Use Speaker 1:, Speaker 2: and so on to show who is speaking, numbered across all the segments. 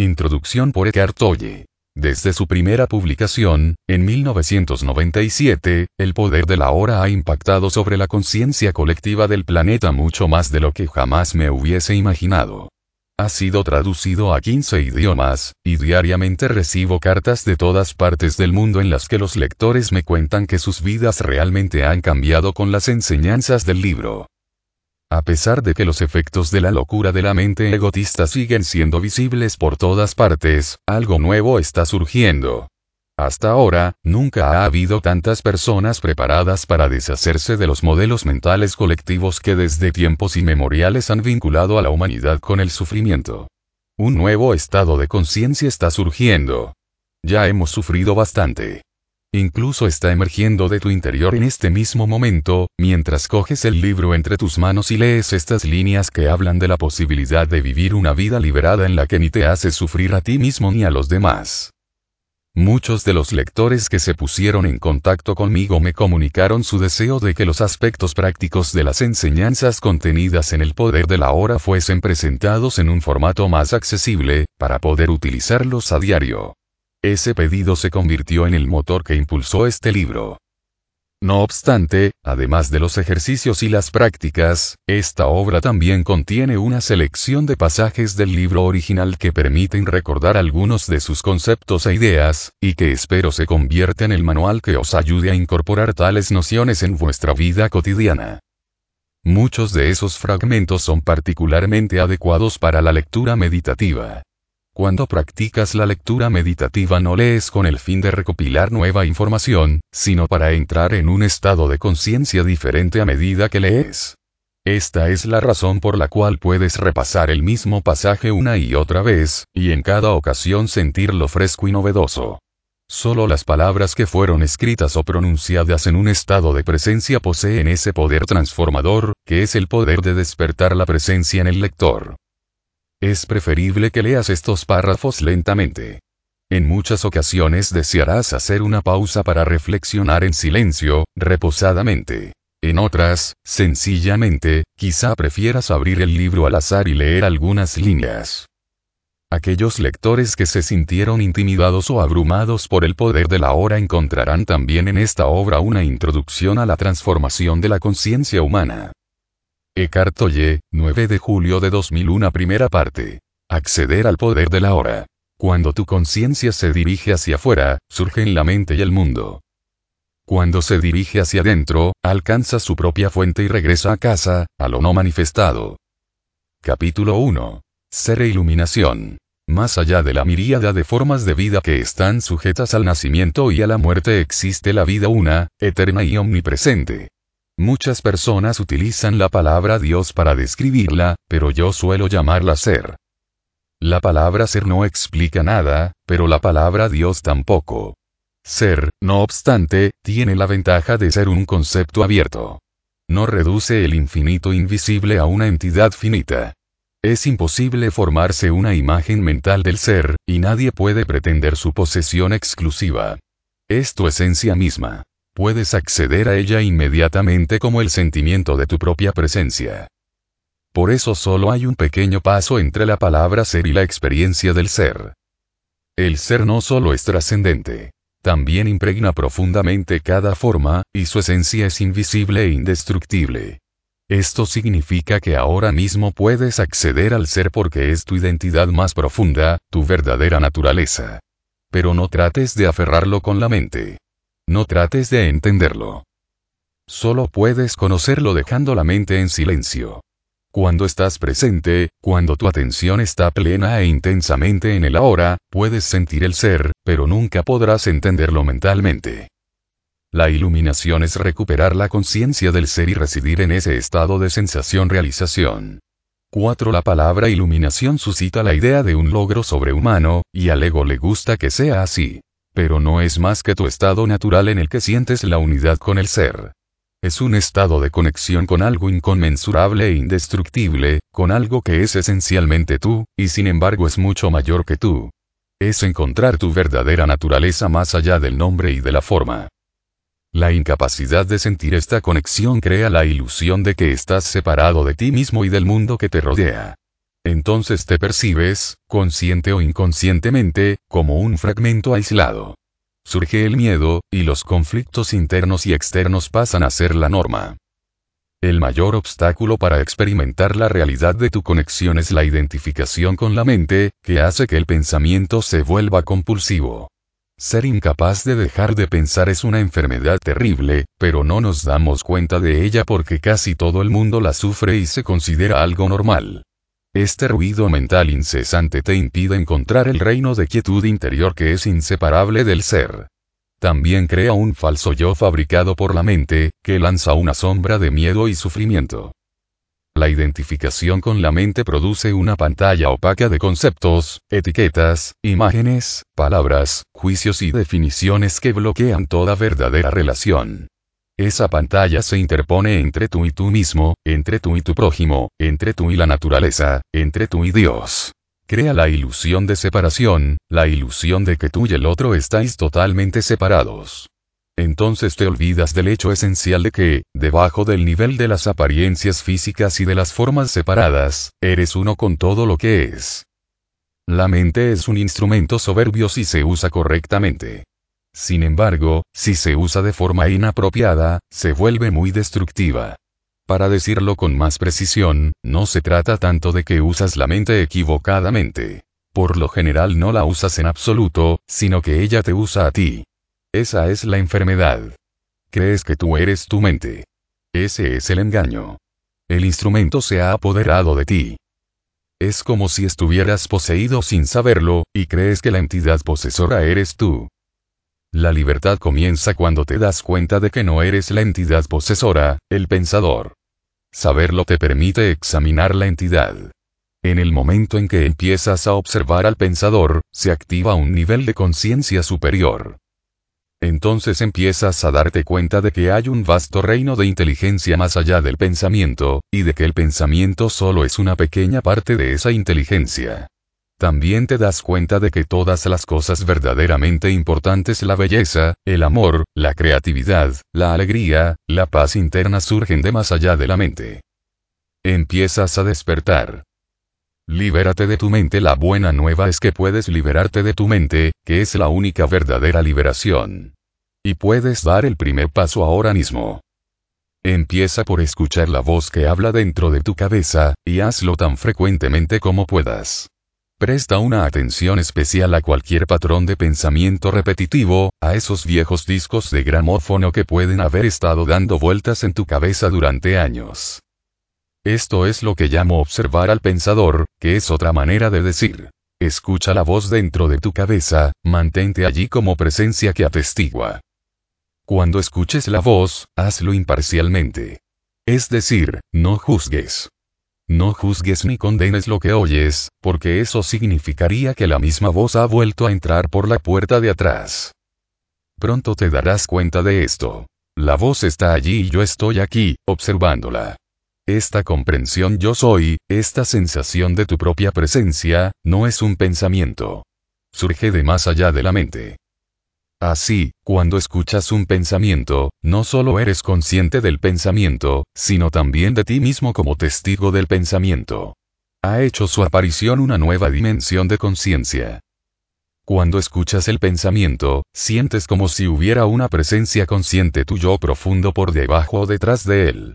Speaker 1: Introducción por Eckhart Tolle. Desde su primera publicación, en 1997, el poder de la hora ha impactado sobre la conciencia colectiva del planeta mucho más de lo que jamás me hubiese imaginado. Ha sido traducido a 15 idiomas, y diariamente recibo cartas de todas partes del mundo en las que los lectores me cuentan que sus vidas realmente han cambiado con las enseñanzas del libro. A pesar de que los efectos de la locura de la mente egotista siguen siendo visibles por todas partes, algo nuevo está surgiendo. Hasta ahora, nunca ha habido tantas personas preparadas para deshacerse de los modelos mentales colectivos que desde tiempos inmemoriales han vinculado a la humanidad con el sufrimiento. Un nuevo estado de conciencia está surgiendo. Ya hemos sufrido bastante. Incluso está emergiendo de tu interior en este mismo momento, mientras coges el libro entre tus manos y lees estas líneas que hablan de la posibilidad de vivir una vida liberada en la que ni te haces sufrir a ti mismo ni a los demás. Muchos de los lectores que se pusieron en contacto conmigo me comunicaron su deseo de que los aspectos prácticos de las enseñanzas contenidas en el poder de la hora fuesen presentados en un formato más accesible, para poder utilizarlos a diario. Ese pedido se convirtió en el motor que impulsó este libro. No obstante, además de los ejercicios y las prácticas, esta obra también contiene una selección de pasajes del libro original que permiten recordar algunos de sus conceptos e ideas, y que espero se convierta en el manual que os ayude a incorporar tales nociones en vuestra vida cotidiana. Muchos de esos fragmentos son particularmente adecuados para la lectura meditativa. Cuando practicas la lectura meditativa no lees con el fin de recopilar nueva información, sino para entrar en un estado de conciencia diferente a medida que lees. Esta es la razón por la cual puedes repasar el mismo pasaje una y otra vez, y en cada ocasión sentirlo fresco y novedoso. Solo las palabras que fueron escritas o pronunciadas en un estado de presencia poseen ese poder transformador, que es el poder de despertar la presencia en el lector. Es preferible que leas estos párrafos lentamente. En muchas ocasiones desearás hacer una pausa para reflexionar en silencio, reposadamente. En otras, sencillamente, quizá prefieras abrir el libro al azar y leer algunas líneas. Aquellos lectores que se sintieron intimidados o abrumados por el poder de la hora encontrarán también en esta obra una introducción a la transformación de la conciencia humana. Eckhart Tolle, 9 de julio de 2001 Primera parte. Acceder al poder de la hora. Cuando tu conciencia se dirige hacia afuera, surge en la mente y el mundo. Cuando se dirige hacia adentro, alcanza su propia fuente y regresa a casa, a lo no manifestado. Capítulo 1. Ser e iluminación. Más allá de la miríada de formas de vida que están sujetas al nacimiento y a la muerte existe la vida una, eterna y omnipresente. Muchas personas utilizan la palabra Dios para describirla, pero yo suelo llamarla ser. La palabra ser no explica nada, pero la palabra Dios tampoco. Ser, no obstante, tiene la ventaja de ser un concepto abierto. No reduce el infinito invisible a una entidad finita. Es imposible formarse una imagen mental del ser, y nadie puede pretender su posesión exclusiva. Es tu esencia misma puedes acceder a ella inmediatamente como el sentimiento de tu propia presencia. Por eso solo hay un pequeño paso entre la palabra ser y la experiencia del ser. El ser no solo es trascendente, también impregna profundamente cada forma, y su esencia es invisible e indestructible. Esto significa que ahora mismo puedes acceder al ser porque es tu identidad más profunda, tu verdadera naturaleza. Pero no trates de aferrarlo con la mente. No trates de entenderlo. Solo puedes conocerlo dejando la mente en silencio. Cuando estás presente, cuando tu atención está plena e intensamente en el ahora, puedes sentir el ser, pero nunca podrás entenderlo mentalmente. La iluminación es recuperar la conciencia del ser y residir en ese estado de sensación-realización. 4. La palabra iluminación suscita la idea de un logro sobrehumano, y al ego le gusta que sea así pero no es más que tu estado natural en el que sientes la unidad con el ser. Es un estado de conexión con algo inconmensurable e indestructible, con algo que es esencialmente tú, y sin embargo es mucho mayor que tú. Es encontrar tu verdadera naturaleza más allá del nombre y de la forma. La incapacidad de sentir esta conexión crea la ilusión de que estás separado de ti mismo y del mundo que te rodea. Entonces te percibes, consciente o inconscientemente, como un fragmento aislado. Surge el miedo, y los conflictos internos y externos pasan a ser la norma. El mayor obstáculo para experimentar la realidad de tu conexión es la identificación con la mente, que hace que el pensamiento se vuelva compulsivo. Ser incapaz de dejar de pensar es una enfermedad terrible, pero no nos damos cuenta de ella porque casi todo el mundo la sufre y se considera algo normal. Este ruido mental incesante te impide encontrar el reino de quietud interior que es inseparable del ser también crea un falso yo fabricado por la mente, que lanza una sombra de miedo y sufrimiento. La identificación con la mente produce una pantalla opaca de conceptos, etiquetas, imágenes, palabras, juicios y definiciones que bloquean toda verdadera relación. Esa pantalla se interpone entre tú y tú mismo, entre tú y tu prójimo, entre tú y la naturaleza, entre tú y Dios crea la ilusión de separación, la ilusión de que tú y el otro estáis totalmente separados. Entonces te olvidas del hecho esencial de que, debajo del nivel de las apariencias físicas y de las formas separadas, eres uno con todo lo que es. La mente es un instrumento soberbio si se usa correctamente. Sin embargo, si se usa de forma inapropiada, se vuelve muy destructiva. Para decirlo con más precisión, no se trata tanto de que usas la mente equivocadamente. Por lo general no la usas en absoluto, sino que ella te usa a ti. Esa es la enfermedad. Crees que tú eres tu mente. Ese es el engaño. El instrumento se ha apoderado de ti. Es como si estuvieras poseído sin saberlo, y crees que la entidad posesora eres tú. La libertad comienza cuando te das cuenta de que no eres la entidad posesora, el pensador. Saberlo te permite examinar la entidad. En el momento en que empiezas a observar al pensador, se activa un nivel de conciencia superior. Entonces empiezas a darte cuenta de que hay un vasto reino de inteligencia más allá del pensamiento, y de que el pensamiento solo es una pequeña parte de esa inteligencia. También te das cuenta de que todas las cosas verdaderamente importantes, la belleza, el amor, la creatividad, la alegría, la paz interna surgen de más allá de la mente. Empiezas a despertar. Libérate de tu mente. La buena nueva es que puedes liberarte de tu mente, que es la única verdadera liberación. Y puedes dar el primer paso ahora mismo. Empieza por escuchar la voz que habla dentro de tu cabeza, y hazlo tan frecuentemente como puedas. Presta una atención especial a cualquier patrón de pensamiento repetitivo, a esos viejos discos de gramófono que pueden haber estado dando vueltas en tu cabeza durante años. Esto es lo que llamo observar al pensador, que es otra manera de decir. Escucha la voz dentro de tu cabeza, mantente allí como presencia que atestigua. Cuando escuches la voz, hazlo imparcialmente. Es decir, no juzgues. No juzgues ni condenes lo que oyes, porque eso significaría que la misma voz ha vuelto a entrar por la puerta de atrás. Pronto te darás cuenta de esto. La voz está allí y yo estoy aquí, observándola. Esta comprensión yo soy, esta sensación de tu propia presencia, no es un pensamiento. Surge de más allá de la mente. Así, cuando escuchas un pensamiento, no solo eres consciente del pensamiento, sino también de ti mismo como testigo del pensamiento. Ha hecho su aparición una nueva dimensión de conciencia. Cuando escuchas el pensamiento, sientes como si hubiera una presencia consciente tuyo profundo por debajo o detrás de él.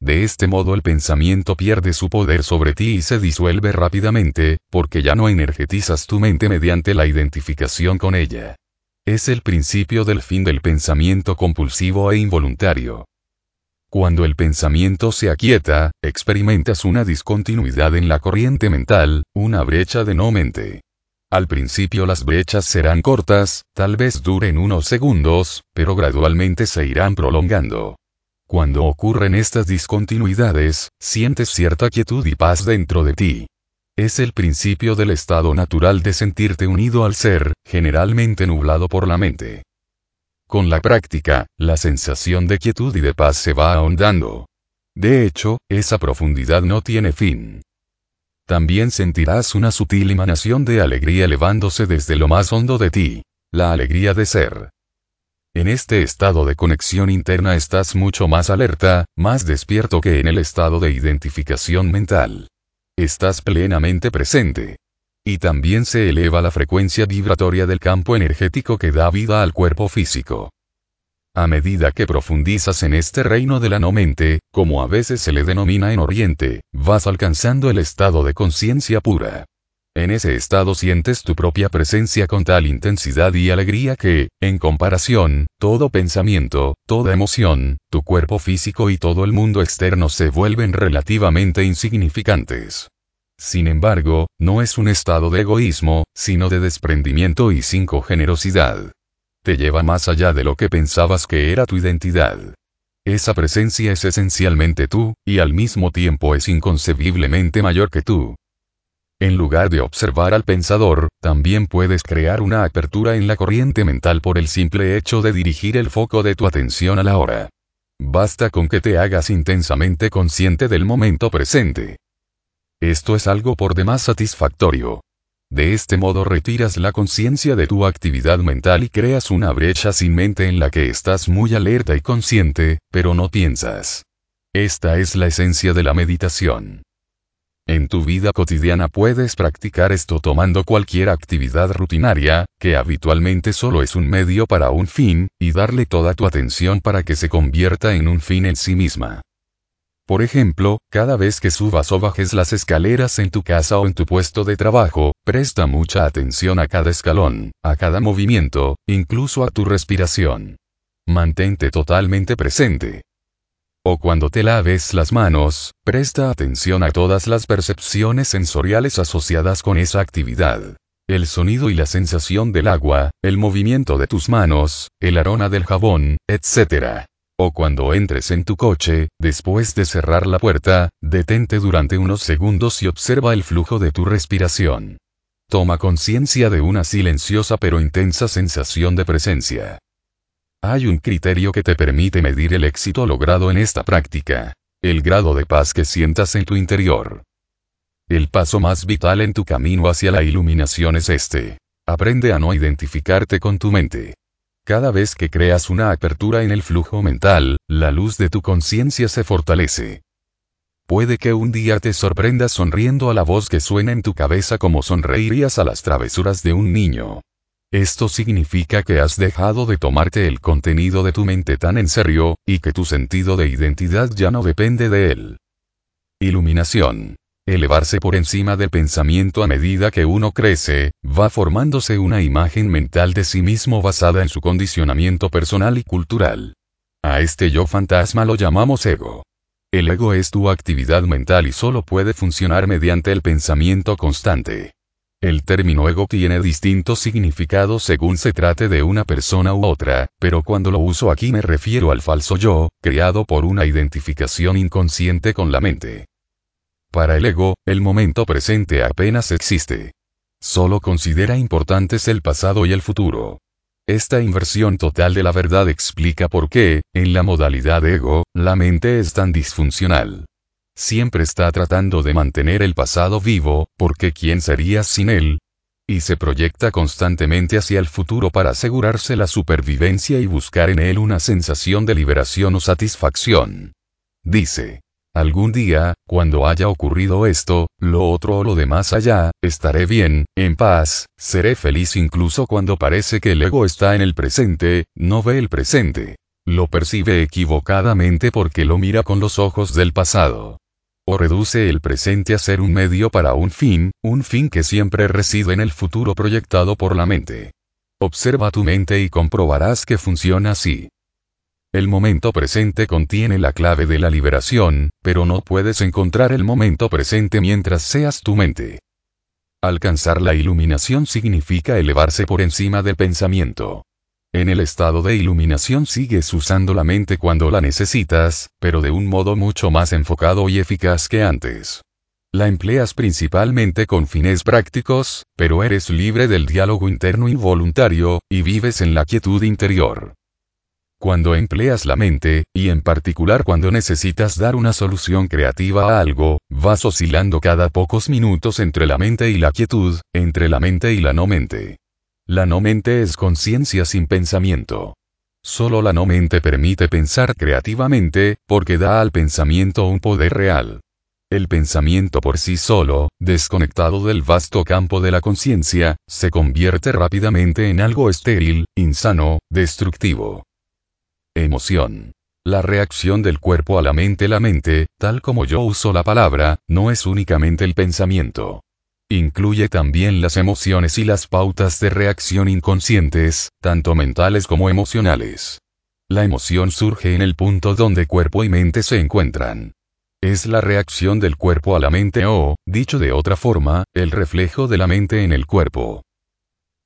Speaker 1: De este modo el pensamiento pierde su poder sobre ti y se disuelve rápidamente, porque ya no energetizas tu mente mediante la identificación con ella. Es el principio del fin del pensamiento compulsivo e involuntario. Cuando el pensamiento se aquieta, experimentas una discontinuidad en la corriente mental, una brecha de no mente. Al principio las brechas serán cortas, tal vez duren unos segundos, pero gradualmente se irán prolongando. Cuando ocurren estas discontinuidades, sientes cierta quietud y paz dentro de ti. Es el principio del estado natural de sentirte unido al ser, generalmente nublado por la mente. Con la práctica, la sensación de quietud y de paz se va ahondando. De hecho, esa profundidad no tiene fin. También sentirás una sutil emanación de alegría elevándose desde lo más hondo de ti, la alegría de ser. En este estado de conexión interna estás mucho más alerta, más despierto que en el estado de identificación mental. Estás plenamente presente. Y también se eleva la frecuencia vibratoria del campo energético que da vida al cuerpo físico. A medida que profundizas en este reino de la no-mente, como a veces se le denomina en Oriente, vas alcanzando el estado de conciencia pura. En ese estado sientes tu propia presencia con tal intensidad y alegría que, en comparación, todo pensamiento, toda emoción, tu cuerpo físico y todo el mundo externo se vuelven relativamente insignificantes. Sin embargo, no es un estado de egoísmo, sino de desprendimiento y sin generosidad. Te lleva más allá de lo que pensabas que era tu identidad. Esa presencia es esencialmente tú, y al mismo tiempo es inconcebiblemente mayor que tú. En lugar de observar al pensador, también puedes crear una apertura en la corriente mental por el simple hecho de dirigir el foco de tu atención a la hora. Basta con que te hagas intensamente consciente del momento presente. Esto es algo por demás satisfactorio. De este modo retiras la conciencia de tu actividad mental y creas una brecha sin mente en la que estás muy alerta y consciente, pero no piensas. Esta es la esencia de la meditación. En tu vida cotidiana puedes practicar esto tomando cualquier actividad rutinaria, que habitualmente solo es un medio para un fin, y darle toda tu atención para que se convierta en un fin en sí misma. Por ejemplo, cada vez que subas o bajes las escaleras en tu casa o en tu puesto de trabajo, presta mucha atención a cada escalón, a cada movimiento, incluso a tu respiración. Mantente totalmente presente. O cuando te laves las manos, presta atención a todas las percepciones sensoriales asociadas con esa actividad. El sonido y la sensación del agua, el movimiento de tus manos, el aroma del jabón, etc. O cuando entres en tu coche, después de cerrar la puerta, detente durante unos segundos y observa el flujo de tu respiración. Toma conciencia de una silenciosa pero intensa sensación de presencia. Hay un criterio que te permite medir el éxito logrado en esta práctica. El grado de paz que sientas en tu interior. El paso más vital en tu camino hacia la iluminación es este. Aprende a no identificarte con tu mente. Cada vez que creas una apertura en el flujo mental, la luz de tu conciencia se fortalece. Puede que un día te sorprendas sonriendo a la voz que suena en tu cabeza como sonreirías a las travesuras de un niño. Esto significa que has dejado de tomarte el contenido de tu mente tan en serio, y que tu sentido de identidad ya no depende de él. Iluminación. Elevarse por encima del pensamiento a medida que uno crece, va formándose una imagen mental de sí mismo basada en su condicionamiento personal y cultural. A este yo fantasma lo llamamos ego. El ego es tu actividad mental y solo puede funcionar mediante el pensamiento constante. El término ego tiene distintos significados según se trate de una persona u otra, pero cuando lo uso aquí me refiero al falso yo, creado por una identificación inconsciente con la mente. Para el ego, el momento presente apenas existe. Solo considera importantes el pasado y el futuro. Esta inversión total de la verdad explica por qué, en la modalidad ego, la mente es tan disfuncional. Siempre está tratando de mantener el pasado vivo, porque ¿quién sería sin él? Y se proyecta constantemente hacia el futuro para asegurarse la supervivencia y buscar en él una sensación de liberación o satisfacción. Dice. Algún día, cuando haya ocurrido esto, lo otro o lo de más allá, estaré bien, en paz, seré feliz incluso cuando parece que el ego está en el presente, no ve el presente. Lo percibe equivocadamente porque lo mira con los ojos del pasado o reduce el presente a ser un medio para un fin, un fin que siempre reside en el futuro proyectado por la mente. Observa tu mente y comprobarás que funciona así. El momento presente contiene la clave de la liberación, pero no puedes encontrar el momento presente mientras seas tu mente. Alcanzar la iluminación significa elevarse por encima del pensamiento. En el estado de iluminación sigues usando la mente cuando la necesitas, pero de un modo mucho más enfocado y eficaz que antes. La empleas principalmente con fines prácticos, pero eres libre del diálogo interno involuntario, y vives en la quietud interior. Cuando empleas la mente, y en particular cuando necesitas dar una solución creativa a algo, vas oscilando cada pocos minutos entre la mente y la quietud, entre la mente y la no mente. La no mente es conciencia sin pensamiento. Solo la no mente permite pensar creativamente, porque da al pensamiento un poder real. El pensamiento por sí solo, desconectado del vasto campo de la conciencia, se convierte rápidamente en algo estéril, insano, destructivo. Emoción. La reacción del cuerpo a la mente. La mente, tal como yo uso la palabra, no es únicamente el pensamiento. Incluye también las emociones y las pautas de reacción inconscientes, tanto mentales como emocionales. La emoción surge en el punto donde cuerpo y mente se encuentran. Es la reacción del cuerpo a la mente o, dicho de otra forma, el reflejo de la mente en el cuerpo.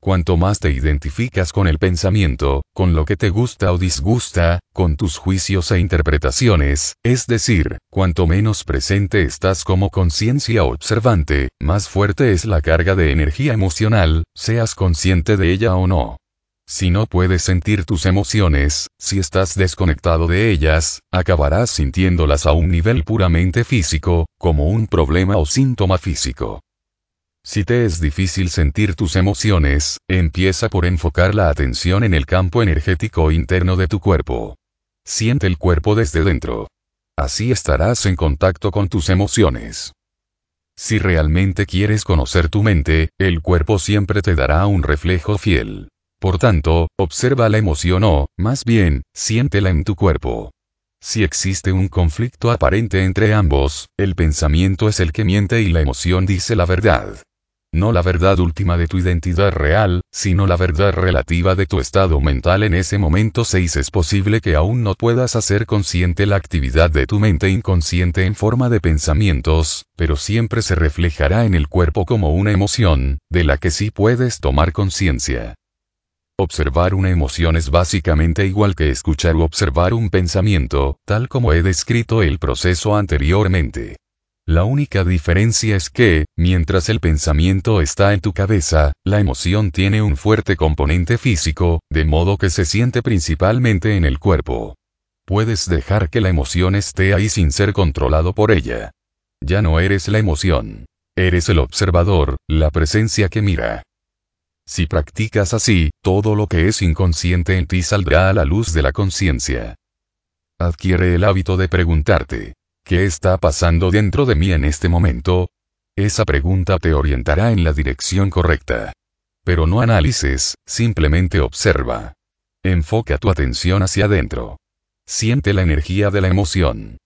Speaker 1: Cuanto más te identificas con el pensamiento, con lo que te gusta o disgusta, con tus juicios e interpretaciones, es decir, cuanto menos presente estás como conciencia observante, más fuerte es la carga de energía emocional, seas consciente de ella o no. Si no puedes sentir tus emociones, si estás desconectado de ellas, acabarás sintiéndolas a un nivel puramente físico, como un problema o síntoma físico. Si te es difícil sentir tus emociones, empieza por enfocar la atención en el campo energético interno de tu cuerpo. Siente el cuerpo desde dentro. Así estarás en contacto con tus emociones. Si realmente quieres conocer tu mente, el cuerpo siempre te dará un reflejo fiel. Por tanto, observa la emoción o, más bien, siéntela en tu cuerpo. Si existe un conflicto aparente entre ambos, el pensamiento es el que miente y la emoción dice la verdad. No la verdad última de tu identidad real, sino la verdad relativa de tu estado mental en ese momento 6 es posible que aún no puedas hacer consciente la actividad de tu mente inconsciente en forma de pensamientos, pero siempre se reflejará en el cuerpo como una emoción, de la que sí puedes tomar conciencia. Observar una emoción es básicamente igual que escuchar o observar un pensamiento, tal como he descrito el proceso anteriormente. La única diferencia es que, mientras el pensamiento está en tu cabeza, la emoción tiene un fuerte componente físico, de modo que se siente principalmente en el cuerpo. Puedes dejar que la emoción esté ahí sin ser controlado por ella. Ya no eres la emoción. Eres el observador, la presencia que mira. Si practicas así, todo lo que es inconsciente en ti saldrá a la luz de la conciencia. Adquiere el hábito de preguntarte, ¿Qué está pasando dentro de mí en este momento? Esa pregunta te orientará en la dirección correcta. Pero no analices, simplemente observa. Enfoca tu atención hacia adentro. Siente la energía de la emoción.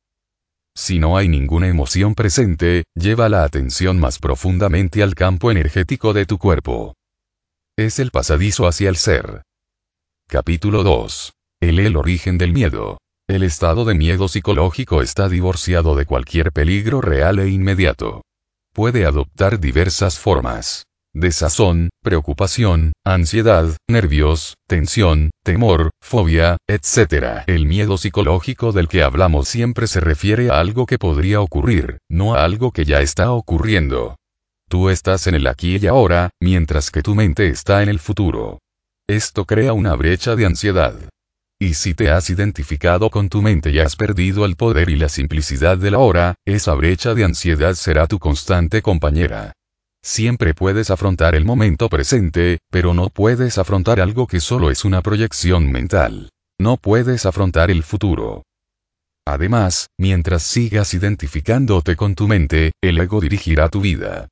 Speaker 1: Si no hay ninguna emoción presente, lleva la atención más profundamente al campo energético de tu cuerpo. Es el pasadizo hacia el ser. Capítulo 2. El el origen del miedo. El estado de miedo psicológico está divorciado de cualquier peligro real e inmediato. Puede adoptar diversas formas. Desazón, preocupación, ansiedad, nervios, tensión, temor, fobia, etc. El miedo psicológico del que hablamos siempre se refiere a algo que podría ocurrir, no a algo que ya está ocurriendo. Tú estás en el aquí y ahora, mientras que tu mente está en el futuro. Esto crea una brecha de ansiedad. Y si te has identificado con tu mente y has perdido el poder y la simplicidad de la hora, esa brecha de ansiedad será tu constante compañera. Siempre puedes afrontar el momento presente, pero no puedes afrontar algo que solo es una proyección mental. No puedes afrontar el futuro. Además, mientras sigas identificándote con tu mente, el ego dirigirá tu vida.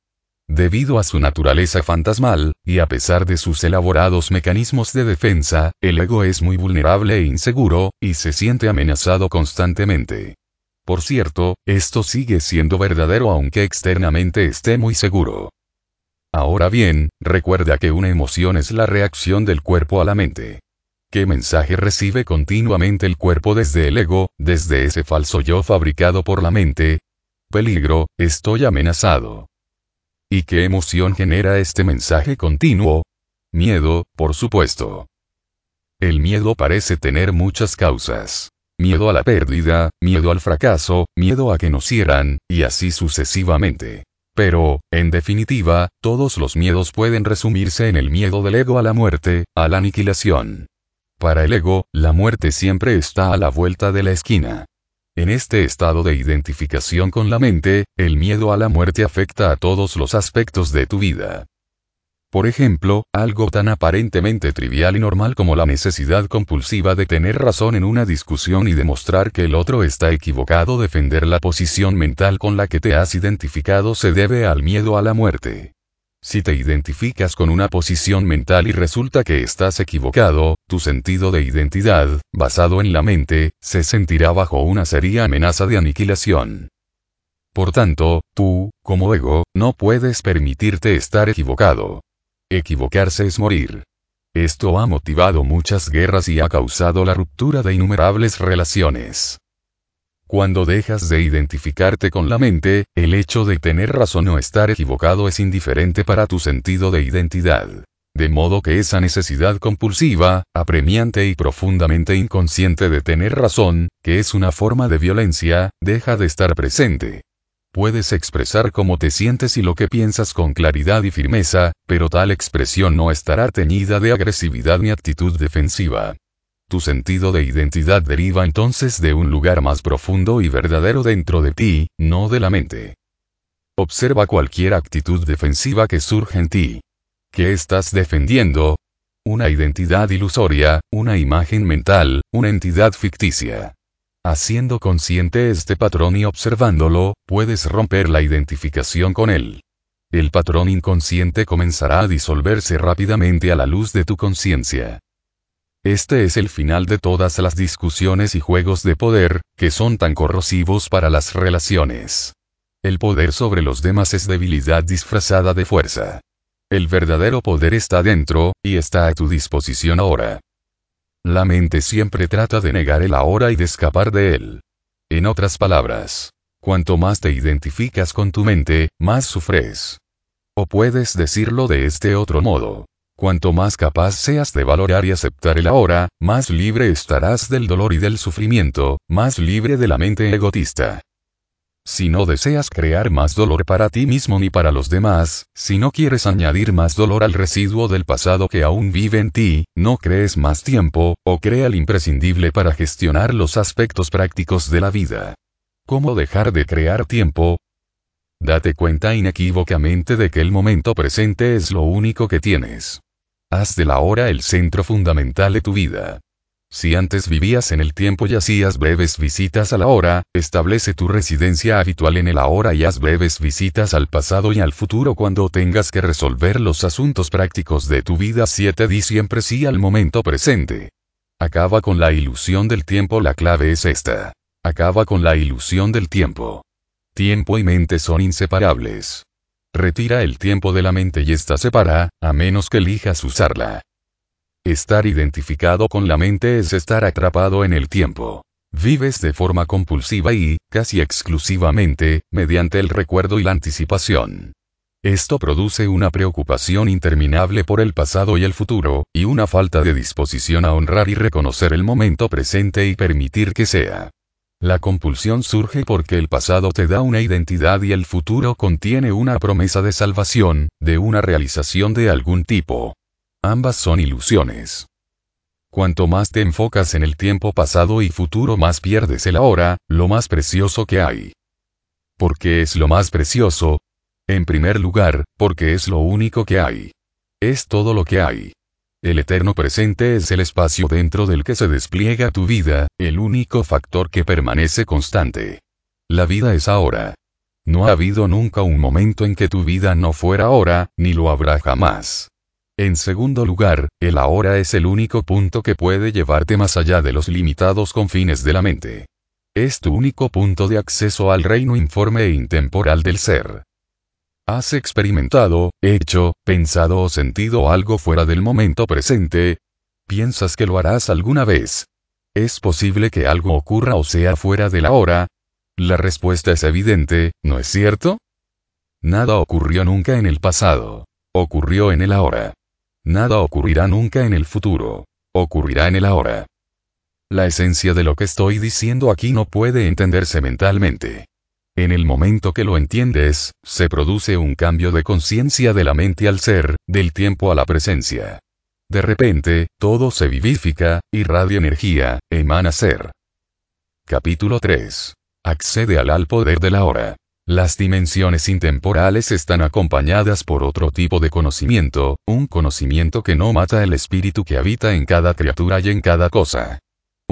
Speaker 1: Debido a su naturaleza fantasmal, y a pesar de sus elaborados mecanismos de defensa, el ego es muy vulnerable e inseguro, y se siente amenazado constantemente. Por cierto, esto sigue siendo verdadero aunque externamente esté muy seguro. Ahora bien, recuerda que una emoción es la reacción del cuerpo a la mente. ¿Qué mensaje recibe continuamente el cuerpo desde el ego, desde ese falso yo fabricado por la mente? Peligro, estoy amenazado. ¿Y qué emoción genera este mensaje continuo? Miedo, por supuesto. El miedo parece tener muchas causas. Miedo a la pérdida, miedo al fracaso, miedo a que nos hieran, y así sucesivamente. Pero, en definitiva, todos los miedos pueden resumirse en el miedo del ego a la muerte, a la aniquilación. Para el ego, la muerte siempre está a la vuelta de la esquina. En este estado de identificación con la mente, el miedo a la muerte afecta a todos los aspectos de tu vida. Por ejemplo, algo tan aparentemente trivial y normal como la necesidad compulsiva de tener razón en una discusión y demostrar que el otro está equivocado. Defender la posición mental con la que te has identificado se debe al miedo a la muerte. Si te identificas con una posición mental y resulta que estás equivocado, tu sentido de identidad, basado en la mente, se sentirá bajo una seria amenaza de aniquilación. Por tanto, tú, como ego, no puedes permitirte estar equivocado. Equivocarse es morir. Esto ha motivado muchas guerras y ha causado la ruptura de innumerables relaciones. Cuando dejas de identificarte con la mente, el hecho de tener razón o estar equivocado es indiferente para tu sentido de identidad. De modo que esa necesidad compulsiva, apremiante y profundamente inconsciente de tener razón, que es una forma de violencia, deja de estar presente. Puedes expresar cómo te sientes y lo que piensas con claridad y firmeza, pero tal expresión no estará teñida de agresividad ni actitud defensiva. Tu sentido de identidad deriva entonces de un lugar más profundo y verdadero dentro de ti, no de la mente. Observa cualquier actitud defensiva que surge en ti. ¿Qué estás defendiendo? Una identidad ilusoria, una imagen mental, una entidad ficticia. Haciendo consciente este patrón y observándolo, puedes romper la identificación con él. El patrón inconsciente comenzará a disolverse rápidamente a la luz de tu conciencia. Este es el final de todas las discusiones y juegos de poder, que son tan corrosivos para las relaciones. El poder sobre los demás es debilidad disfrazada de fuerza. El verdadero poder está dentro, y está a tu disposición ahora. La mente siempre trata de negar el ahora y de escapar de él. En otras palabras, cuanto más te identificas con tu mente, más sufres. O puedes decirlo de este otro modo. Cuanto más capaz seas de valorar y aceptar el ahora, más libre estarás del dolor y del sufrimiento, más libre de la mente egotista. Si no deseas crear más dolor para ti mismo ni para los demás, si no quieres añadir más dolor al residuo del pasado que aún vive en ti, no crees más tiempo, o crea el imprescindible para gestionar los aspectos prácticos de la vida. ¿Cómo dejar de crear tiempo? Date cuenta inequívocamente de que el momento presente es lo único que tienes. Haz de la hora el centro fundamental de tu vida. Si antes vivías en el tiempo y hacías breves visitas a la hora, establece tu residencia habitual en el ahora y haz breves visitas al pasado y al futuro cuando tengas que resolver los asuntos prácticos de tu vida 7 di siempre sí al momento presente. Acaba con la ilusión del tiempo la clave es esta. Acaba con la ilusión del tiempo. Tiempo y mente son inseparables. Retira el tiempo de la mente y esta separa, a menos que elijas usarla. Estar identificado con la mente es estar atrapado en el tiempo. Vives de forma compulsiva y, casi exclusivamente, mediante el recuerdo y la anticipación. Esto produce una preocupación interminable por el pasado y el futuro, y una falta de disposición a honrar y reconocer el momento presente y permitir que sea. La compulsión surge porque el pasado te da una identidad y el futuro contiene una promesa de salvación, de una realización de algún tipo. Ambas son ilusiones. Cuanto más te enfocas en el tiempo pasado y futuro más pierdes el ahora, lo más precioso que hay. ¿Por qué es lo más precioso? En primer lugar, porque es lo único que hay. Es todo lo que hay. El eterno presente es el espacio dentro del que se despliega tu vida, el único factor que permanece constante. La vida es ahora. No ha habido nunca un momento en que tu vida no fuera ahora, ni lo habrá jamás. En segundo lugar, el ahora es el único punto que puede llevarte más allá de los limitados confines de la mente. Es tu único punto de acceso al reino informe e intemporal del ser. ¿Has experimentado, hecho, pensado o sentido algo fuera del momento presente? ¿Piensas que lo harás alguna vez? ¿Es posible que algo ocurra o sea fuera de la hora? La respuesta es evidente, ¿no es cierto? Nada ocurrió nunca en el pasado. Ocurrió en el ahora. Nada ocurrirá nunca en el futuro. Ocurrirá en el ahora. La esencia de lo que estoy diciendo aquí no puede entenderse mentalmente. En el momento que lo entiendes, se produce un cambio de conciencia de la mente al ser, del tiempo a la presencia. De repente, todo se vivifica, irradia energía, emana ser. Capítulo 3. Accede al al poder de la hora. Las dimensiones intemporales están acompañadas por otro tipo de conocimiento, un conocimiento que no mata el espíritu que habita en cada criatura y en cada cosa.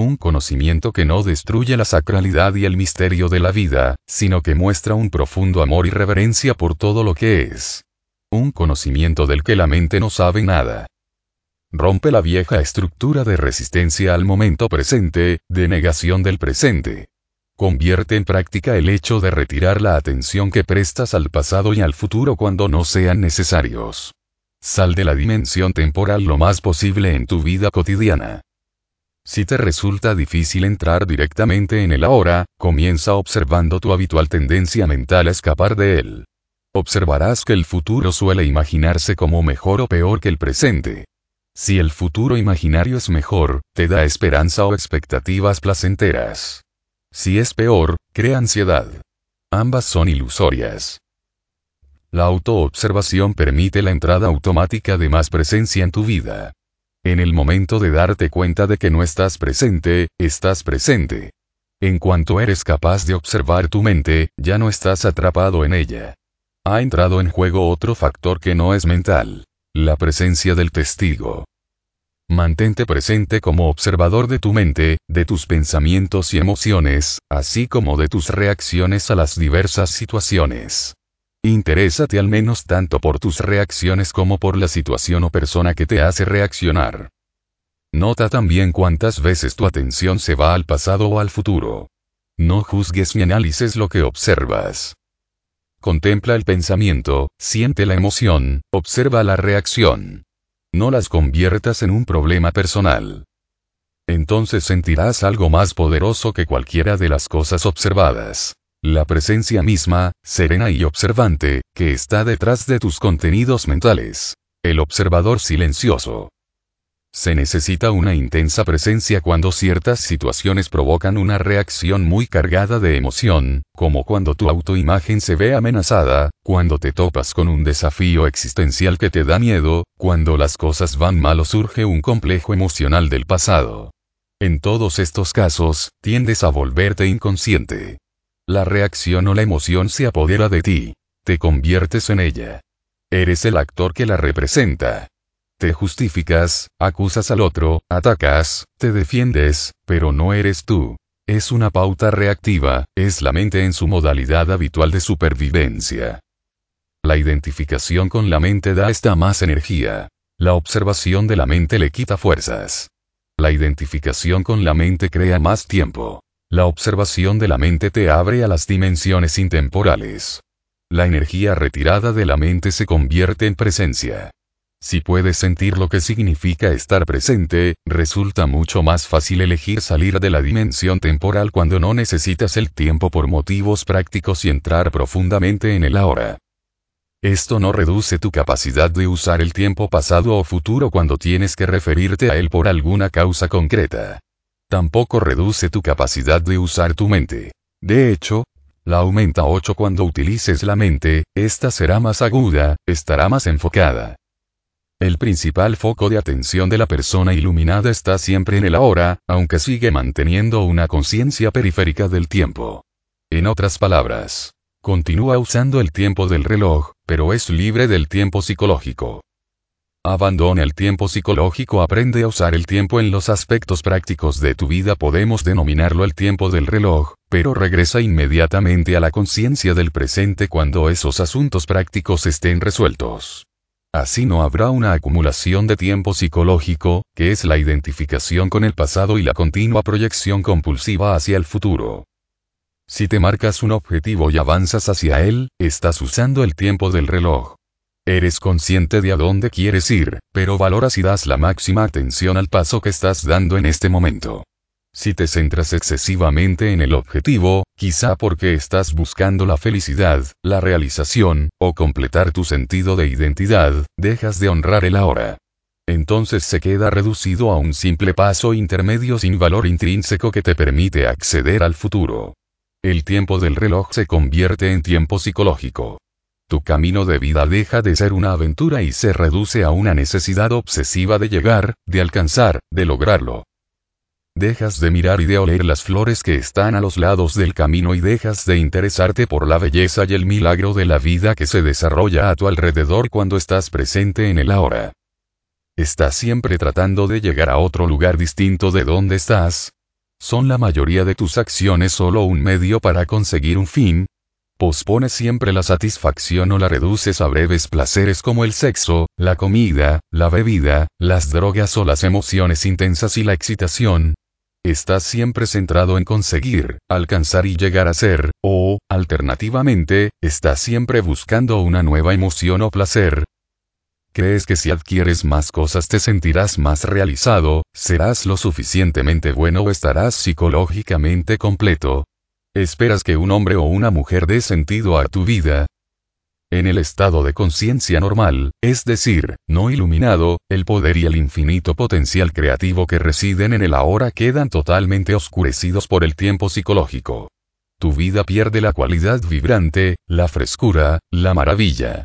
Speaker 1: Un conocimiento que no destruye la sacralidad y el misterio de la vida, sino que muestra un profundo amor y reverencia por todo lo que es. Un conocimiento del que la mente no sabe nada. Rompe la vieja estructura de resistencia al momento presente, de negación del presente. Convierte en práctica el hecho de retirar la atención que prestas al pasado y al futuro cuando no sean necesarios. Sal de la dimensión temporal lo más posible en tu vida cotidiana. Si te resulta difícil entrar directamente en el ahora, comienza observando tu habitual tendencia mental a escapar de él. Observarás que el futuro suele imaginarse como mejor o peor que el presente. Si el futuro imaginario es mejor, te da esperanza o expectativas placenteras. Si es peor, crea ansiedad. Ambas son ilusorias. La autoobservación permite la entrada automática de más presencia en tu vida. En el momento de darte cuenta de que no estás presente, estás presente. En cuanto eres capaz de observar tu mente, ya no estás atrapado en ella. Ha entrado en juego otro factor que no es mental. La presencia del testigo. Mantente presente como observador de tu mente, de tus pensamientos y emociones, así como de tus reacciones a las diversas situaciones. Interésate al menos tanto por tus reacciones como por la situación o persona que te hace reaccionar. Nota también cuántas veces tu atención se va al pasado o al futuro. No juzgues ni analices lo que observas. Contempla el pensamiento, siente la emoción, observa la reacción. No las conviertas en un problema personal. Entonces sentirás algo más poderoso que cualquiera de las cosas observadas. La presencia misma, serena y observante, que está detrás de tus contenidos mentales. El observador silencioso. Se necesita una intensa presencia cuando ciertas situaciones provocan una reacción muy cargada de emoción, como cuando tu autoimagen se ve amenazada, cuando te topas con un desafío existencial que te da miedo, cuando las cosas van mal o surge un complejo emocional del pasado. En todos estos casos, tiendes a volverte inconsciente. La reacción o la emoción se apodera de ti. Te conviertes en ella. Eres el actor que la representa. Te justificas, acusas al otro, atacas, te defiendes, pero no eres tú. Es una pauta reactiva, es la mente en su modalidad habitual de supervivencia. La identificación con la mente da esta más energía. La observación de la mente le quita fuerzas. La identificación con la mente crea más tiempo. La observación de la mente te abre a las dimensiones intemporales. La energía retirada de la mente se convierte en presencia. Si puedes sentir lo que significa estar presente, resulta mucho más fácil elegir salir de la dimensión temporal cuando no necesitas el tiempo por motivos prácticos y entrar profundamente en el ahora. Esto no reduce tu capacidad de usar el tiempo pasado o futuro cuando tienes que referirte a él por alguna causa concreta. Tampoco reduce tu capacidad de usar tu mente. De hecho, la aumenta 8 cuando utilices la mente, esta será más aguda, estará más enfocada. El principal foco de atención de la persona iluminada está siempre en el ahora, aunque sigue manteniendo una conciencia periférica del tiempo. En otras palabras, continúa usando el tiempo del reloj, pero es libre del tiempo psicológico. Abandona el tiempo psicológico, aprende a usar el tiempo en los aspectos prácticos de tu vida, podemos denominarlo el tiempo del reloj, pero regresa inmediatamente a la conciencia del presente cuando esos asuntos prácticos estén resueltos. Así no habrá una acumulación de tiempo psicológico, que es la identificación con el pasado y la continua proyección compulsiva hacia el futuro. Si te marcas un objetivo y avanzas hacia él, estás usando el tiempo del reloj. Eres consciente de a dónde quieres ir, pero valoras y das la máxima atención al paso que estás dando en este momento. Si te centras excesivamente en el objetivo, quizá porque estás buscando la felicidad, la realización, o completar tu sentido de identidad, dejas de honrar el ahora. Entonces se queda reducido a un simple paso intermedio sin valor intrínseco que te permite acceder al futuro. El tiempo del reloj se convierte en tiempo psicológico. Tu camino de vida deja de ser una aventura y se reduce a una necesidad obsesiva de llegar, de alcanzar, de lograrlo. Dejas de mirar y de oler las flores que están a los lados del camino y dejas de interesarte por la belleza y el milagro de la vida que se desarrolla a tu alrededor cuando estás presente en el ahora. Estás siempre tratando de llegar a otro lugar distinto de donde estás. ¿Son la mayoría de tus acciones solo un medio para conseguir un fin? Pospones siempre la satisfacción o la reduces a breves placeres como el sexo, la comida, la bebida, las drogas o las emociones intensas y la excitación, Estás siempre centrado en conseguir, alcanzar y llegar a ser, o, alternativamente, estás siempre buscando una nueva emoción o placer. ¿Crees que si adquieres más cosas te sentirás más realizado, serás lo suficientemente bueno o estarás psicológicamente completo? ¿Esperas que un hombre o una mujer dé sentido a tu vida? En el estado de conciencia normal, es decir, no iluminado, el poder y el infinito potencial creativo que residen en el ahora quedan totalmente oscurecidos por el tiempo psicológico. Tu vida pierde la cualidad vibrante, la frescura, la maravilla.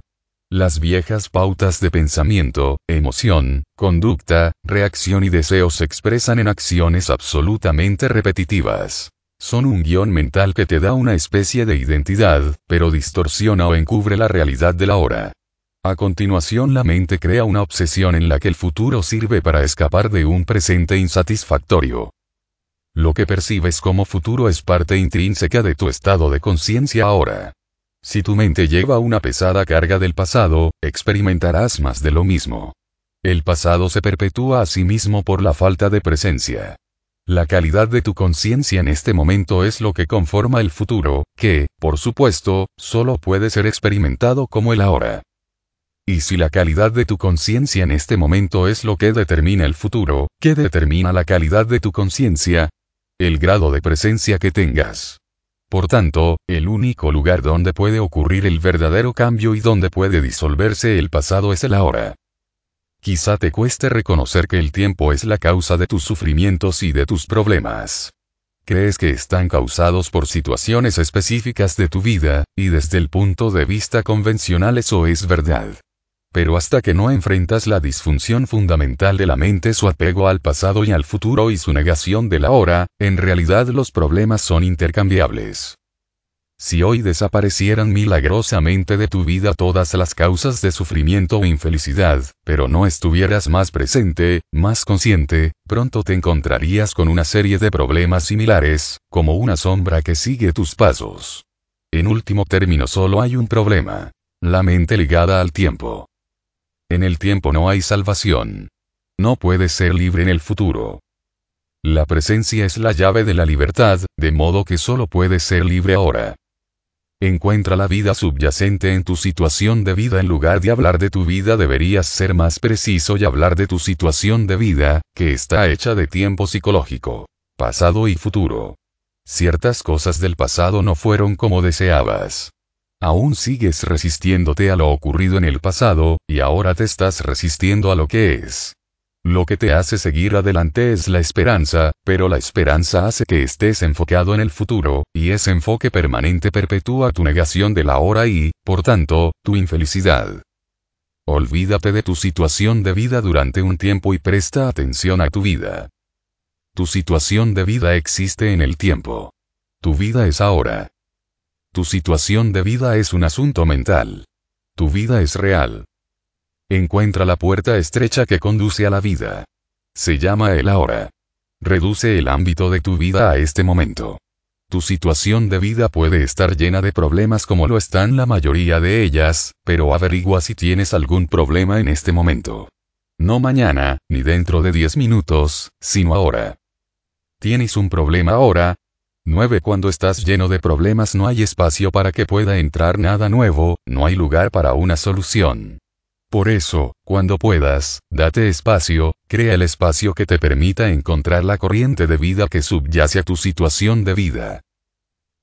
Speaker 1: Las viejas pautas de pensamiento, emoción, conducta, reacción y deseo se expresan en acciones absolutamente repetitivas. Son un guion mental que te da una especie de identidad, pero distorsiona o encubre la realidad de la hora. A continuación la mente crea una obsesión en la que el futuro sirve para escapar de un presente insatisfactorio. Lo que percibes como futuro es parte intrínseca de tu estado de conciencia ahora. Si tu mente lleva una pesada carga del pasado, experimentarás más de lo mismo. El pasado se perpetúa a sí mismo por la falta de presencia. La calidad de tu conciencia en este momento es lo que conforma el futuro, que, por supuesto, solo puede ser experimentado como el ahora. Y si la calidad de tu conciencia en este momento es lo que determina el futuro, ¿qué determina la calidad de tu conciencia? El grado de presencia que tengas. Por tanto, el único lugar donde puede ocurrir el verdadero cambio y donde puede disolverse el pasado es el ahora. Quizá te cueste reconocer que el tiempo es la causa de tus sufrimientos y de tus problemas. Crees que están causados por situaciones específicas de tu vida, y desde el punto de vista convencional eso es verdad. Pero hasta que no enfrentas la disfunción fundamental de la mente, su apego al pasado y al futuro y su negación de la hora, en realidad los problemas son intercambiables. Si hoy desaparecieran milagrosamente de tu vida todas las causas de sufrimiento o infelicidad, pero no estuvieras más presente, más consciente, pronto te encontrarías con una serie de problemas similares, como una sombra que sigue tus pasos. En último término solo hay un problema. La mente ligada al tiempo. En el tiempo no hay salvación. No puedes ser libre en el futuro. La presencia es la llave de la libertad, de modo que solo puedes ser libre ahora. Encuentra la vida subyacente en tu situación de vida en lugar de hablar de tu vida deberías ser más preciso y hablar de tu situación de vida, que está hecha de tiempo psicológico, pasado y futuro. Ciertas cosas del pasado no fueron como deseabas. Aún sigues resistiéndote a lo ocurrido en el pasado, y ahora te estás resistiendo a lo que es. Lo que te hace seguir adelante es la esperanza, pero la esperanza hace que estés enfocado en el futuro, y ese enfoque permanente perpetúa tu negación de la hora y, por tanto, tu infelicidad. Olvídate de tu situación de vida durante un tiempo y presta atención a tu vida. Tu situación de vida existe en el tiempo. Tu vida es ahora. Tu situación de vida es un asunto mental. Tu vida es real. Encuentra la puerta estrecha que conduce a la vida. Se llama el ahora. Reduce el ámbito de tu vida a este momento. Tu situación de vida puede estar llena de problemas como lo están la mayoría de ellas, pero averigua si tienes algún problema en este momento. No mañana, ni dentro de 10 minutos, sino ahora. ¿Tienes un problema ahora? 9. Cuando estás lleno de problemas no hay espacio para que pueda entrar nada nuevo, no hay lugar para una solución. Por eso, cuando puedas, date espacio, crea el espacio que te permita encontrar la corriente de vida que subyace a tu situación de vida.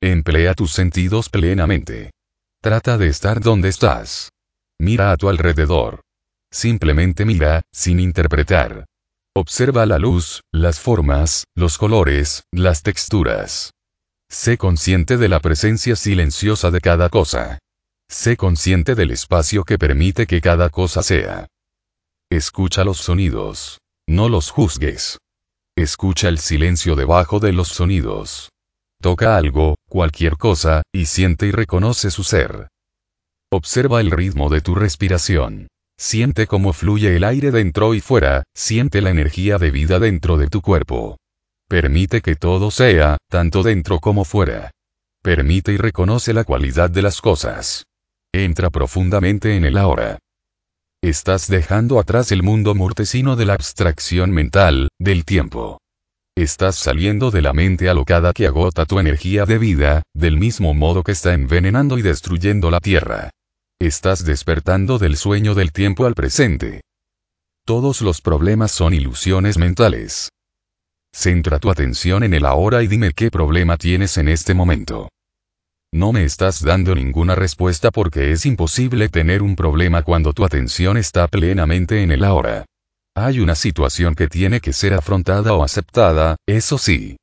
Speaker 1: Emplea tus sentidos plenamente. Trata de estar donde estás. Mira a tu alrededor. Simplemente mira, sin interpretar. Observa la luz, las formas, los colores, las texturas. Sé consciente de la presencia silenciosa de cada cosa. Sé consciente del espacio que permite que cada cosa sea. Escucha los sonidos. No los juzgues. Escucha el silencio debajo de los sonidos. Toca algo, cualquier cosa, y siente y reconoce su ser. Observa el ritmo de tu respiración. Siente cómo fluye el aire dentro y fuera, siente la energía de vida dentro de tu cuerpo. Permite que todo sea, tanto dentro como fuera. Permite y reconoce la cualidad de las cosas. Entra profundamente en el ahora. Estás dejando atrás el mundo mortecino de la abstracción mental, del tiempo. Estás saliendo de la mente alocada que agota tu energía de vida, del mismo modo que está envenenando y destruyendo la tierra. Estás despertando del sueño del tiempo al presente. Todos los problemas son ilusiones mentales. Centra tu atención en el ahora y dime qué problema tienes en este momento. No me estás dando ninguna respuesta porque es imposible tener un problema cuando tu atención está plenamente en el ahora. Hay una situación que tiene que ser afrontada o aceptada, eso sí.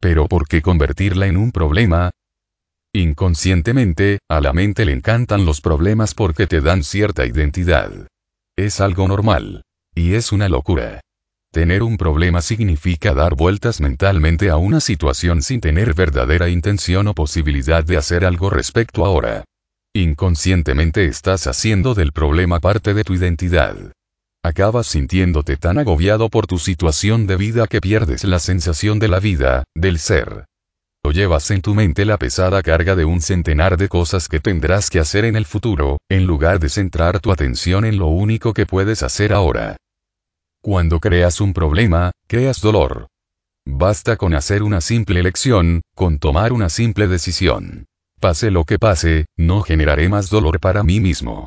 Speaker 1: Pero ¿por qué convertirla en un problema? Inconscientemente, a la mente le encantan los problemas porque te dan cierta identidad. Es algo normal. Y es una locura. Tener un problema significa dar vueltas mentalmente a una situación sin tener verdadera intención o posibilidad de hacer algo respecto ahora. Inconscientemente estás haciendo del problema parte de tu identidad. Acabas sintiéndote tan agobiado por tu situación de vida que pierdes la sensación de la vida, del ser. O llevas en tu mente la pesada carga de un centenar de cosas que tendrás que hacer en el futuro, en lugar de centrar tu atención en lo único que puedes hacer ahora. Cuando creas un problema, creas dolor. Basta con hacer una simple elección, con tomar una simple decisión. Pase lo que pase, no generaré más dolor para mí mismo.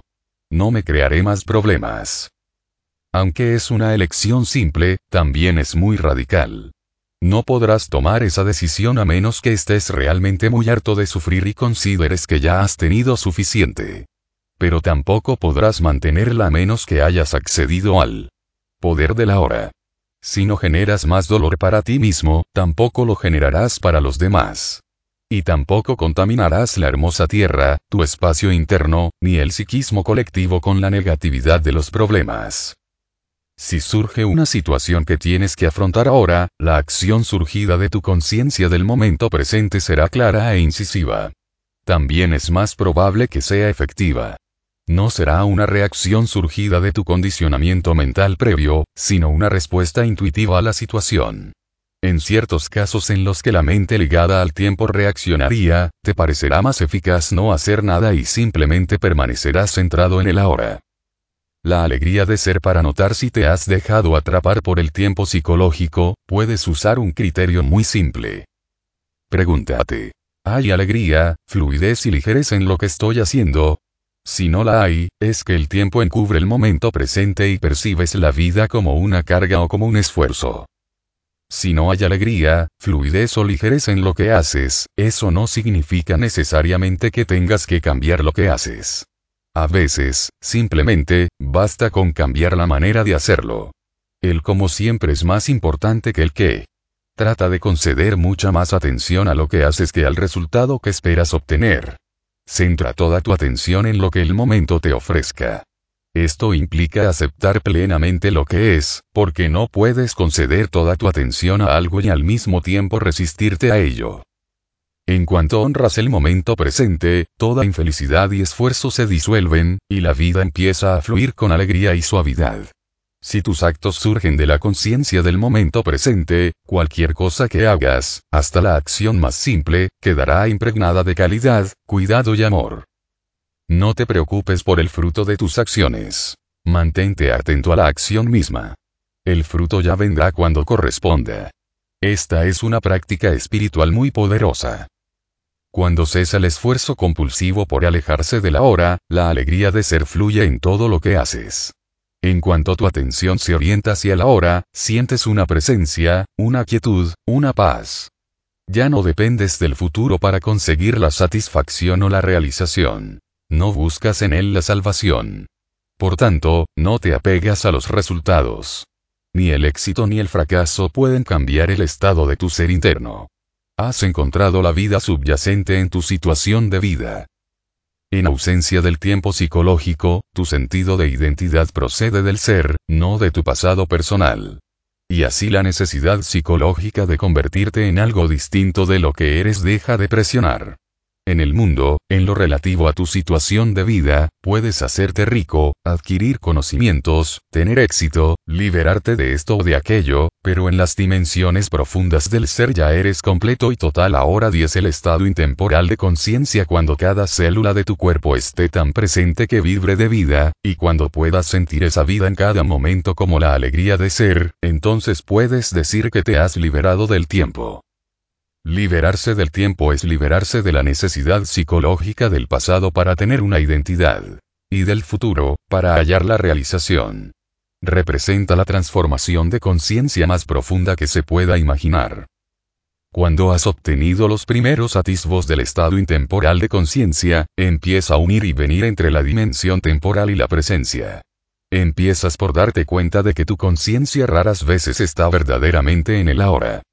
Speaker 1: No me crearé más problemas. Aunque es una elección simple, también es muy radical. No podrás tomar esa decisión a menos que estés realmente muy harto de sufrir y consideres que ya has tenido suficiente. Pero tampoco podrás mantenerla a menos que hayas accedido al Poder de la hora. Si no generas más dolor para ti mismo, tampoco lo generarás para los demás. Y tampoco contaminarás la hermosa tierra, tu espacio interno, ni el psiquismo colectivo con la negatividad de los problemas. Si surge una situación que tienes que afrontar ahora, la acción surgida de tu conciencia del momento presente será clara e incisiva. También es más probable que sea efectiva no será una reacción surgida de tu condicionamiento mental previo, sino una respuesta intuitiva a la situación. En ciertos casos en los que la mente ligada al tiempo reaccionaría, te parecerá más eficaz no hacer nada y simplemente permanecerás centrado en el ahora. La alegría de ser para notar si te has dejado atrapar por el tiempo psicológico, puedes usar un criterio muy simple. Pregúntate. ¿Hay alegría, fluidez y ligereza en lo que estoy haciendo? Si no la hay, es que el tiempo encubre el momento presente y percibes la vida como una carga o como un esfuerzo. Si no hay alegría, fluidez o ligereza en lo que haces, eso no significa necesariamente que tengas que cambiar lo que haces. A veces, simplemente, basta con cambiar la manera de hacerlo. El como siempre es más importante que el qué. Trata de conceder mucha más atención a lo que haces que al resultado que esperas obtener. Centra toda tu atención en lo que el momento te ofrezca. Esto implica aceptar plenamente lo que es, porque no puedes conceder toda tu atención a algo y al mismo tiempo resistirte a ello. En cuanto honras el momento presente, toda infelicidad y esfuerzo se disuelven, y la vida empieza a fluir con alegría y suavidad. Si tus actos surgen de la conciencia del momento presente, cualquier cosa que hagas, hasta la acción más simple, quedará impregnada de calidad, cuidado y amor. No te preocupes por el fruto de tus acciones. Mantente atento a la acción misma. El fruto ya vendrá cuando corresponda. Esta es una práctica espiritual muy poderosa. Cuando cesa el esfuerzo compulsivo por alejarse de la hora, la alegría de ser fluye en todo lo que haces. En cuanto tu atención se orienta hacia la hora, sientes una presencia, una quietud, una paz. Ya no dependes del futuro para conseguir la satisfacción o la realización. No buscas en él la salvación. Por tanto, no te apegas a los resultados. Ni el éxito ni el fracaso pueden cambiar el estado de tu ser interno. Has encontrado la vida subyacente en tu situación de vida. En ausencia del tiempo psicológico, tu sentido de identidad procede del ser, no de tu pasado personal. y así la necesidad psicológica de convertirte en algo distinto de lo que eres deja de presionar. En el mundo, en lo relativo a tu situación de vida, puedes hacerte rico, adquirir conocimientos, tener éxito, liberarte de esto o de aquello, pero en las dimensiones profundas del ser ya eres completo y total. Ahora 10 el estado intemporal de conciencia cuando cada célula de tu cuerpo esté tan presente que vibre de vida, y cuando puedas sentir esa vida en cada momento como la alegría de ser, entonces puedes decir que te has liberado del tiempo. Liberarse del tiempo es liberarse de la necesidad psicológica del pasado para tener una identidad. Y del futuro, para hallar la realización. Representa la transformación de conciencia más profunda que se pueda imaginar. Cuando has obtenido los primeros atisbos del estado intemporal de conciencia, empieza a unir y venir entre la dimensión temporal y la presencia. Empiezas por darte cuenta de que tu conciencia raras veces está verdaderamente en el ahora.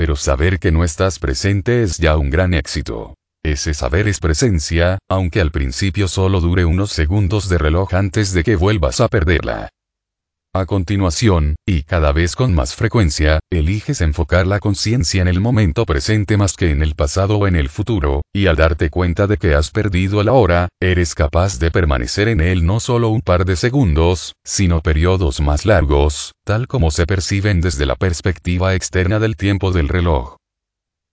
Speaker 1: Pero saber que no estás presente es ya un gran éxito. Ese saber es presencia, aunque al principio solo dure unos segundos de reloj antes de que vuelvas a perderla. A continuación, y cada vez con más frecuencia, eliges enfocar la conciencia en el momento presente más que en el pasado o en el futuro, y al darte cuenta de que has perdido el ahora, eres capaz de permanecer en él no solo un par de segundos, sino periodos más largos, tal como se perciben desde la perspectiva externa del tiempo del reloj.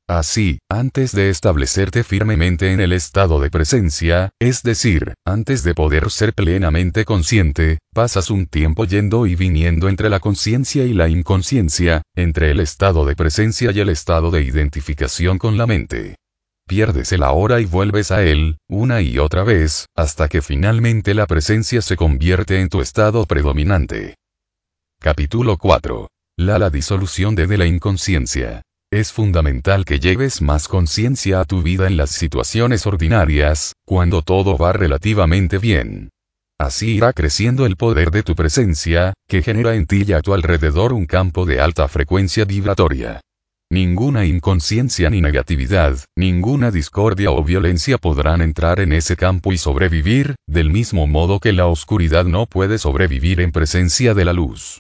Speaker 1: Así, antes de establecerte firmemente en el estado de presencia, es decir, antes de poder ser plenamente consciente, pasas un tiempo yendo y viniendo entre la conciencia y la inconsciencia, entre el estado de presencia y el estado de identificación con la mente. Pierdes el ahora y vuelves a él, una y otra vez, hasta que finalmente la presencia se convierte en tu estado predominante. Capítulo 4. La, la disolución de, de la inconsciencia. Es fundamental que lleves más conciencia a tu vida en las situaciones ordinarias, cuando todo va relativamente bien. Así irá creciendo el poder de tu presencia, que genera en ti y a tu alrededor un campo de alta frecuencia vibratoria. Ninguna inconsciencia ni negatividad, ninguna discordia o violencia podrán entrar en ese campo y sobrevivir, del mismo modo que la oscuridad no puede sobrevivir en presencia de la luz.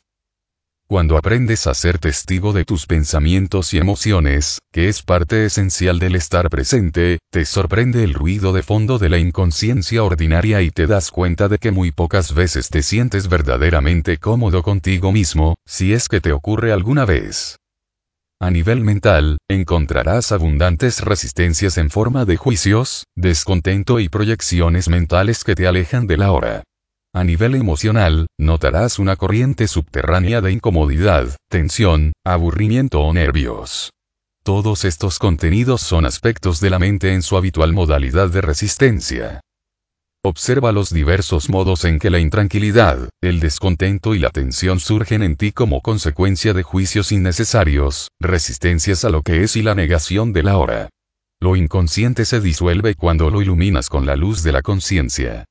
Speaker 1: Cuando aprendes a ser testigo de tus pensamientos y emociones, que es parte esencial del estar presente, te sorprende el ruido de fondo de la inconsciencia ordinaria y te das cuenta de que muy pocas veces te sientes verdaderamente cómodo contigo mismo, si es que te ocurre alguna vez. A nivel mental, encontrarás abundantes resistencias en forma de juicios, descontento y proyecciones mentales que te alejan de la hora. A nivel emocional, notarás una corriente subterránea de incomodidad, tensión, aburrimiento o nervios. Todos estos contenidos son aspectos de la mente en su habitual modalidad de resistencia. Observa los diversos modos en que la intranquilidad, el descontento y la tensión surgen en ti como consecuencia de juicios innecesarios, resistencias a lo que es y la negación de la hora. Lo inconsciente se disuelve cuando lo iluminas con la luz de la conciencia.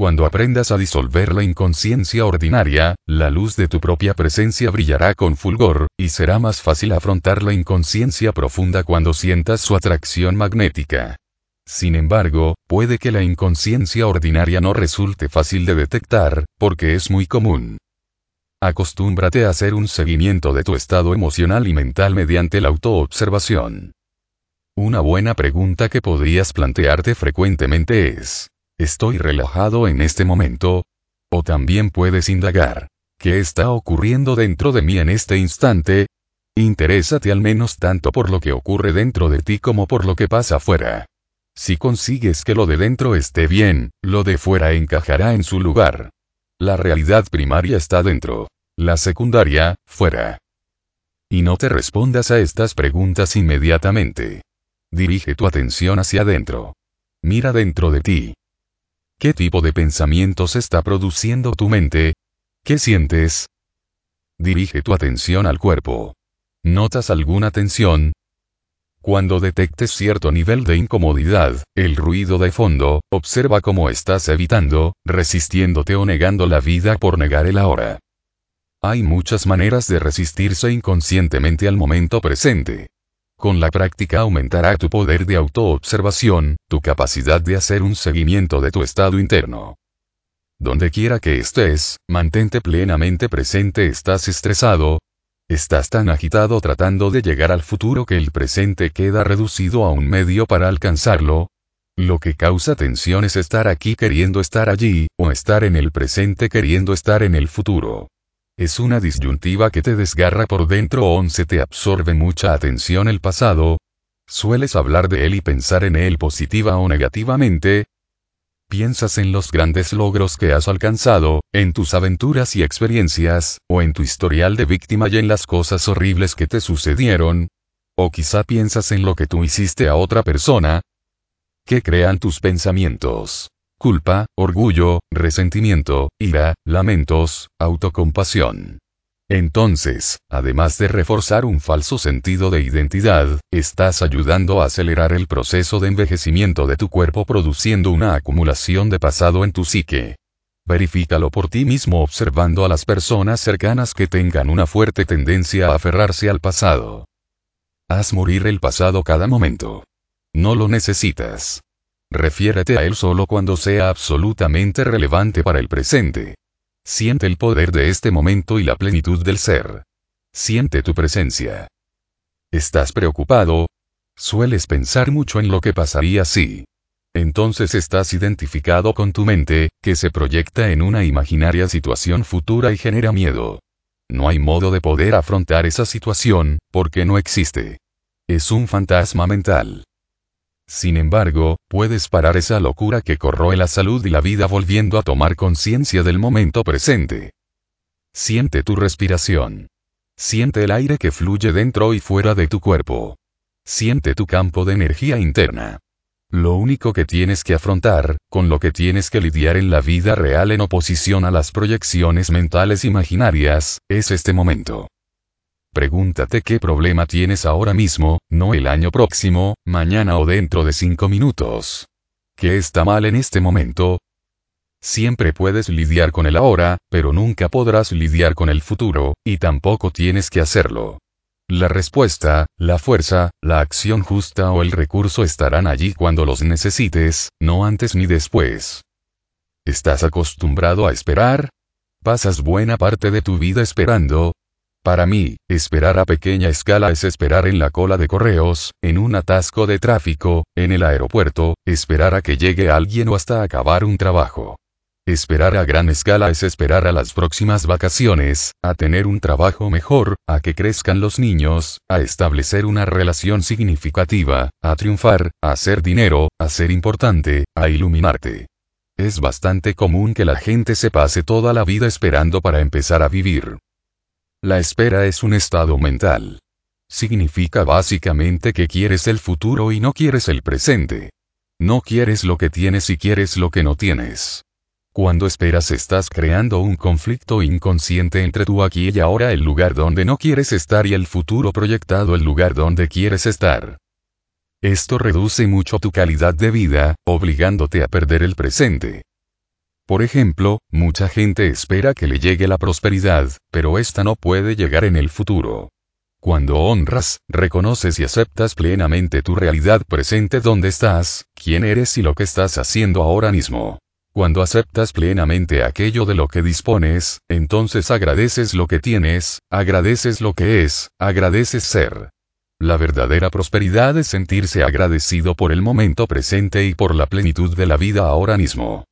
Speaker 1: Cuando aprendas a disolver la inconsciencia ordinaria, la luz de tu propia presencia brillará con fulgor, y será más fácil afrontar la inconsciencia profunda cuando sientas su atracción magnética. Sin embargo, puede que la inconsciencia ordinaria no resulte fácil de detectar, porque es muy común. Acostúmbrate a hacer un seguimiento de tu estado emocional y mental mediante la autoobservación. Una buena pregunta que podrías plantearte frecuentemente es, ¿Estoy relajado en este momento? O también puedes indagar. ¿Qué está ocurriendo dentro de mí en este instante? Interésate al menos tanto por lo que ocurre dentro de ti como por lo que pasa afuera. Si consigues que lo de dentro esté bien, lo de fuera encajará en su lugar. La realidad primaria está dentro. La secundaria, fuera. Y no te respondas a estas preguntas inmediatamente. Dirige tu atención hacia adentro. Mira dentro de ti. ¿Qué tipo de pensamientos está produciendo tu mente? ¿Qué sientes? Dirige tu atención al cuerpo. ¿Notas alguna tensión? Cuando detectes cierto nivel de incomodidad, el ruido de fondo, observa cómo estás evitando, resistiéndote o negando la vida por negar el ahora. Hay muchas maneras de resistirse inconscientemente al momento presente. Con la práctica aumentará tu poder de autoobservación, tu capacidad de hacer un seguimiento de tu estado interno. Donde quiera que estés, mantente plenamente presente. ¿Estás estresado? Estás tan agitado tratando de llegar al futuro que el presente queda reducido a un medio para alcanzarlo. Lo que causa tensión es estar aquí queriendo estar allí, o estar en el presente queriendo estar en el futuro. Es una disyuntiva que te desgarra por dentro o se te absorbe mucha atención el pasado. Sueles hablar de él y pensar en él positiva o negativamente, piensas en los grandes logros que has alcanzado, en tus aventuras y experiencias, o en tu historial de víctima y en las cosas horribles que te sucedieron, o quizá piensas en lo que tú hiciste a otra persona, que crean tus pensamientos. Culpa, orgullo, resentimiento, ira, lamentos, autocompasión. Entonces, además de reforzar un falso sentido de identidad, estás ayudando a acelerar el proceso de envejecimiento de tu cuerpo produciendo una acumulación de pasado en tu psique. Verifícalo por ti mismo observando a las personas cercanas que tengan una fuerte tendencia a aferrarse al pasado. Haz morir el pasado cada momento. No lo necesitas. Refiérete a él solo cuando sea absolutamente relevante para el presente. Siente el poder de este momento y la plenitud del ser. Siente tu presencia. ¿Estás preocupado? Sueles pensar mucho en lo que pasaría si. Entonces estás identificado con tu mente, que se proyecta en una imaginaria situación futura y genera miedo. No hay modo de poder afrontar esa situación, porque no existe. Es un fantasma mental. Sin embargo, puedes parar esa locura que corroe la salud y la vida volviendo a tomar conciencia del momento presente. Siente tu respiración. Siente el aire que fluye dentro y fuera de tu cuerpo. Siente tu campo de energía interna. Lo único que tienes que afrontar, con lo que tienes que lidiar en la vida real en oposición a las proyecciones mentales imaginarias, es este momento. Pregúntate qué problema tienes ahora mismo, no el año próximo, mañana o dentro de cinco minutos. ¿Qué está mal en este momento? Siempre puedes lidiar con el ahora, pero nunca podrás lidiar con el futuro, y tampoco tienes que hacerlo. La respuesta, la fuerza, la acción justa o el recurso estarán allí cuando los necesites, no antes ni después. ¿Estás acostumbrado a esperar? ¿Pasas buena parte de tu vida esperando? Para mí, esperar a pequeña escala es esperar en la cola de correos, en un atasco de tráfico, en el aeropuerto, esperar a que llegue alguien o hasta acabar un trabajo. Esperar a gran escala es esperar a las próximas vacaciones, a tener un trabajo mejor, a que crezcan los niños, a establecer una relación significativa, a triunfar, a hacer dinero, a ser importante, a iluminarte. Es bastante común que la gente se pase toda la vida esperando para empezar a vivir. La espera es un estado mental. Significa básicamente que quieres el futuro y no quieres el presente. No quieres lo que tienes y quieres lo que no tienes. Cuando esperas estás creando un conflicto inconsciente entre tú aquí y ahora el lugar donde no quieres estar y el futuro proyectado el lugar donde quieres estar. Esto reduce mucho tu calidad de vida, obligándote a perder el presente. Por ejemplo, mucha gente espera que le llegue la prosperidad, pero esta no puede llegar en el futuro. Cuando honras, reconoces y aceptas plenamente tu realidad presente donde estás, quién eres y lo que estás haciendo ahora mismo. Cuando aceptas plenamente aquello de lo que dispones, entonces agradeces lo que tienes, agradeces lo que es, agradeces ser. La verdadera prosperidad es sentirse agradecido por el momento presente y por la plenitud de la vida ahora mismo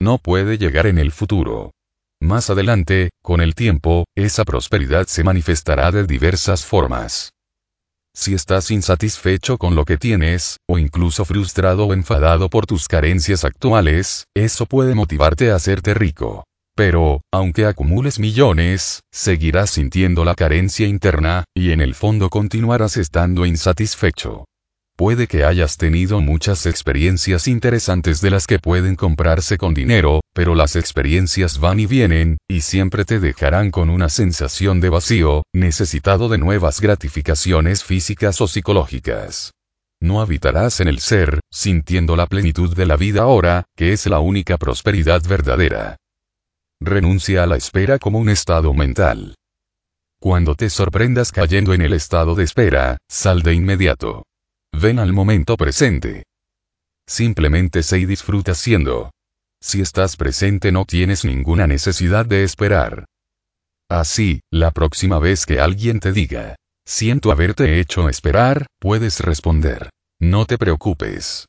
Speaker 1: no puede llegar en el futuro. Más adelante, con el tiempo, esa prosperidad se manifestará de diversas formas. Si estás insatisfecho con lo que tienes, o incluso frustrado o enfadado por tus carencias actuales, eso puede motivarte a hacerte rico. Pero, aunque acumules millones, seguirás sintiendo la carencia interna, y en el fondo continuarás estando insatisfecho. Puede que hayas tenido muchas experiencias interesantes de las que pueden comprarse con dinero, pero las experiencias van y vienen, y siempre te dejarán con una sensación de vacío, necesitado de nuevas gratificaciones físicas o psicológicas. No habitarás en el ser, sintiendo la plenitud de la vida ahora, que es la única prosperidad verdadera. Renuncia a la espera como un estado mental. Cuando te sorprendas cayendo en el estado de espera, sal de inmediato. Ven al momento presente. Simplemente sé y disfruta siendo. Si estás presente no tienes ninguna necesidad de esperar. Así, la próxima vez que alguien te diga, siento haberte hecho esperar, puedes responder, no te preocupes.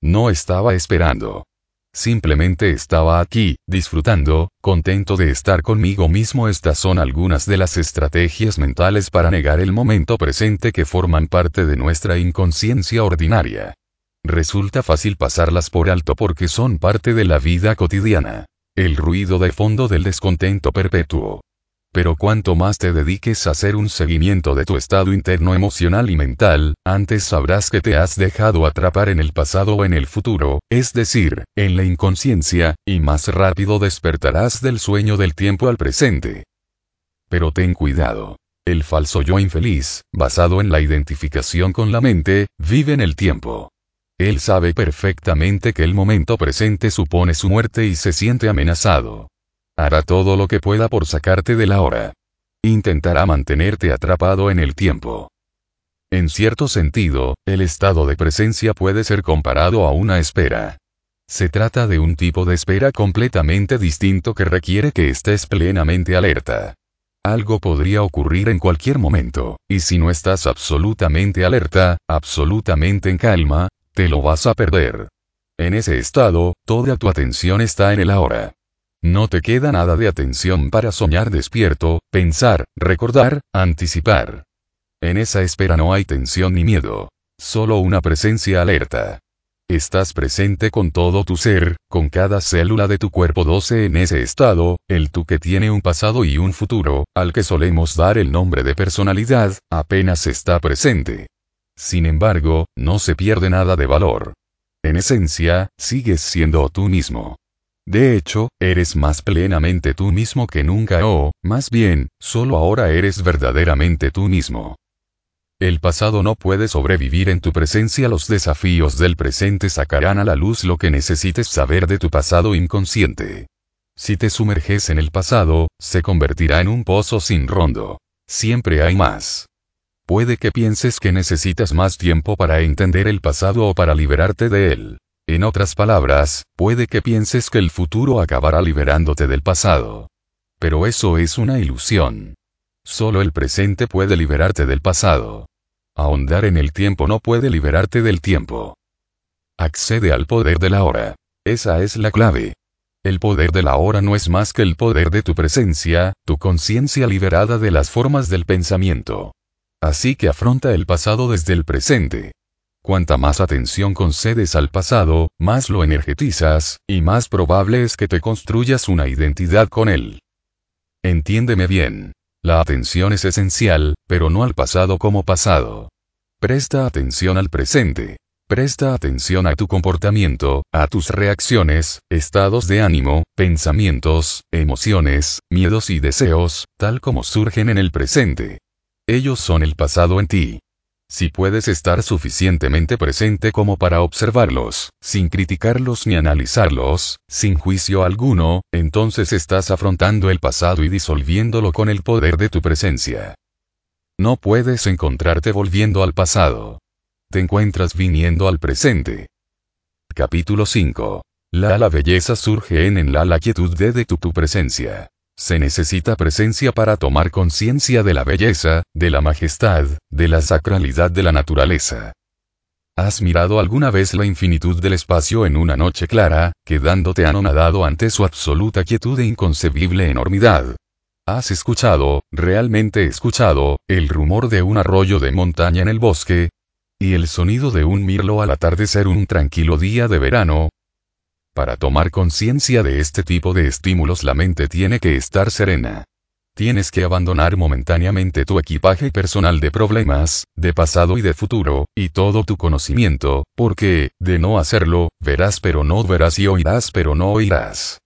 Speaker 1: No estaba esperando. Simplemente estaba aquí, disfrutando, contento de estar conmigo mismo. Estas son algunas de las estrategias mentales para negar el momento presente que forman parte de nuestra inconsciencia ordinaria. Resulta fácil pasarlas por alto porque son parte de la vida cotidiana. El ruido de fondo del descontento perpetuo. Pero cuanto más te dediques a hacer un seguimiento de tu estado interno emocional y mental, antes sabrás que te has dejado atrapar en el pasado o en el futuro, es decir, en la inconsciencia, y más rápido despertarás del sueño del tiempo al presente. Pero ten cuidado. El falso yo infeliz, basado en la identificación con la mente, vive en el tiempo. Él sabe perfectamente que el momento presente supone su muerte y se siente amenazado. Hará todo lo que pueda por sacarte de la hora. Intentará mantenerte atrapado en el tiempo. En cierto sentido, el estado de presencia puede ser comparado a una espera. Se trata de un tipo de espera completamente distinto que requiere que estés plenamente alerta. Algo podría ocurrir en cualquier momento, y si no estás absolutamente alerta, absolutamente en calma, te lo vas a perder. En ese estado, toda tu atención está en el ahora. No te queda nada de atención para soñar despierto, pensar, recordar, anticipar. En esa espera no hay tensión ni miedo. Solo una presencia alerta. Estás presente con todo tu ser, con cada célula de tu cuerpo 12 en ese estado, el tú que tiene un pasado y un futuro, al que solemos dar el nombre de personalidad, apenas está presente. Sin embargo, no se pierde nada de valor. En esencia, sigues siendo tú mismo. De hecho, eres más plenamente tú mismo que nunca o, más bien, solo ahora eres verdaderamente tú mismo. El pasado no puede sobrevivir en tu presencia. Los desafíos del presente sacarán a la luz lo que necesites saber de tu pasado inconsciente. Si te sumerges en el pasado, se convertirá en un pozo sin rondo. Siempre hay más. Puede que pienses que necesitas más tiempo para entender el pasado o para liberarte de él. En otras palabras, puede que pienses que el futuro acabará liberándote del pasado. Pero eso es una ilusión. Solo el presente puede liberarte del pasado. Ahondar en el tiempo no puede liberarte del tiempo. Accede al poder de la hora. Esa es la clave. El poder de la hora no es más que el poder de tu presencia, tu conciencia liberada de las formas del pensamiento. Así que afronta el pasado desde el presente. Cuanta más atención concedes al pasado, más lo energetizas, y más probable es que te construyas una identidad con él. Entiéndeme bien. La atención es esencial, pero no al pasado como pasado. Presta atención al presente. Presta atención a tu comportamiento, a tus reacciones, estados de ánimo, pensamientos, emociones, miedos y deseos, tal como surgen en el presente. Ellos son el pasado en ti. Si puedes estar suficientemente presente como para observarlos, sin criticarlos ni analizarlos, sin juicio alguno, entonces estás afrontando el pasado y disolviéndolo con el poder de tu presencia. No puedes encontrarte volviendo al pasado. Te encuentras viniendo al presente. Capítulo 5. La la belleza surge en la la quietud de, tu presencia. Se necesita presencia para tomar conciencia de la belleza, de la majestad, de la sacralidad de la naturaleza. ¿Has mirado alguna vez la infinitud del espacio en una noche clara, quedándote anonadado ante su absoluta quietud e inconcebible enormidad? ¿Has escuchado, realmente escuchado, el rumor de un arroyo de montaña en el bosque? ¿Y el sonido de un mirlo al atardecer un tranquilo día de verano? Para tomar conciencia de este tipo de estímulos la mente tiene que estar serena. Tienes que abandonar momentáneamente tu equipaje personal de problemas, de pasado y de futuro, y todo tu conocimiento, porque, de no hacerlo, verás pero no verás y oirás pero no oirás.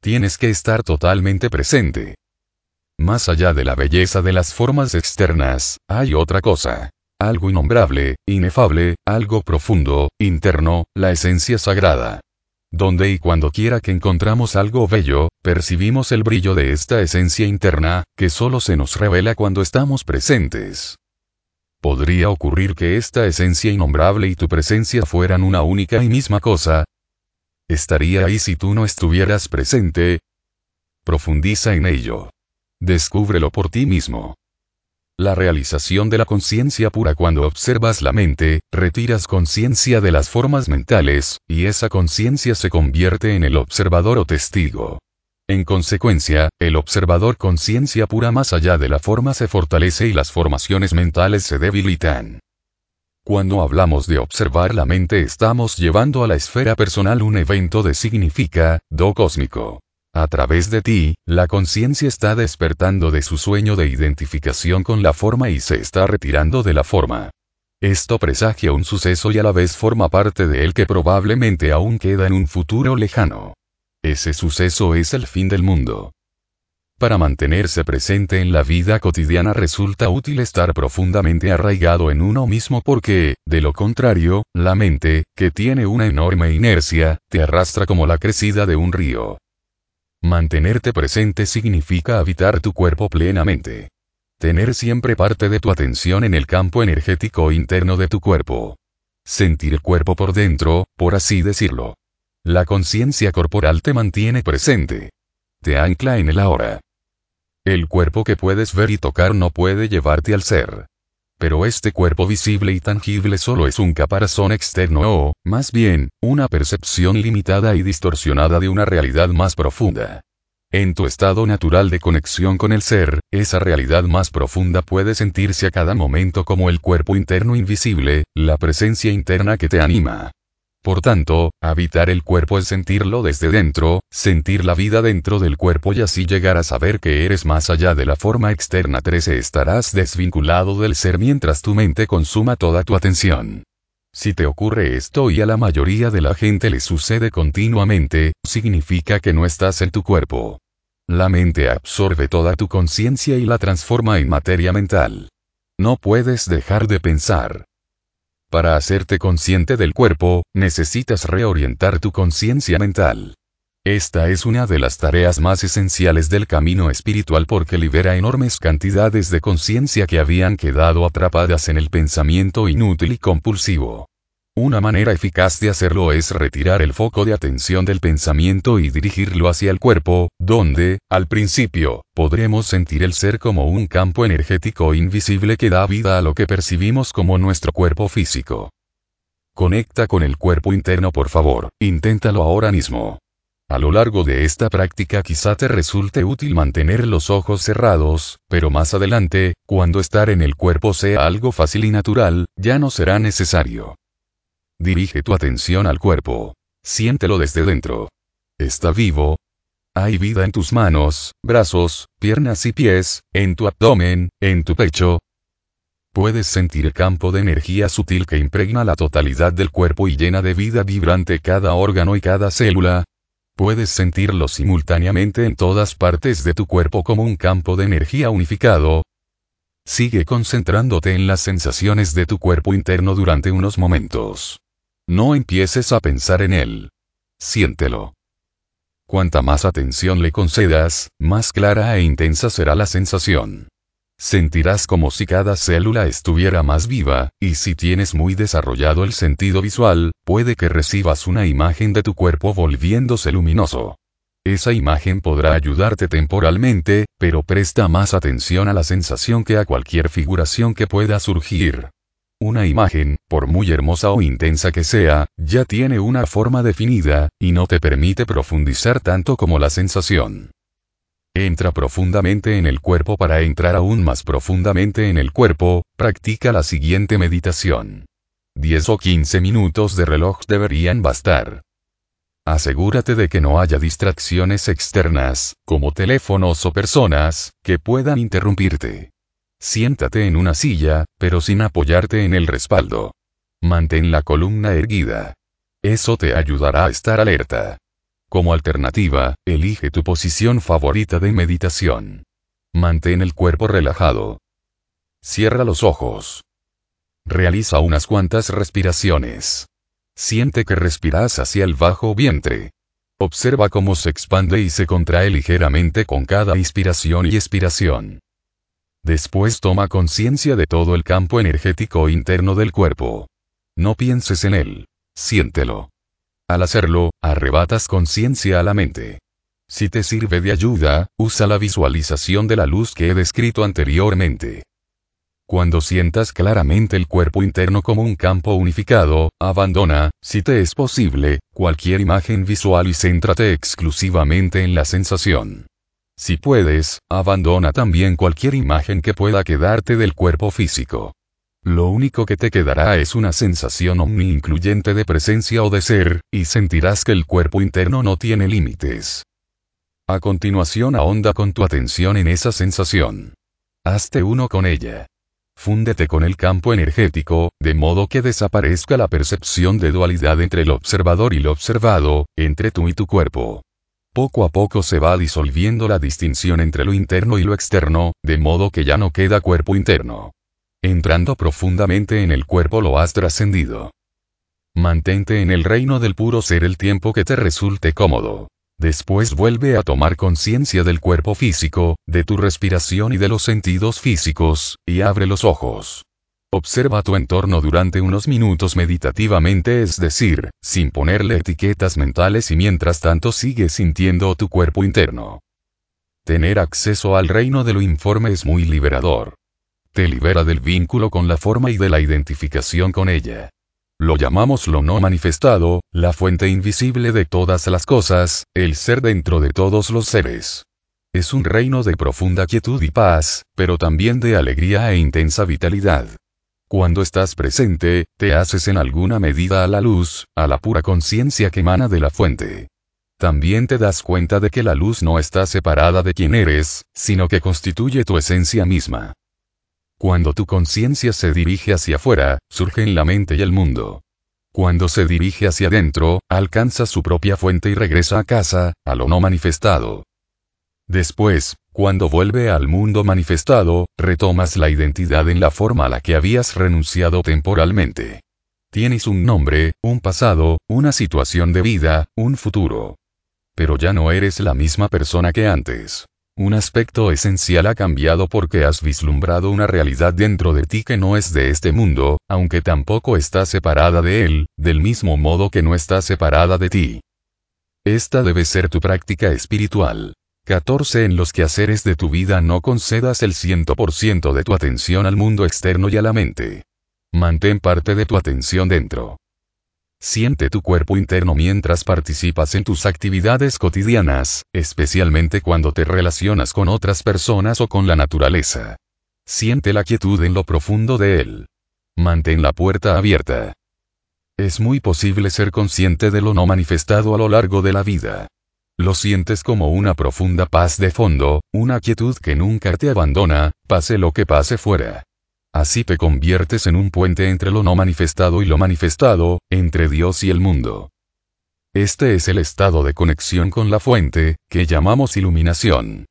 Speaker 1: Tienes que estar totalmente presente. Más allá de la belleza de las formas externas, hay otra cosa. Algo innombrable, inefable, algo profundo, interno, la esencia sagrada. Donde y cuando quiera que encontramos algo bello, percibimos el brillo de esta esencia interna, que solo se nos revela cuando estamos presentes. ¿Podría ocurrir que esta esencia innombrable y tu presencia fueran una única y misma cosa? ¿Estaría ahí si tú no estuvieras presente? Profundiza en ello. Descúbrelo por ti mismo. La realización de la conciencia pura cuando observas la mente, retiras conciencia de las formas mentales, y esa conciencia se convierte en el observador o testigo. En consecuencia, el observador conciencia pura más allá de la forma se fortalece y las formaciones mentales se debilitan. Cuando hablamos de observar la mente estamos llevando a la esfera personal un evento de significa, do cósmico. A través de ti, la conciencia está despertando de su sueño de identificación con la forma y se está retirando de la forma. Esto presagia un suceso y a la vez forma parte de él que probablemente aún queda en un futuro lejano. Ese suceso es el fin del mundo. Para mantenerse presente en la vida cotidiana resulta útil estar profundamente arraigado en uno mismo porque, de lo contrario, la mente, que tiene una enorme inercia, te arrastra como la crecida de un río. Mantenerte presente significa habitar tu cuerpo plenamente. Tener siempre parte de tu atención en el campo energético interno de tu cuerpo. Sentir cuerpo por dentro, por así decirlo. La conciencia corporal te mantiene presente. Te ancla en el ahora. El cuerpo que puedes ver y tocar no puede llevarte al ser. Pero este cuerpo visible y tangible solo es un caparazón externo o, más bien, una percepción limitada y distorsionada de una realidad más profunda. En tu estado natural de conexión con el ser, esa realidad más profunda puede sentirse a cada momento como el cuerpo interno invisible, la presencia interna que te anima. Por tanto, habitar el cuerpo es sentirlo desde dentro, sentir la vida dentro del cuerpo y así llegar a saber que eres más allá de la forma externa 13 estarás desvinculado del ser mientras tu mente consuma toda tu atención. Si te ocurre esto y a la mayoría de la gente le sucede continuamente, significa que no estás en tu cuerpo. La mente absorbe toda tu conciencia y la transforma en materia mental. No puedes dejar de pensar. Para hacerte consciente del cuerpo, necesitas reorientar tu conciencia mental. Esta es una de las tareas más esenciales del camino espiritual porque libera enormes cantidades de conciencia que habían quedado atrapadas en el pensamiento inútil y compulsivo. Una manera eficaz de hacerlo es retirar el foco de atención del pensamiento y dirigirlo hacia el cuerpo, donde, al principio, podremos sentir el ser como un campo energético invisible que da vida a lo que percibimos como nuestro cuerpo físico. Conecta con el cuerpo interno por favor, inténtalo ahora mismo. A lo largo de esta práctica quizá te resulte útil mantener los ojos cerrados, pero más adelante, cuando estar en el cuerpo sea algo fácil y natural, ya no será necesario. Dirige tu atención al cuerpo. Siéntelo desde dentro. Está vivo. Hay vida en tus manos, brazos, piernas y pies, en tu abdomen, en tu pecho. Puedes sentir el campo de energía sutil que impregna la totalidad del cuerpo y llena de vida vibrante cada órgano y cada célula. Puedes sentirlo simultáneamente en todas partes de tu cuerpo como un campo de energía unificado. Sigue concentrándote en las sensaciones de tu cuerpo interno durante unos momentos. No empieces a pensar en él. Siéntelo. Cuanta más atención le concedas, más clara e intensa será la sensación. Sentirás como si cada célula estuviera más viva, y si tienes muy desarrollado el sentido visual, puede que recibas una imagen de tu cuerpo volviéndose luminoso. Esa imagen podrá ayudarte temporalmente, pero presta más atención a la sensación que a cualquier figuración que pueda surgir. Una imagen, por muy hermosa o intensa que sea, ya tiene una forma definida, y no te permite profundizar tanto como la sensación. Entra profundamente en el cuerpo para entrar aún más profundamente en el cuerpo, practica la siguiente meditación. 10 o 15 minutos de reloj deberían bastar. Asegúrate de que no haya distracciones externas, como teléfonos o personas, que puedan interrumpirte. Siéntate en una silla, pero sin apoyarte en el respaldo. Mantén la columna erguida. Eso te ayudará a estar alerta. Como alternativa, elige tu posición favorita de meditación. Mantén el cuerpo relajado. Cierra los ojos. Realiza unas cuantas respiraciones. Siente que respiras hacia el bajo vientre. Observa cómo se expande y se contrae ligeramente con cada inspiración y expiración. Después toma conciencia de todo el campo energético interno del cuerpo. No pienses en él. Siéntelo. Al hacerlo, arrebatas conciencia a la mente. Si te sirve de ayuda, usa la visualización de la luz que he descrito anteriormente. Cuando sientas claramente el cuerpo interno como un campo unificado, abandona, si te es posible, cualquier imagen visual y céntrate exclusivamente en la sensación. Si puedes, abandona también cualquier imagen que pueda quedarte del cuerpo físico. Lo único que te quedará es una sensación omni-incluyente de presencia o de ser, y sentirás que el cuerpo interno no tiene límites. A continuación ahonda con tu atención en esa sensación. Hazte uno con ella. Fúndete con el campo energético, de modo que desaparezca la percepción de dualidad entre el observador y lo observado, entre tú y tu cuerpo. Poco a poco se va disolviendo la distinción entre lo interno y lo externo, de modo que ya no queda cuerpo interno. Entrando profundamente en el cuerpo lo has trascendido. Mantente en el reino del puro ser el tiempo que te resulte cómodo. Después vuelve a tomar conciencia del cuerpo físico, de tu respiración y de los sentidos físicos, y abre los ojos. Observa tu entorno durante unos minutos meditativamente, es decir, sin ponerle etiquetas mentales y mientras tanto sigue sintiendo tu cuerpo interno. Tener acceso al reino de lo informe es muy liberador. Te libera del vínculo con la forma y de la identificación con ella. Lo llamamos lo no manifestado, la fuente invisible de todas las cosas, el ser dentro de todos los seres. Es un reino de profunda quietud y paz, pero también de alegría e intensa vitalidad. Cuando estás presente, te haces en alguna medida a la luz, a la pura conciencia que emana de la fuente. También te das cuenta de que la luz no está separada de quien eres, sino que constituye tu esencia misma. Cuando tu conciencia se dirige hacia afuera, surge en la mente y el mundo. Cuando se dirige hacia adentro, alcanza su propia fuente y regresa a casa, a lo no manifestado. Después, cuando vuelve al mundo manifestado, retomas la identidad en la forma a la que habías renunciado temporalmente. Tienes un nombre, un pasado, una situación de vida, un futuro. Pero ya no eres la misma persona que antes. Un aspecto esencial ha cambiado porque has vislumbrado una realidad dentro de ti que no es de este mundo, aunque tampoco está separada de él, del mismo modo que no está separada de ti. Esta debe ser tu práctica espiritual. 14. En los quehaceres de tu vida no concedas el 100% de tu atención al mundo externo y a la mente. Mantén parte de tu atención dentro. Siente tu cuerpo interno mientras participas en tus actividades cotidianas, especialmente cuando te relacionas con otras personas o con la naturaleza. Siente la quietud en lo profundo de él. Mantén la puerta abierta. Es muy posible ser consciente de lo no manifestado a lo largo de la vida. Lo sientes como una profunda paz de fondo, una quietud que nunca te abandona, pase lo que pase fuera. Así te conviertes en un puente entre lo no manifestado y lo manifestado, entre Dios y el mundo. Este es el estado de conexión con la fuente, que llamamos iluminación.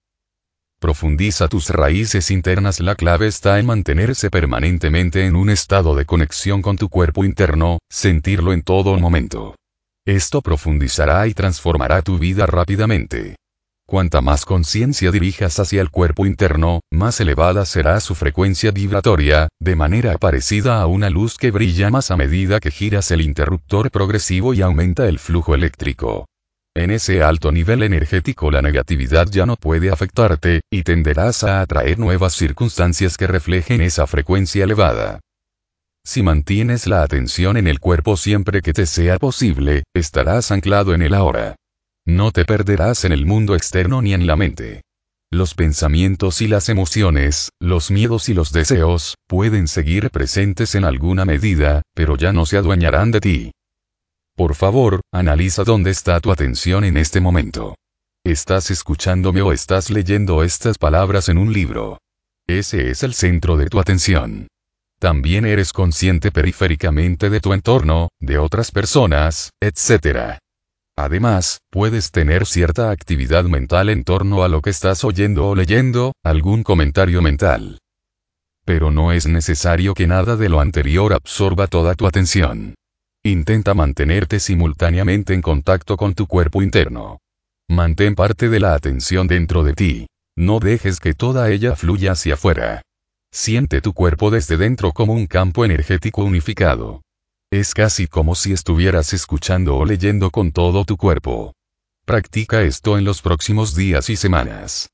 Speaker 1: Profundiza tus raíces internas. La clave está en mantenerse permanentemente en un estado de conexión con tu cuerpo interno, sentirlo en todo momento. Esto profundizará y transformará tu vida rápidamente. Cuanta más conciencia dirijas hacia el cuerpo interno, más elevada será su frecuencia vibratoria, de manera parecida a una luz que brilla más a medida que giras el interruptor progresivo y aumenta el flujo eléctrico. En ese alto nivel energético la negatividad ya no puede afectarte, y tenderás a atraer nuevas circunstancias que reflejen esa frecuencia elevada. Si mantienes la atención en el cuerpo siempre que te sea posible, estarás anclado en el ahora. No te perderás en el mundo externo ni en la mente. Los pensamientos y las emociones, los miedos y los deseos, pueden seguir presentes en alguna medida, pero ya no se adueñarán de ti. Por favor, analiza dónde está tu atención en este momento. ¿Estás escuchándome o estás leyendo estas palabras en un libro? Ese es el centro de tu atención. También eres consciente periféricamente de tu entorno, de otras personas, etc. Además, puedes tener cierta actividad mental en torno a lo que estás oyendo o leyendo, algún comentario mental. Pero no es necesario que nada de lo anterior absorba toda tu atención. Intenta mantenerte simultáneamente en contacto con tu cuerpo interno. Mantén parte de la atención dentro de ti. No dejes que toda ella fluya hacia afuera. Siente tu cuerpo desde dentro como un campo energético unificado. Es casi como si estuvieras escuchando o leyendo con todo tu cuerpo. practica esto en los próximos días y semanas.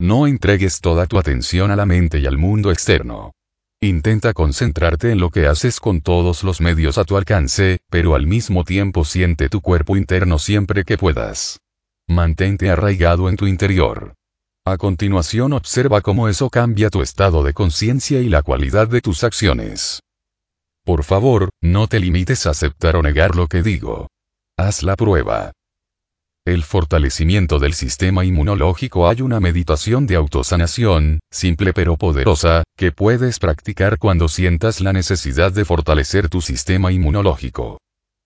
Speaker 1: No entregues toda tu atención a la mente y al mundo externo. Intenta concentrarte en lo que haces con todos los medios a tu alcance, pero al mismo tiempo siente tu cuerpo interno siempre que puedas. Mantente arraigado en tu interior. A continuación observa cómo eso cambia tu estado de conciencia y la cualidad de tus acciones. Por favor, no te limites a aceptar o negar lo que digo. Haz la prueba. El fortalecimiento del sistema inmunológico hay una meditación de autosanación, simple pero poderosa, que puedes practicar cuando sientas la necesidad de fortalecer tu sistema inmunológico.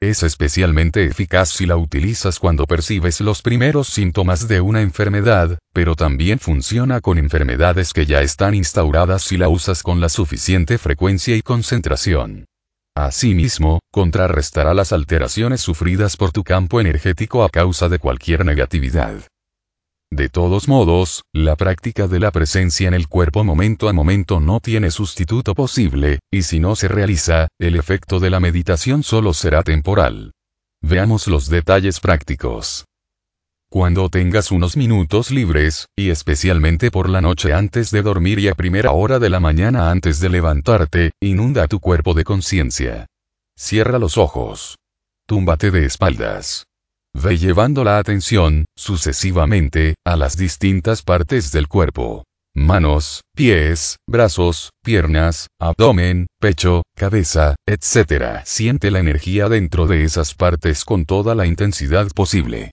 Speaker 1: Es especialmente eficaz si la utilizas cuando percibes los primeros síntomas de una enfermedad, pero también funciona con enfermedades que ya están instauradas si la usas con la suficiente frecuencia y concentración. Asimismo, contrarrestará las alteraciones sufridas por tu campo energético a causa de cualquier negatividad. De todos modos, la práctica de la presencia en el cuerpo momento a momento no tiene sustituto posible, y si no se realiza, el efecto de la meditación solo será temporal. Veamos los detalles prácticos. Cuando tengas unos minutos libres, y especialmente por la noche antes de dormir y a primera hora de la mañana antes de levantarte, inunda tu cuerpo de conciencia. Cierra los ojos. Túmbate de espaldas. Ve llevando la atención, sucesivamente, a las distintas partes del cuerpo. Manos, pies, brazos, piernas, abdomen, pecho, cabeza, etc. Siente la energía dentro de esas partes con toda la intensidad posible.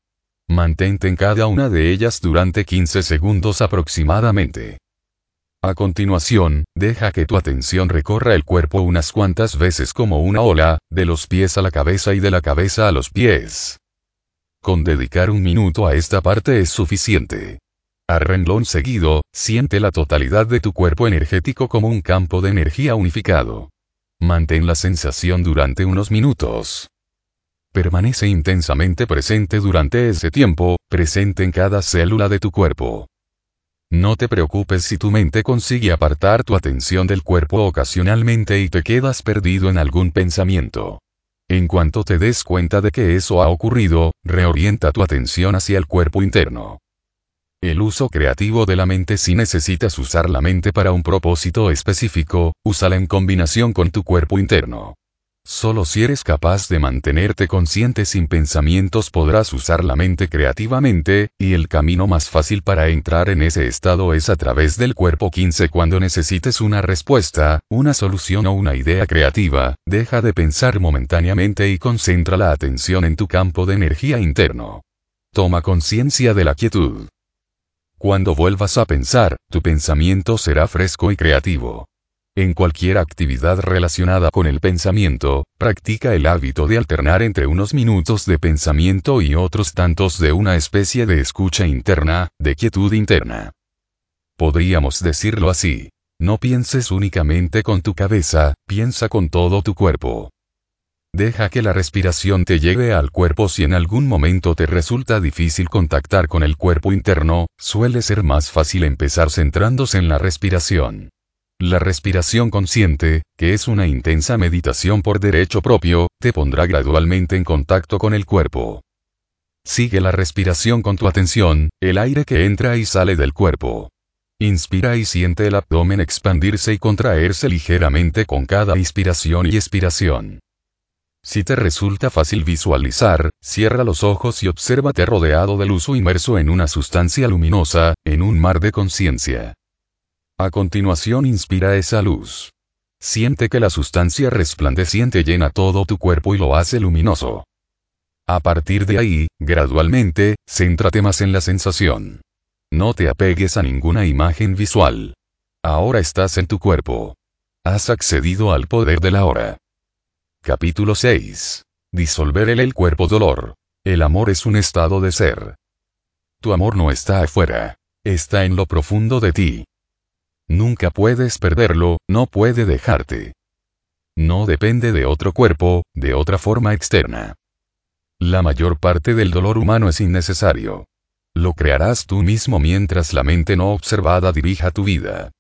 Speaker 1: Mantente en cada una de ellas durante 15 segundos aproximadamente. A continuación, deja que tu atención recorra el cuerpo unas cuantas veces como una ola, de los pies a la cabeza y de la cabeza a los pies. Con dedicar un minuto a esta parte es suficiente. A renglón seguido, siente la totalidad de tu cuerpo energético como un campo de energía unificado. Mantén la sensación durante unos minutos. Permanece intensamente presente durante ese tiempo, presente en cada célula de tu cuerpo. No te preocupes si tu mente consigue apartar tu atención del cuerpo ocasionalmente y te quedas perdido en algún pensamiento. En cuanto te des cuenta de que eso ha ocurrido, reorienta tu atención hacia el cuerpo interno. El uso creativo de la mente si necesitas usar la mente para un propósito específico, úsala en combinación con tu cuerpo interno. Solo si eres capaz de mantenerte consciente sin pensamientos podrás usar la mente creativamente, y el camino más fácil para entrar en ese estado es a través del cuerpo 15 cuando necesites una respuesta, una solución o una idea creativa, deja de pensar momentáneamente y concentra la atención en tu campo de energía interno. Toma conciencia de la quietud. Cuando vuelvas a pensar, tu pensamiento será fresco y creativo. En cualquier actividad relacionada con el pensamiento, practica el hábito de alternar entre unos minutos de pensamiento y otros tantos de una especie de escucha interna, de quietud interna. Podríamos decirlo así. No pienses únicamente con tu cabeza, piensa con todo tu cuerpo. Deja que la respiración te lleve al cuerpo si en algún momento te resulta difícil contactar con el cuerpo interno, suele ser más fácil empezar centrándose en la respiración. La respiración consciente, que es una intensa meditación por derecho propio, te pondrá gradualmente en contacto con el cuerpo. Sigue la respiración con tu atención, el aire que entra y sale del cuerpo. Inspira y siente el abdomen expandirse y contraerse ligeramente con cada inspiración y expiración. Si te resulta fácil visualizar, cierra los ojos y obsérvate rodeado de luz o inmerso en una sustancia luminosa, en un mar de conciencia. A continuación inspira esa luz. Siente que la sustancia resplandeciente llena todo tu cuerpo y lo hace luminoso. A partir de ahí, gradualmente, céntrate más en la sensación. No te apegues a ninguna imagen visual. Ahora estás en tu cuerpo. Has accedido al poder de la hora. Capítulo 6. Disolver el, el cuerpo dolor. El amor es un estado de ser. Tu amor no está afuera. Está en lo profundo de ti. Nunca puedes perderlo, no puede dejarte. No depende de otro cuerpo, de otra forma externa. La mayor parte del dolor humano es innecesario. Lo crearás tú mismo mientras la mente no observada dirija tu vida.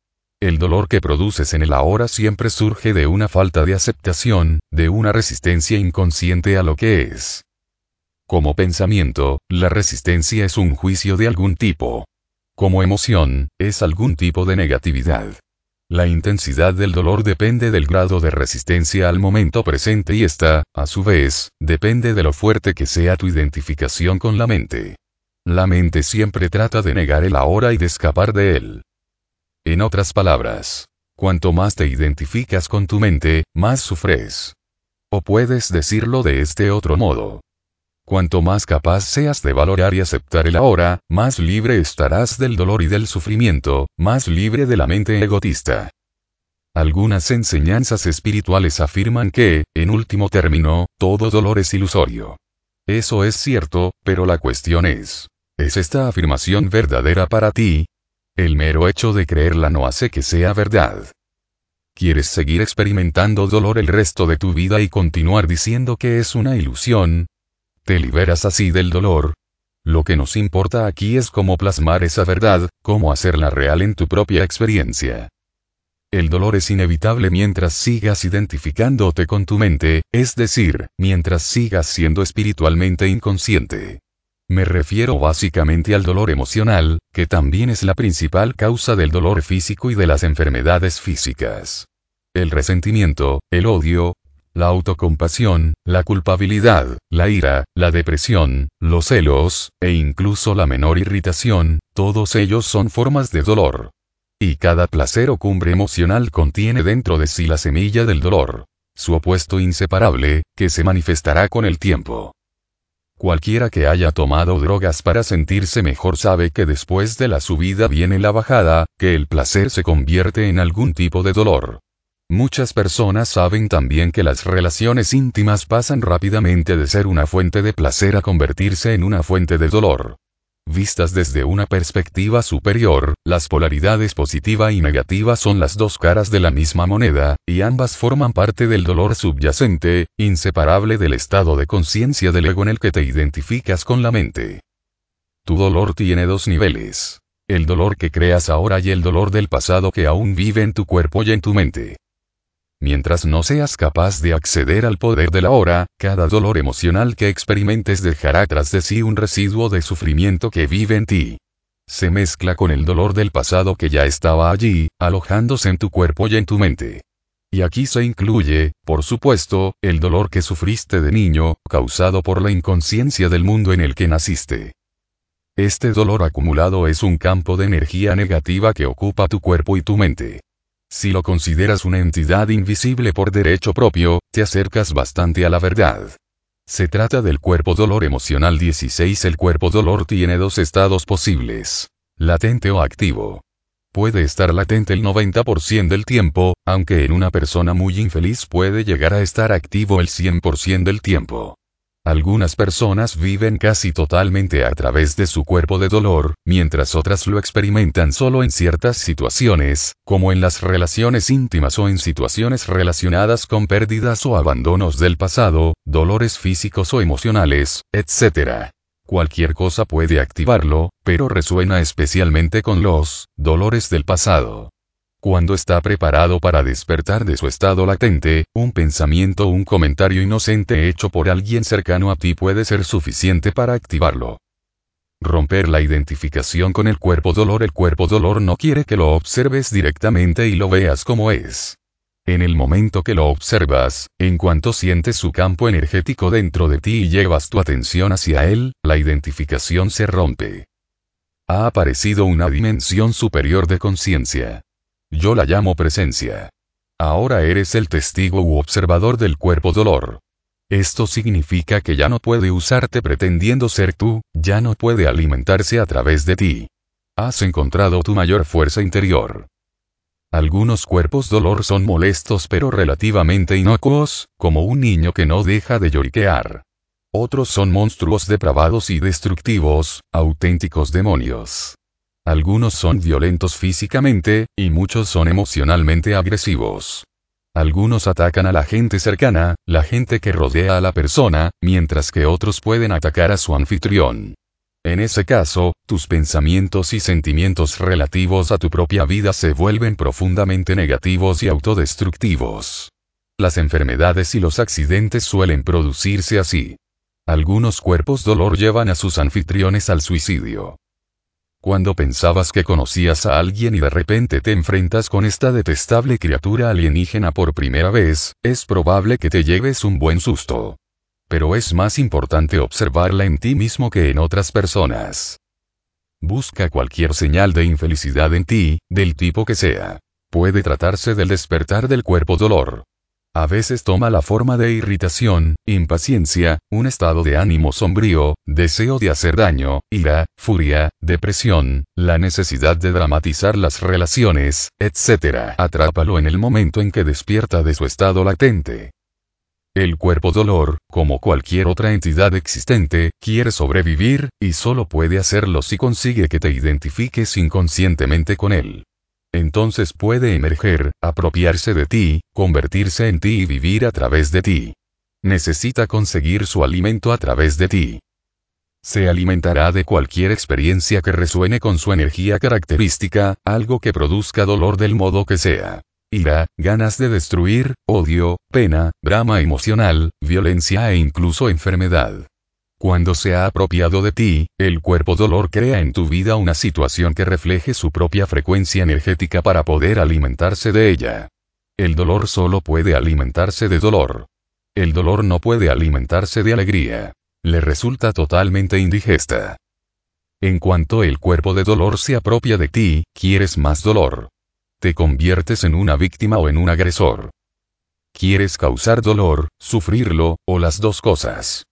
Speaker 1: El dolor que produces en el ahora siempre surge de una falta de aceptación, de una resistencia inconsciente a lo que es. Como pensamiento, la resistencia es un juicio de algún tipo. Como emoción, es algún tipo de negatividad. La intensidad del dolor depende del grado de resistencia al momento presente y esta, a su vez, depende de lo fuerte que sea tu identificación con la mente. La mente siempre trata de negar el ahora y de escapar de él. En otras palabras, cuanto más te identificas con tu mente, más sufres. O puedes decirlo de este otro modo. Cuanto más capaz seas de valorar y aceptar el ahora, más libre estarás del dolor y del sufrimiento, más libre de la mente egotista. Algunas enseñanzas espirituales afirman que, en último término, todo dolor es ilusorio. Eso es cierto, pero la cuestión es, ¿es esta afirmación verdadera para ti? El mero hecho de creerla no hace que sea verdad. ¿Quieres seguir experimentando dolor el resto de tu vida y continuar diciendo que es una ilusión? Te liberas así del dolor. Lo que nos importa aquí es cómo plasmar esa verdad, cómo hacerla real en tu propia experiencia. El dolor es inevitable mientras sigas identificándote con tu mente, es decir, mientras sigas siendo espiritualmente inconsciente. Me refiero básicamente al dolor emocional, que también es la principal causa del dolor físico y de las enfermedades físicas. El resentimiento, el odio, la autocompasión, la culpabilidad, la ira, la depresión, los celos, e incluso la menor irritación, todos ellos son formas de dolor. Y cada placer o cumbre emocional contiene dentro de sí la semilla del dolor, su opuesto inseparable, que se manifestará con el tiempo. Cualquiera que haya tomado drogas para sentirse mejor sabe que después de la subida viene la bajada, que el placer se convierte en algún tipo de dolor. Muchas personas saben también que las relaciones íntimas pasan rápidamente de ser una fuente de placer a convertirse en una fuente de dolor. Vistas desde una perspectiva superior, las polaridades positiva y negativa son las dos caras de la misma moneda, y ambas forman parte del dolor subyacente, inseparable del estado de conciencia del ego en el que te identificas con la mente. Tu dolor tiene dos niveles. El dolor que creas ahora y el dolor del pasado que aún vive en tu cuerpo y en tu mente. Mientras no seas capaz de acceder al poder de la hora, cada dolor emocional que experimentes dejará tras de sí un residuo de sufrimiento que vive en ti. Se mezcla con el dolor del pasado que ya estaba allí, alojándose en tu cuerpo y en tu mente. Y aquí se incluye, por supuesto, el dolor que sufriste de niño, causado por la inconsciencia del mundo en el que naciste. Este dolor acumulado es un campo de energía negativa que ocupa tu cuerpo y tu mente. Si lo consideras una entidad invisible por derecho propio, te acercas bastante a la verdad. Se trata del cuerpo dolor emocional 16. El cuerpo dolor tiene dos estados posibles. Latente o activo. Puede estar latente el 90% del tiempo, aunque en una persona muy infeliz puede llegar a estar activo el 100% del tiempo. Algunas personas viven casi totalmente a través de su cuerpo de dolor, mientras otras lo experimentan solo en ciertas situaciones, como en las relaciones íntimas o en situaciones relacionadas con pérdidas o abandonos del pasado, dolores físicos o emocionales, etc. Cualquier cosa puede activarlo, pero resuena especialmente con los dolores del pasado. Cuando está preparado para despertar de su estado latente, un pensamiento o un comentario inocente hecho por alguien cercano a ti puede ser suficiente para activarlo. Romper la identificación con el cuerpo dolor. El cuerpo dolor no quiere que lo observes directamente y lo veas como es. En el momento que lo observas, en cuanto sientes su campo energético dentro de ti y llevas tu atención hacia él, la identificación se rompe. Ha aparecido una dimensión superior de conciencia. Yo la llamo presencia. Ahora eres el testigo u observador del cuerpo dolor. Esto significa que ya no puede usarte pretendiendo ser tú, ya no puede alimentarse a través de ti. Has encontrado tu mayor fuerza interior. Algunos cuerpos dolor son molestos pero relativamente inocuos, como un niño que no deja de lloriquear. Otros son monstruos depravados y destructivos, auténticos demonios. Algunos son violentos físicamente, y muchos son emocionalmente agresivos. Algunos atacan a la gente cercana, la gente que rodea a la persona, mientras que otros pueden atacar a su anfitrión. En ese caso, tus pensamientos y sentimientos relativos a tu propia vida se vuelven profundamente negativos y autodestructivos. Las enfermedades y los accidentes suelen producirse así. Algunos cuerpos dolor llevan a sus anfitriones al suicidio. Cuando pensabas que conocías a alguien y de repente te enfrentas con esta detestable criatura alienígena por primera vez, es probable que te lleves un buen susto. Pero es más importante observarla en ti mismo que en otras personas. Busca cualquier señal de infelicidad en ti, del tipo que sea. Puede tratarse del despertar del cuerpo dolor, a veces toma la forma de irritación, impaciencia, un estado de ánimo sombrío, deseo de hacer daño, ira, furia, depresión, la necesidad de dramatizar las relaciones, etc. Atrápalo en el momento en que despierta de su estado latente. El cuerpo dolor, como cualquier otra entidad existente, quiere sobrevivir, y solo puede hacerlo si consigue que te identifiques inconscientemente con él. Entonces puede emerger, apropiarse de ti, convertirse en ti y vivir a través de ti. Necesita conseguir su alimento a través de ti. Se alimentará de cualquier experiencia que resuene con su energía característica, algo que produzca dolor del modo que sea. Ira, ganas de destruir, odio, pena, drama emocional, violencia e incluso enfermedad. Cuando se ha apropiado de ti, el cuerpo dolor crea en tu vida una situación que refleje su propia frecuencia energética para poder alimentarse de ella. El dolor solo puede alimentarse de dolor. El dolor no puede alimentarse de alegría. Le resulta totalmente indigesta. En cuanto el cuerpo de dolor se apropia de ti, quieres más dolor. Te conviertes en una víctima o en un agresor. Quieres causar dolor, sufrirlo, o las dos cosas.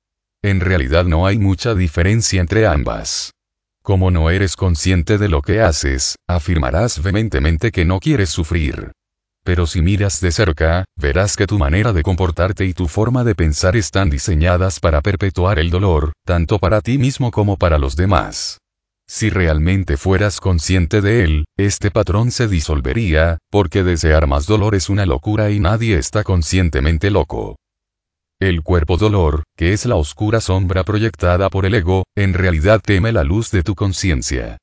Speaker 1: En realidad no hay mucha diferencia entre ambas. Como no eres consciente de lo que haces, afirmarás vehementemente que no quieres sufrir. Pero si miras de cerca, verás que tu manera de comportarte y tu forma de pensar están diseñadas para perpetuar el dolor, tanto para ti mismo como para los demás. Si realmente fueras consciente de él, este patrón se disolvería, porque desear más dolor es una locura y nadie está conscientemente loco. El cuerpo dolor, que es la oscura sombra proyectada por el ego, en realidad teme la luz de tu conciencia.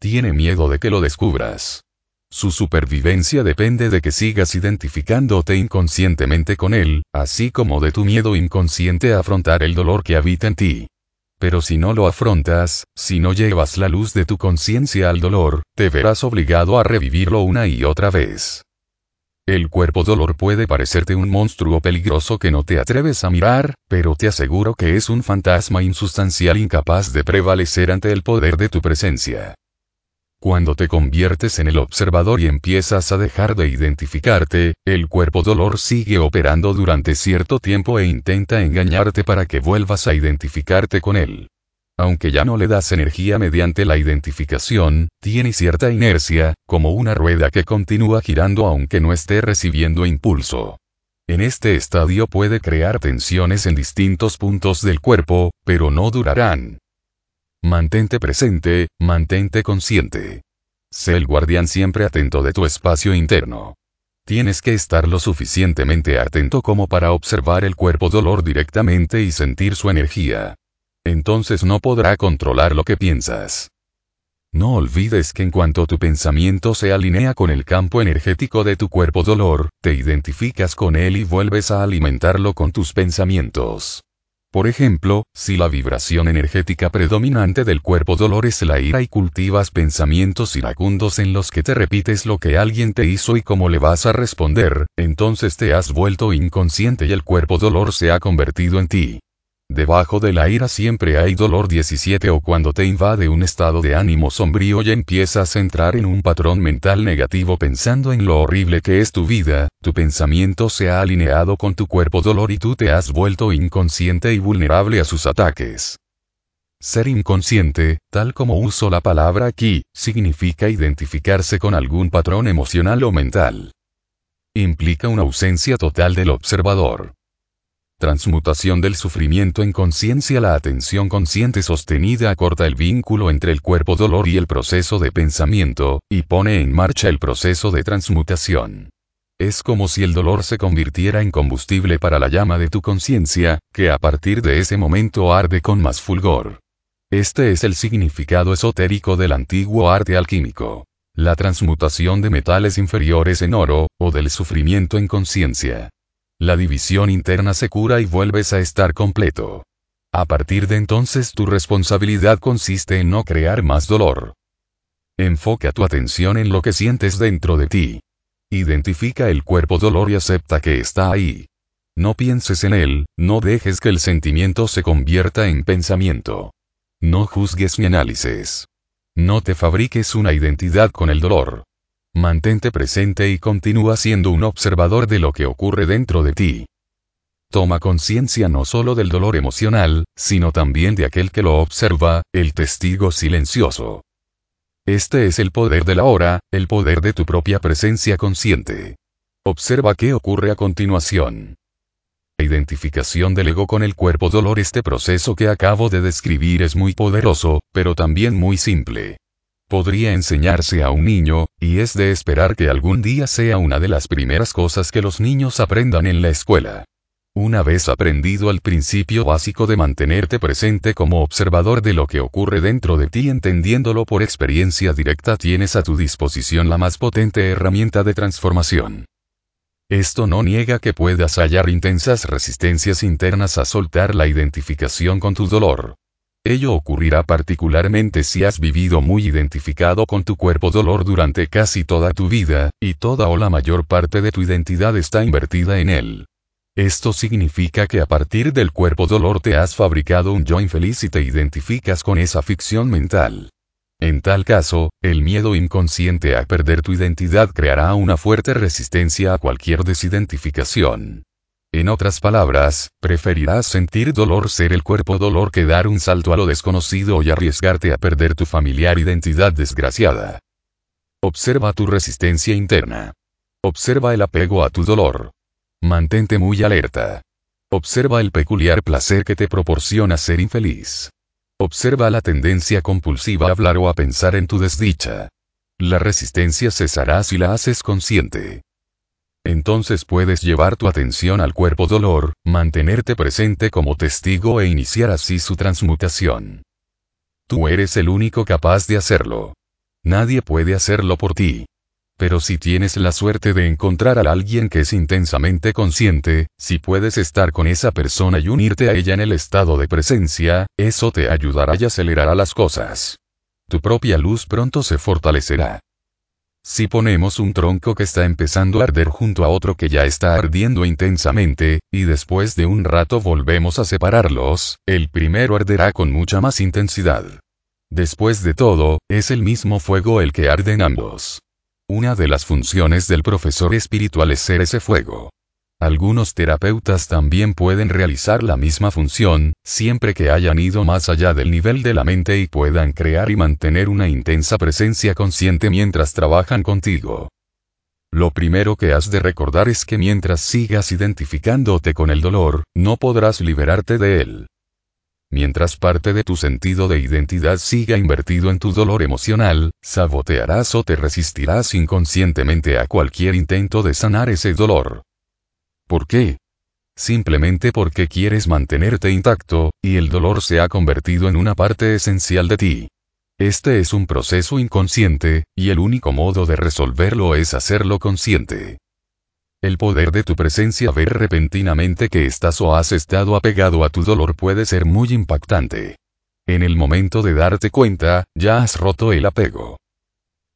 Speaker 1: Tiene miedo de que lo descubras. Su supervivencia depende de que sigas identificándote inconscientemente con él, así como de tu miedo inconsciente a afrontar el dolor que habita en ti. Pero si no lo afrontas, si no llevas la luz de tu conciencia al dolor, te verás obligado a revivirlo una y otra vez. El cuerpo dolor puede parecerte un monstruo peligroso que no te atreves a mirar, pero te aseguro que es un fantasma insustancial incapaz de prevalecer ante el poder de tu presencia. Cuando te conviertes en el observador y empiezas a dejar de identificarte, el cuerpo dolor sigue operando durante cierto tiempo e intenta engañarte para que vuelvas a identificarte con él aunque ya no le das energía mediante la identificación, tiene cierta inercia, como una rueda que continúa girando aunque no esté recibiendo impulso. En este estadio puede crear tensiones en distintos puntos del cuerpo, pero no durarán. Mantente presente, mantente consciente. Sé el guardián siempre atento de tu espacio interno. Tienes que estar lo suficientemente atento como para observar el cuerpo dolor directamente y sentir su energía entonces no podrá controlar lo que piensas. No olvides que en cuanto tu pensamiento se alinea con el campo energético de tu cuerpo dolor, te identificas con él y vuelves a alimentarlo con tus pensamientos. Por ejemplo, si la vibración energética predominante del cuerpo dolor es la ira y cultivas pensamientos iracundos en los que te repites lo que alguien te hizo y cómo le vas a responder, entonces te has vuelto inconsciente y el cuerpo dolor se ha convertido en ti. Debajo de la ira siempre hay dolor 17 o cuando te invade un estado de ánimo sombrío y empiezas a entrar en un patrón mental negativo pensando en lo horrible que es tu vida, tu pensamiento se ha alineado con tu cuerpo dolor y tú te has vuelto inconsciente y vulnerable a sus ataques. Ser inconsciente, tal como uso la palabra aquí, significa identificarse con algún patrón emocional o mental. Implica una ausencia total del observador. Transmutación del sufrimiento en conciencia La atención consciente sostenida acorta el vínculo entre el cuerpo dolor y el proceso de pensamiento, y pone en marcha el proceso de transmutación. Es como si el dolor se convirtiera en combustible para la llama de tu conciencia, que a partir de ese momento arde con más fulgor. Este es el significado esotérico del antiguo arte alquímico. La transmutación de metales inferiores en oro, o del sufrimiento en conciencia. La división interna se cura y vuelves a estar completo. A partir de entonces tu responsabilidad consiste en no crear más dolor. Enfoca tu atención en lo que sientes dentro de ti. Identifica el cuerpo dolor y acepta que está ahí. No pienses en él, no dejes que el sentimiento se convierta en pensamiento. No juzgues ni análisis. No te fabriques una identidad con el dolor. Mantente presente y continúa siendo un observador de lo que ocurre dentro de ti. Toma conciencia no solo del dolor emocional, sino también de aquel que lo observa, el testigo silencioso. Este es el poder de la hora, el poder de tu propia presencia consciente. Observa qué ocurre a continuación. Identificación del ego con el cuerpo dolor Este proceso que acabo de describir es muy poderoso, pero también muy simple. Podría enseñarse a un niño, y es de esperar que algún día sea una de las primeras cosas que los niños aprendan en la escuela. Una vez aprendido al principio básico de mantenerte presente como observador de lo que ocurre dentro de ti entendiéndolo por experiencia directa tienes a tu disposición la más potente herramienta de transformación. Esto no niega que puedas hallar intensas resistencias internas a soltar la identificación con tu dolor. Ello ocurrirá particularmente si has vivido muy identificado con tu cuerpo dolor durante casi toda tu vida, y toda o la mayor parte de tu identidad está invertida en él. Esto significa que a partir del cuerpo dolor te has fabricado un yo infeliz y te identificas con esa ficción mental. En tal caso, el miedo inconsciente a perder tu identidad creará una fuerte resistencia a cualquier desidentificación. En otras palabras, preferirás sentir dolor ser el cuerpo dolor que dar un salto a lo desconocido y arriesgarte a perder tu familiar identidad desgraciada. Observa tu resistencia interna. Observa el apego a tu dolor. Mantente muy alerta. Observa el peculiar placer que te proporciona ser infeliz. Observa la tendencia compulsiva a hablar o a pensar en tu desdicha. La resistencia cesará si la haces consciente. Entonces puedes llevar tu atención al cuerpo dolor, mantenerte presente como testigo e iniciar así su transmutación. Tú eres el único capaz de hacerlo. Nadie puede hacerlo por ti. Pero si tienes la suerte de encontrar a alguien que es intensamente consciente, si puedes estar con esa persona y unirte a ella en el estado de presencia, eso te ayudará y acelerará las cosas. Tu propia luz pronto se fortalecerá. Si ponemos un tronco que está empezando a arder junto a otro que ya está ardiendo intensamente, y después de un rato volvemos a separarlos, el primero arderá con mucha más intensidad. Después de todo, es el mismo fuego el que arde ambos. Una de las funciones del profesor espiritual es ser ese fuego. Algunos terapeutas también pueden realizar la misma función, siempre que hayan ido más allá del nivel de la mente y puedan crear y mantener una intensa presencia consciente mientras trabajan contigo. Lo primero que has de recordar es que mientras sigas identificándote con el dolor, no podrás liberarte de él. Mientras parte de tu sentido de identidad siga invertido en tu dolor emocional, sabotearás o te resistirás inconscientemente a cualquier intento de sanar ese dolor. ¿Por qué? Simplemente porque quieres mantenerte intacto, y el dolor se ha convertido en una parte esencial de ti. Este es un proceso inconsciente, y el único modo de resolverlo es hacerlo consciente. El poder de tu presencia ver repentinamente que estás o has estado apegado a tu dolor puede ser muy impactante. En el momento de darte cuenta, ya has roto el apego.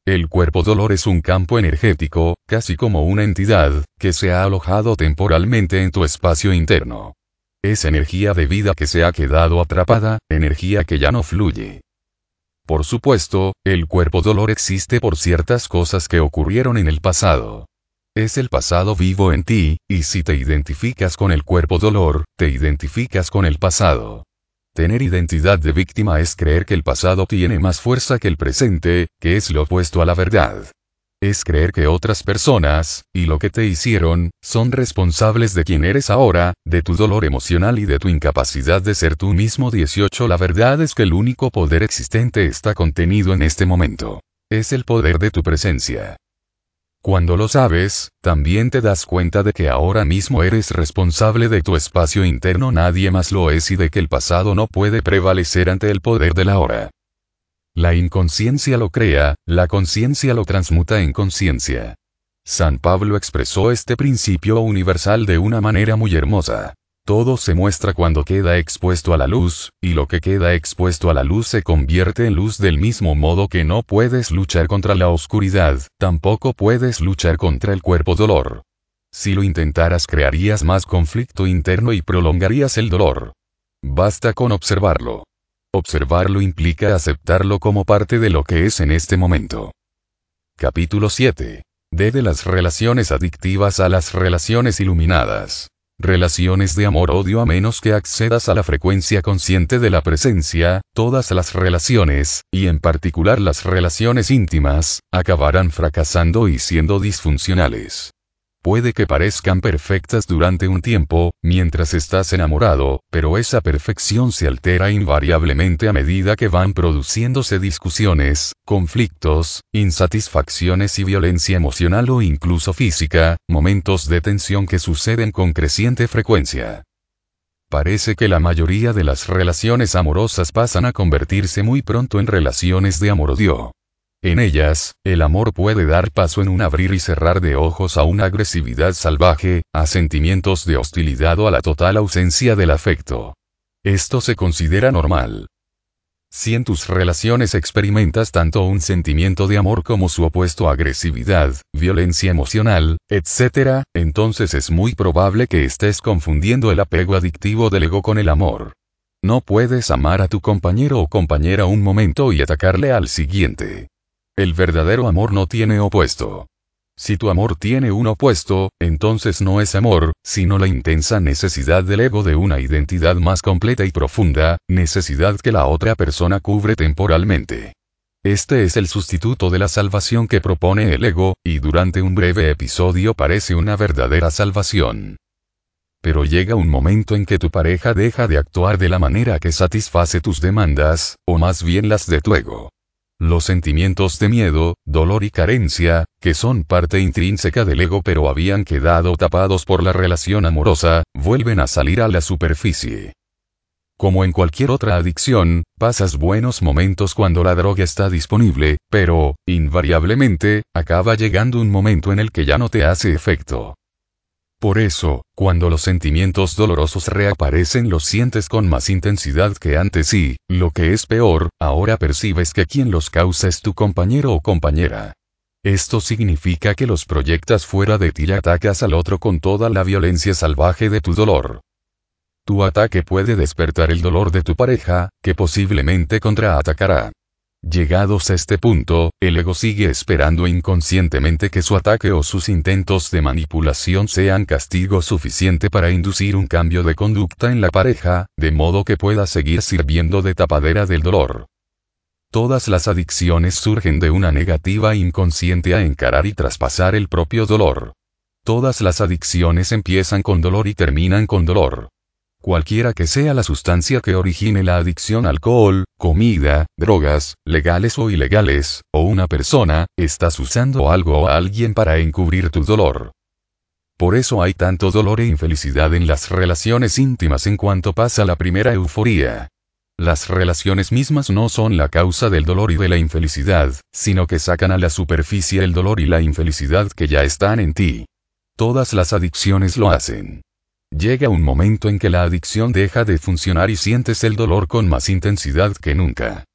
Speaker 1: El cuerpo dolor es un campo energético, casi como una entidad, que se ha alojado temporalmente en tu espacio interno. Es energía de vida que se ha quedado atrapada, energía que ya no fluye. Por supuesto, el cuerpo dolor existe por ciertas cosas que ocurrieron en el pasado. Es el pasado vivo en ti, y si te identificas con el cuerpo dolor, te identificas con el pasado. Tener identidad de víctima es creer que el pasado tiene más fuerza que el presente, que es lo opuesto a la verdad. Es creer que otras personas, y lo que te hicieron, son responsables de quien eres ahora, de tu dolor emocional y de tu incapacidad de ser tú mismo 18 La verdad es que el único poder existente está contenido en este momento. Es el poder de tu presencia. Cuando lo sabes, también te das cuenta de que ahora mismo eres responsable de tu espacio interno, nadie más lo es y de que el pasado no puede prevalecer ante el poder de la hora. La inconsciencia lo crea, la conciencia lo transmuta en conciencia. San Pablo expresó este principio universal de una manera muy hermosa. Todo se muestra cuando queda expuesto a la luz, y lo que queda expuesto a la luz se convierte en luz del mismo modo que no puedes luchar contra la oscuridad, tampoco puedes luchar contra el cuerpo dolor. Si lo intentaras crearías más conflicto interno y prolongarías el dolor. Basta con observarlo. Observarlo implica aceptarlo como parte de lo que es en este momento. Capítulo 7. D de las relaciones adictivas a las relaciones iluminadas. Relaciones de amor-odio a menos que accedas a la frecuencia consciente de la presencia, todas las relaciones, y en particular las relaciones íntimas, acabarán fracasando y siendo disfuncionales. Puede que parezcan perfectas durante un tiempo, mientras estás enamorado, pero esa perfección se altera invariablemente a medida que van produciéndose discusiones, conflictos, insatisfacciones y violencia emocional o incluso física, momentos de tensión que suceden con creciente frecuencia. Parece que la mayoría de las relaciones amorosas pasan a convertirse muy pronto en relaciones de amor-odio. En ellas, el amor puede dar paso en un abrir y cerrar de ojos a una agresividad salvaje, a sentimientos de hostilidad o a la total ausencia del afecto. Esto se considera normal. Si en tus relaciones experimentas tanto un sentimiento de amor como su opuesto agresividad, violencia emocional, etc., entonces es muy probable que estés confundiendo el apego adictivo del ego con el amor. No puedes amar a tu compañero o compañera un momento y atacarle al siguiente. El verdadero amor no tiene opuesto. Si tu amor tiene un opuesto, entonces no es amor, sino la intensa necesidad del ego de una identidad más completa y profunda, necesidad que la otra persona cubre temporalmente. Este es el sustituto de la salvación que propone el ego, y durante un breve episodio parece una verdadera salvación. Pero llega un momento en que tu pareja deja de actuar de la manera que satisface tus demandas, o más bien las de tu ego. Los sentimientos de miedo, dolor y carencia, que son parte intrínseca del ego pero habían quedado tapados por la relación amorosa, vuelven a salir a la superficie. Como en cualquier otra adicción, pasas buenos momentos cuando la droga está disponible, pero, invariablemente, acaba llegando un momento en el que ya no te hace efecto. Por eso, cuando los sentimientos dolorosos reaparecen los sientes con más intensidad que antes y, lo que es peor, ahora percibes que quien los causa es tu compañero o compañera. Esto significa que los proyectas fuera de ti y atacas al otro con toda la violencia salvaje de tu dolor. Tu ataque puede despertar el dolor de tu pareja, que posiblemente contraatacará. Llegados a este punto, el ego sigue esperando inconscientemente que su ataque o sus intentos de manipulación sean castigo suficiente para inducir un cambio de conducta en la pareja, de modo que pueda seguir sirviendo de tapadera del dolor. Todas las adicciones surgen de una negativa inconsciente a encarar y traspasar el propio dolor. Todas las adicciones empiezan con dolor y terminan con dolor. Cualquiera que sea la sustancia que origine la adicción alcohol, comida, drogas, legales o ilegales, o una persona, estás usando algo o alguien para encubrir tu dolor. Por eso hay tanto dolor e infelicidad en las relaciones íntimas en cuanto pasa la primera euforía. Las relaciones mismas no son la causa del dolor y de la infelicidad, sino que sacan a la superficie el dolor y la infelicidad que ya están en ti. Todas las adicciones lo hacen. Llega un momento en que la adicción deja de funcionar y sientes el dolor con más intensidad que nunca.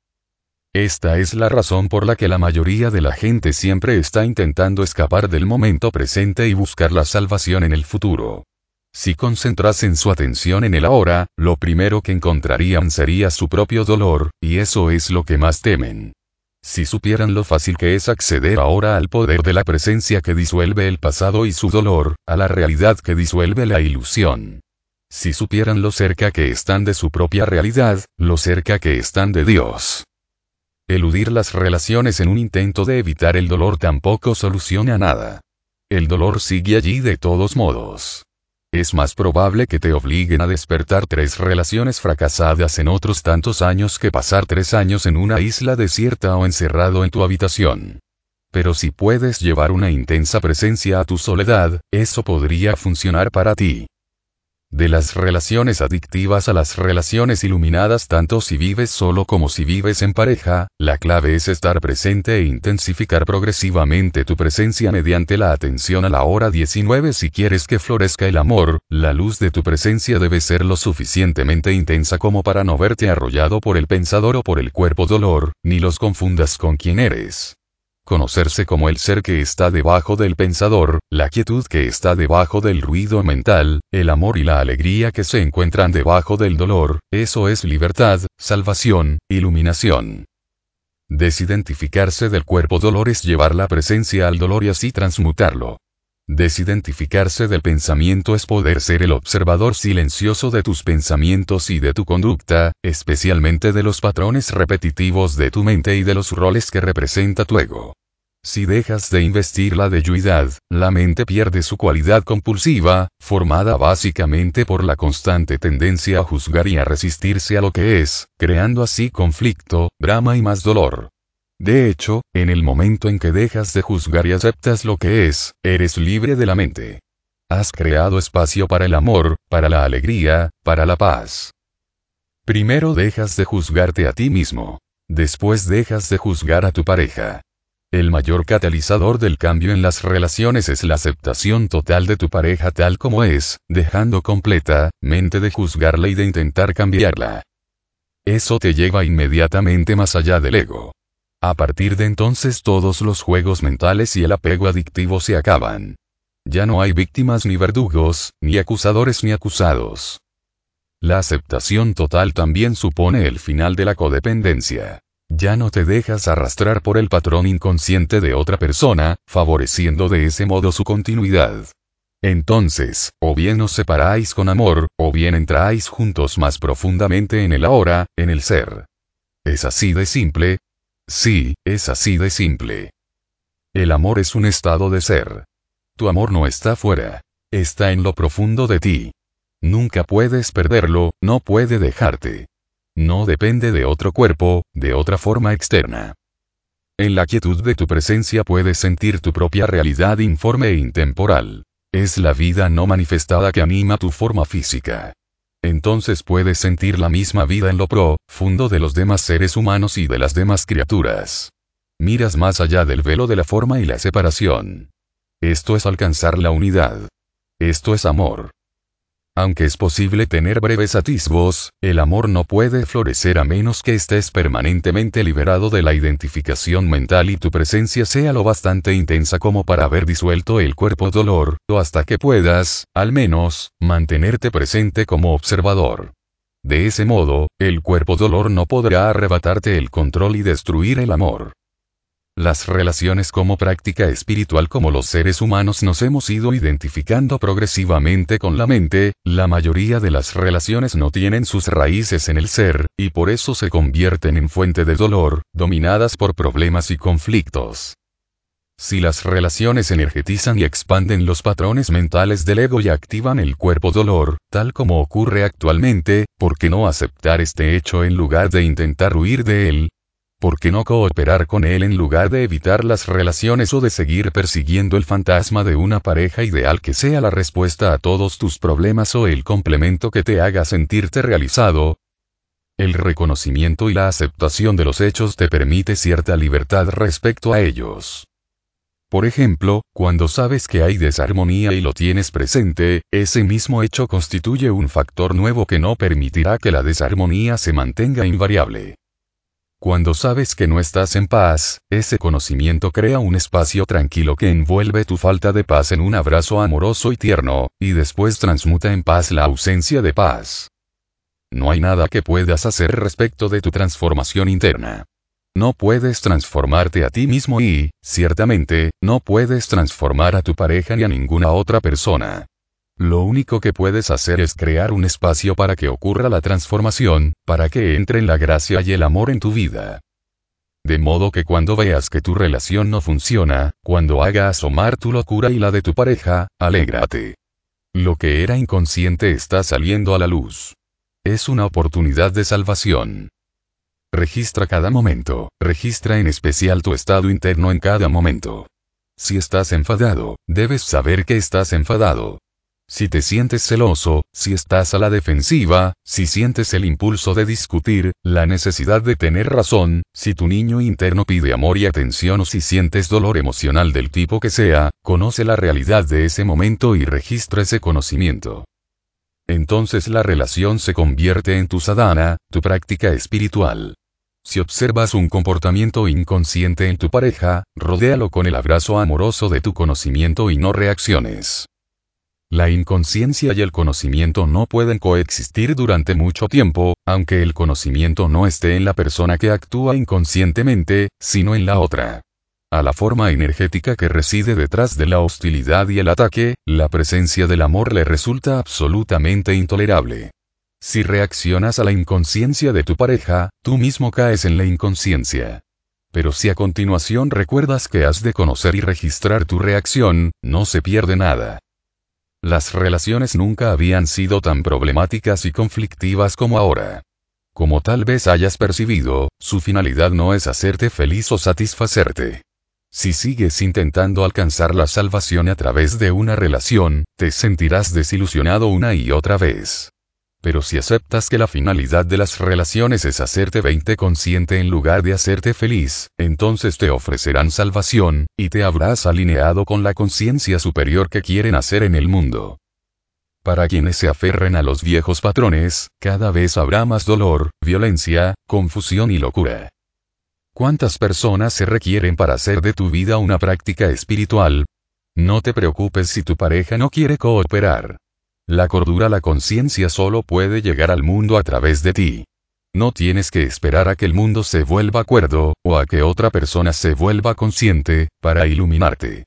Speaker 1: Esta es la razón por la que la mayoría de la gente siempre está intentando escapar del momento presente y buscar la salvación en el futuro. Si concentrasen su atención en el ahora, lo primero que encontrarían sería su propio dolor, y eso es lo que más temen. Si supieran lo fácil que es acceder ahora al poder de la presencia que disuelve el pasado y su dolor, a la realidad que disuelve la ilusión. Si supieran lo cerca que están de su propia realidad, lo cerca que están de Dios. Eludir las relaciones en un intento de evitar el dolor tampoco soluciona nada. El dolor sigue allí de todos modos. Es más probable que te obliguen a despertar tres relaciones fracasadas en otros tantos años que pasar tres años en una isla desierta o encerrado en tu habitación. Pero si puedes llevar una intensa presencia a tu soledad, eso podría funcionar para ti. De las relaciones adictivas a las relaciones iluminadas tanto si vives solo como si vives en pareja, la clave es estar presente e intensificar progresivamente tu presencia mediante la atención a la hora 19 si quieres que florezca el amor, la luz de tu presencia debe ser lo suficientemente intensa como para no verte arrollado por el pensador o por el cuerpo dolor, ni los confundas con quien eres conocerse como el ser que está debajo del pensador, la quietud que está debajo del ruido mental, el amor y la alegría que se encuentran debajo del dolor, eso es libertad, salvación, iluminación. Desidentificarse del cuerpo dolor es llevar la presencia al dolor y así transmutarlo. Desidentificarse del pensamiento es poder ser el observador silencioso de tus pensamientos y de tu conducta, especialmente de los patrones repetitivos de tu mente y de los roles que representa tu ego. Si dejas de investir la deyuidad, la mente pierde su cualidad compulsiva, formada básicamente por la constante tendencia a juzgar y a resistirse a lo que es, creando así conflicto, drama y más dolor. De hecho, en el momento en que dejas de juzgar y aceptas lo que es, eres libre de la mente. Has creado espacio para el amor, para la alegría, para la paz. Primero dejas de juzgarte a ti mismo. Después dejas de juzgar a tu pareja. El mayor catalizador del cambio en las relaciones es la aceptación total de tu pareja tal como es, dejando completa, mente de juzgarla y de intentar cambiarla. Eso te lleva inmediatamente más allá del ego. A partir de entonces todos los juegos mentales y el apego adictivo se acaban. Ya no hay víctimas ni verdugos, ni acusadores ni acusados. La aceptación total también supone el final de la codependencia. Ya no te dejas arrastrar por el patrón inconsciente de otra persona, favoreciendo de ese modo su continuidad. Entonces, o bien os separáis con amor, o bien entráis juntos más profundamente en el ahora, en el ser. Es así de simple. Sí, es así de simple. El amor es un estado de ser. Tu amor no está fuera. Está en lo profundo de ti. Nunca puedes perderlo, no puede dejarte no depende de otro cuerpo, de otra forma externa. En la quietud de tu presencia puedes sentir tu propia realidad informe e intemporal. Es la vida no manifestada que anima tu forma física. Entonces puedes sentir la misma vida en lo profundo de los demás seres humanos y de las demás criaturas. Miras más allá del velo de la forma y la separación. Esto es alcanzar la unidad. Esto es amor. Aunque es posible tener breves atisbos, el amor no puede florecer a menos que estés permanentemente liberado de la identificación mental y tu presencia sea lo bastante intensa como para haber disuelto el cuerpo dolor, o hasta que puedas, al menos, mantenerte presente como observador. De ese modo, el cuerpo dolor no podrá arrebatarte el control y destruir el amor. Las relaciones como práctica espiritual como los seres humanos nos hemos ido identificando progresivamente con la mente, la mayoría de las relaciones no tienen sus raíces en el ser, y por eso se convierten en fuente de dolor, dominadas por problemas y conflictos. Si las relaciones energetizan y expanden los patrones mentales del ego y activan el cuerpo dolor, tal como ocurre actualmente, ¿por qué no aceptar este hecho en lugar de intentar huir de él? ¿Por qué no cooperar con él en lugar de evitar las relaciones o de seguir persiguiendo el fantasma de una pareja ideal que sea la respuesta a todos tus problemas o el complemento que te haga sentirte realizado? El reconocimiento y la aceptación de los hechos te permite cierta libertad respecto a ellos. Por ejemplo, cuando sabes que hay desarmonía y lo tienes presente, ese mismo hecho constituye un factor nuevo que no permitirá que la desarmonía se mantenga invariable. Cuando sabes que no estás en paz, ese conocimiento crea un espacio tranquilo que envuelve tu falta de paz en un abrazo amoroso y tierno, y después transmuta en paz la ausencia de paz. No hay nada que puedas hacer respecto de tu transformación interna. No puedes transformarte a ti mismo y, ciertamente, no puedes transformar a tu pareja ni a ninguna otra persona. Lo único que puedes hacer es crear un espacio para que ocurra la transformación, para que entren la gracia y el amor en tu vida. De modo que cuando veas que tu relación no funciona, cuando haga asomar tu locura y la de tu pareja, alégrate. Lo que era inconsciente está saliendo a la luz. Es una oportunidad de salvación. Registra cada momento, registra en especial tu estado interno en cada momento. Si estás enfadado, debes saber que estás enfadado. Si te sientes celoso, si estás a la defensiva, si sientes el impulso de discutir, la necesidad de tener razón, si tu niño interno pide amor y atención o si sientes dolor emocional del tipo que sea, conoce la realidad de ese momento y registra ese conocimiento. Entonces la relación se convierte en tu sadhana, tu práctica espiritual. Si observas un comportamiento inconsciente en tu pareja, rodéalo con el abrazo amoroso de tu conocimiento y no reacciones. La inconsciencia y el conocimiento no pueden coexistir durante mucho tiempo, aunque el conocimiento no esté en la persona que actúa inconscientemente, sino en la otra. A la forma energética que reside detrás de la hostilidad y el ataque, la presencia del amor le resulta absolutamente intolerable. Si reaccionas a la inconsciencia de tu pareja, tú mismo caes en la inconsciencia. Pero si a continuación recuerdas que has de conocer y registrar tu reacción, no se pierde nada. Las relaciones nunca habían sido tan problemáticas y conflictivas como ahora. Como tal vez hayas percibido, su finalidad no es hacerte feliz o satisfacerte. Si sigues intentando alcanzar la salvación a través de una relación, te sentirás desilusionado una y otra vez. Pero si aceptas que la finalidad de las relaciones es hacerte 20 consciente en lugar de hacerte feliz, entonces te ofrecerán salvación, y te habrás alineado con la conciencia superior que quieren hacer en el mundo. Para quienes se aferren a los viejos patrones, cada vez habrá más dolor, violencia, confusión y locura. ¿Cuántas personas se requieren para hacer de tu vida una práctica espiritual? No te preocupes si tu pareja no quiere cooperar. La cordura, la conciencia solo puede llegar al mundo a través de ti. No tienes que esperar a que el mundo se vuelva cuerdo, o a que otra persona se vuelva consciente, para iluminarte.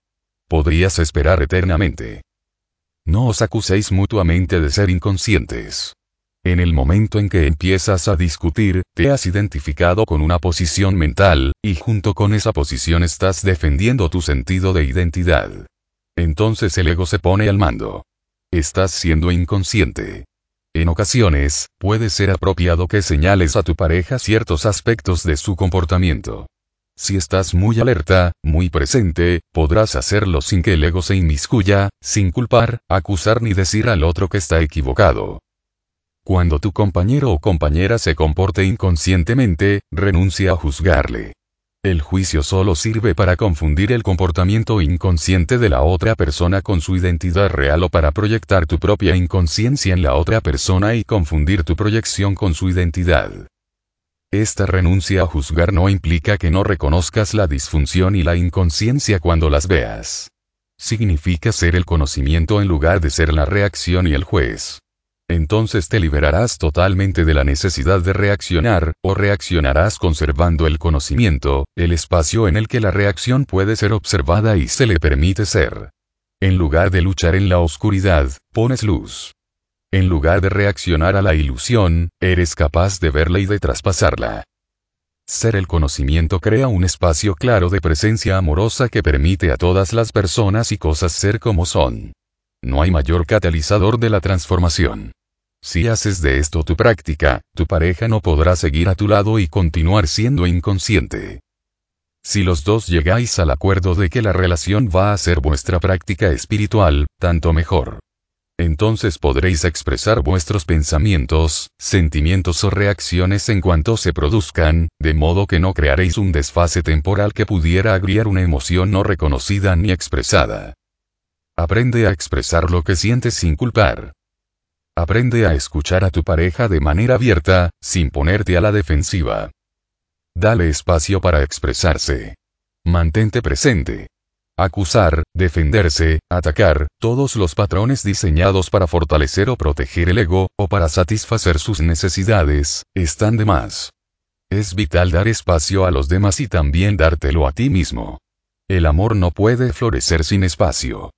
Speaker 1: Podrías esperar eternamente. No os acuséis mutuamente de ser inconscientes. En el momento en que empiezas a discutir, te has identificado con una posición mental, y junto con esa posición estás defendiendo tu sentido de identidad. Entonces el ego se pone al mando. Estás siendo inconsciente. En ocasiones, puede ser apropiado que señales a tu pareja ciertos aspectos de su comportamiento. Si estás muy alerta, muy presente, podrás hacerlo sin que el ego se inmiscuya, sin culpar, acusar ni decir al otro que está equivocado. Cuando tu compañero o compañera se comporte inconscientemente, renuncia a juzgarle. El juicio solo sirve para confundir el comportamiento inconsciente de la otra persona con su identidad real o para proyectar tu propia inconsciencia en la otra persona y confundir tu proyección con su identidad. Esta renuncia a juzgar no implica que no reconozcas la disfunción y la inconsciencia cuando las veas. Significa ser el conocimiento en lugar de ser la reacción y el juez entonces te liberarás totalmente de la necesidad de reaccionar, o reaccionarás conservando el conocimiento, el espacio en el que la reacción puede ser observada y se le permite ser. En lugar de luchar en la oscuridad, pones luz. En lugar de reaccionar a la ilusión, eres capaz de verla y de traspasarla. Ser el conocimiento crea un espacio claro de presencia amorosa que permite a todas las personas y cosas ser como son. No hay mayor catalizador de la transformación. Si haces de esto tu práctica, tu pareja no podrá seguir a tu lado y continuar siendo inconsciente. Si los dos llegáis al acuerdo de que la relación va a ser vuestra práctica espiritual, tanto mejor. Entonces podréis expresar vuestros pensamientos, sentimientos o reacciones en cuanto se produzcan, de modo que no crearéis un desfase temporal que pudiera agriar una emoción no reconocida ni expresada. Aprende a expresar lo que sientes sin culpar. Aprende a escuchar a tu pareja de manera abierta, sin ponerte a la defensiva. Dale espacio para expresarse. Mantente presente. Acusar, defenderse, atacar, todos los patrones diseñados para fortalecer o proteger el ego, o para satisfacer sus necesidades, están de más. Es vital dar espacio a los demás y también dártelo a ti mismo. El amor no puede florecer sin espacio.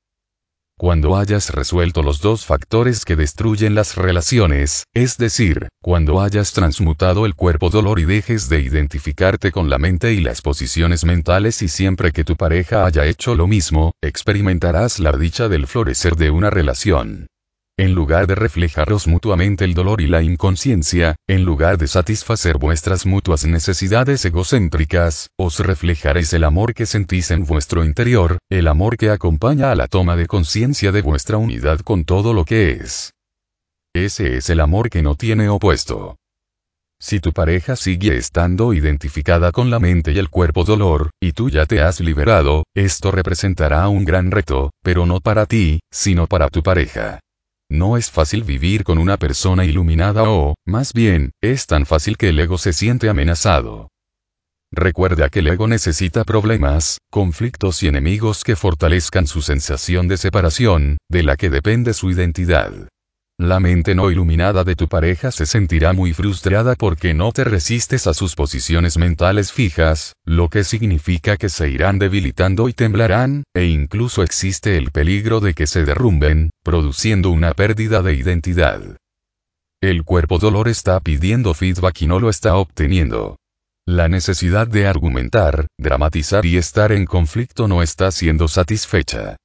Speaker 1: Cuando hayas resuelto los dos factores que destruyen las relaciones, es decir, cuando hayas transmutado el cuerpo dolor y dejes de identificarte con la mente y las posiciones mentales y siempre que tu pareja haya hecho lo mismo, experimentarás la dicha del florecer de una relación. En lugar de reflejaros mutuamente el dolor y la inconsciencia, en lugar de satisfacer vuestras mutuas necesidades egocéntricas, os reflejaréis el amor que sentís en vuestro interior, el amor que acompaña a la toma de conciencia de vuestra unidad con todo lo que es. Ese es el amor que no tiene opuesto. Si tu pareja sigue estando identificada con la mente y el cuerpo dolor, y tú ya te has liberado, esto representará un gran reto, pero no para ti, sino para tu pareja. No es fácil vivir con una persona iluminada o, más bien, es tan fácil que el ego se siente amenazado. Recuerda que el ego necesita problemas, conflictos y enemigos que fortalezcan su sensación de separación, de la que depende su identidad. La mente no iluminada de tu pareja se sentirá muy frustrada porque no te resistes a sus posiciones mentales fijas, lo que significa que se irán debilitando y temblarán, e incluso existe el peligro de que se derrumben, produciendo una pérdida de identidad. El cuerpo dolor está pidiendo feedback y no lo está obteniendo. La necesidad de argumentar, dramatizar y estar en conflicto no está siendo satisfecha.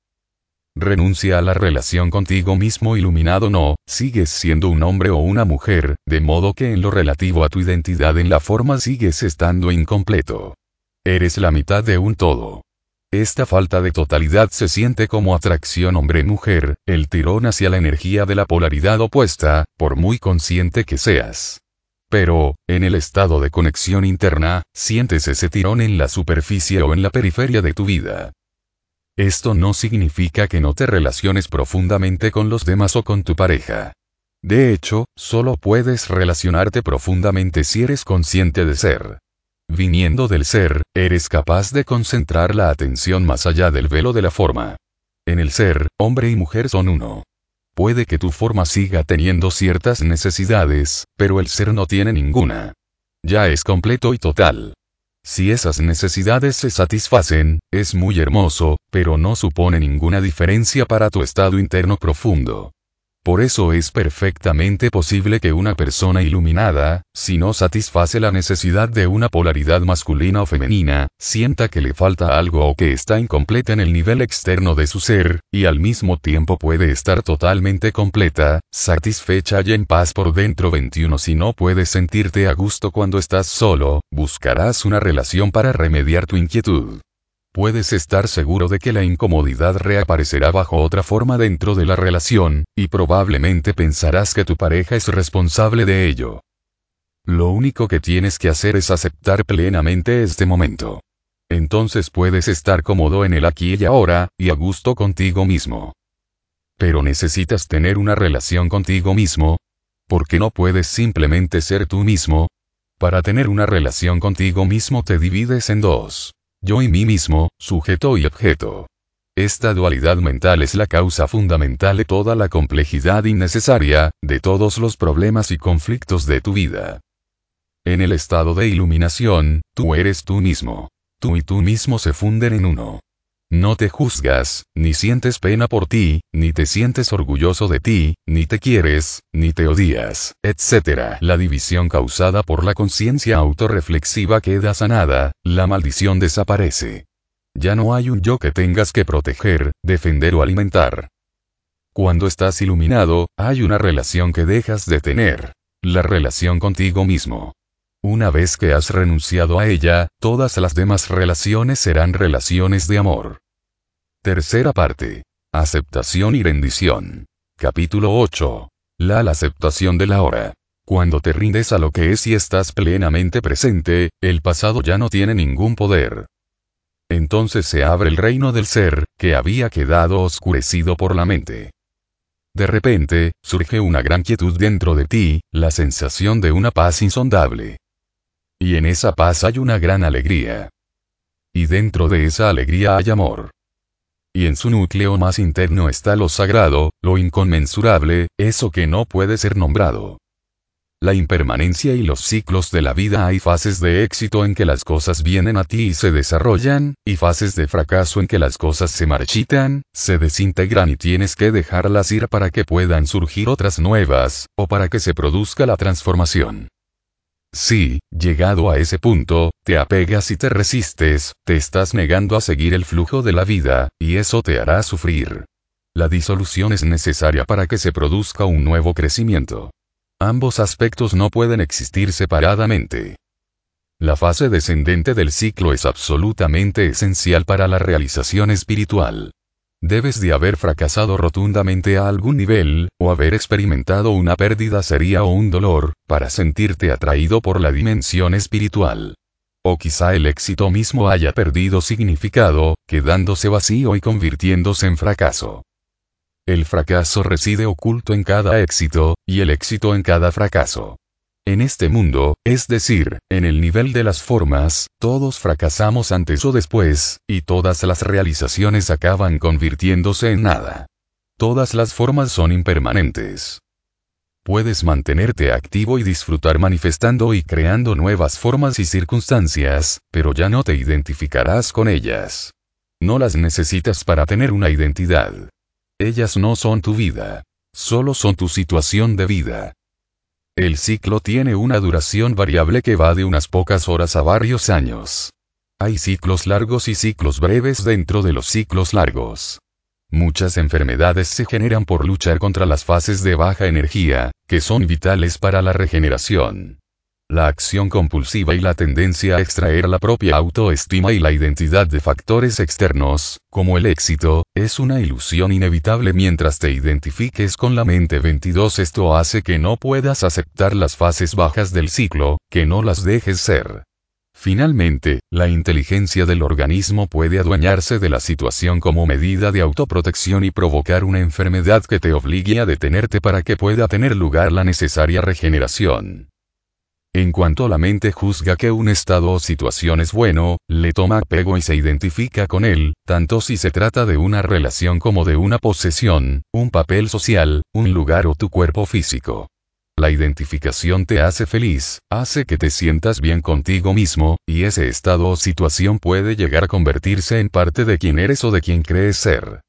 Speaker 1: Renuncia a la relación contigo mismo iluminado no, sigues siendo un hombre o una mujer, de modo que en lo relativo a tu identidad en la forma sigues estando incompleto. Eres la mitad de un todo. Esta falta de totalidad se siente como atracción hombre-mujer, el tirón hacia la energía de la polaridad opuesta, por muy consciente que seas. Pero, en el estado de conexión interna, sientes ese tirón en la superficie o en la periferia de tu vida. Esto no significa que no te relaciones profundamente con los demás o con tu pareja. De hecho, solo puedes relacionarte profundamente si eres consciente de ser. Viniendo del ser, eres capaz de concentrar la atención más allá del velo de la forma. En el ser, hombre y mujer son uno. Puede que tu forma siga teniendo ciertas necesidades, pero el ser no tiene ninguna. Ya es completo y total. Si esas necesidades se satisfacen, es muy hermoso, pero no supone ninguna diferencia para tu estado interno profundo. Por eso es perfectamente posible que una persona iluminada, si no satisface la necesidad de una polaridad masculina o femenina, sienta que le falta algo o que está incompleta en el nivel externo de su ser, y al mismo tiempo puede estar totalmente completa, satisfecha y en paz por dentro 21 Si no puedes sentirte a gusto cuando estás solo, buscarás una relación para remediar tu inquietud puedes estar seguro de que la incomodidad reaparecerá bajo otra forma dentro de la relación, y probablemente pensarás que tu pareja es responsable de ello. Lo único que tienes que hacer es aceptar plenamente este momento. Entonces puedes estar cómodo en el aquí y ahora, y a gusto contigo mismo. Pero necesitas tener una relación contigo mismo, porque no puedes simplemente ser tú mismo. Para tener una relación contigo mismo te divides en dos yo y mí mismo, sujeto y objeto. Esta dualidad mental es la causa fundamental de toda la complejidad innecesaria, de todos los problemas y conflictos de tu vida. En el estado de iluminación, tú eres tú mismo. Tú y tú mismo se funden en uno. No te juzgas, ni sientes pena por ti, ni te sientes orgulloso de ti, ni te quieres, ni te odias, etc. La división causada por la conciencia autorreflexiva queda sanada, la maldición desaparece. Ya no hay un yo que tengas que proteger, defender o alimentar. Cuando estás iluminado, hay una relación que dejas de tener. La relación contigo mismo. Una vez que has renunciado a ella, todas las demás relaciones serán relaciones de amor. Tercera parte. Aceptación y rendición. Capítulo 8. La, la aceptación de la hora. Cuando te rindes a lo que es y estás plenamente presente, el pasado ya no tiene ningún poder. Entonces se abre el reino del ser, que había quedado oscurecido por la mente. De repente, surge una gran quietud dentro de ti, la sensación de una paz insondable. Y en esa paz hay una gran alegría. Y dentro de esa alegría hay amor. Y en su núcleo más interno está lo sagrado, lo inconmensurable, eso que no puede ser nombrado. La impermanencia y los ciclos de la vida hay fases de éxito en que las cosas vienen a ti y se desarrollan, y fases de fracaso en que las cosas se marchitan, se desintegran y tienes que dejarlas ir para que puedan surgir otras nuevas, o para que se produzca la transformación. Si, llegado a ese punto, te apegas y te resistes, te estás negando a seguir el flujo de la vida, y eso te hará sufrir. La disolución es necesaria para que se produzca un nuevo crecimiento. Ambos aspectos no pueden existir separadamente. La fase descendente del ciclo es absolutamente esencial para la realización espiritual. Debes de haber fracasado rotundamente a algún nivel, o haber experimentado una pérdida seria o un dolor, para sentirte atraído por la dimensión espiritual. O quizá el éxito mismo haya perdido significado, quedándose vacío y convirtiéndose en fracaso. El fracaso reside oculto en cada éxito, y el éxito en cada fracaso. En este mundo, es decir, en el nivel de las formas, todos fracasamos antes o después, y todas las realizaciones acaban convirtiéndose en nada. Todas las formas son impermanentes. Puedes mantenerte activo y disfrutar manifestando y creando nuevas formas y circunstancias, pero ya no te identificarás con ellas. No las necesitas para tener una identidad. Ellas no son tu vida. Solo son tu situación de vida. El ciclo tiene una duración variable que va de unas pocas horas a varios años. Hay ciclos largos y ciclos breves dentro de los ciclos largos. Muchas enfermedades se generan por luchar contra las fases de baja energía, que son vitales para la regeneración. La acción compulsiva y la tendencia a extraer la propia autoestima y la identidad de factores externos, como el éxito, es una ilusión inevitable mientras te identifiques con la mente 22. Esto hace que no puedas aceptar las fases bajas del ciclo, que no las dejes ser. Finalmente, la inteligencia del organismo puede adueñarse de la situación como medida de autoprotección y provocar una enfermedad que te obligue a detenerte para que pueda tener lugar la necesaria regeneración. En cuanto la mente juzga que un estado o situación es bueno, le toma apego y se identifica con él, tanto si se trata de una relación como de una posesión, un papel social, un lugar o tu cuerpo físico. La identificación te hace feliz, hace que te sientas bien contigo mismo, y ese estado o situación puede llegar a convertirse en parte de quien eres o de quien crees ser.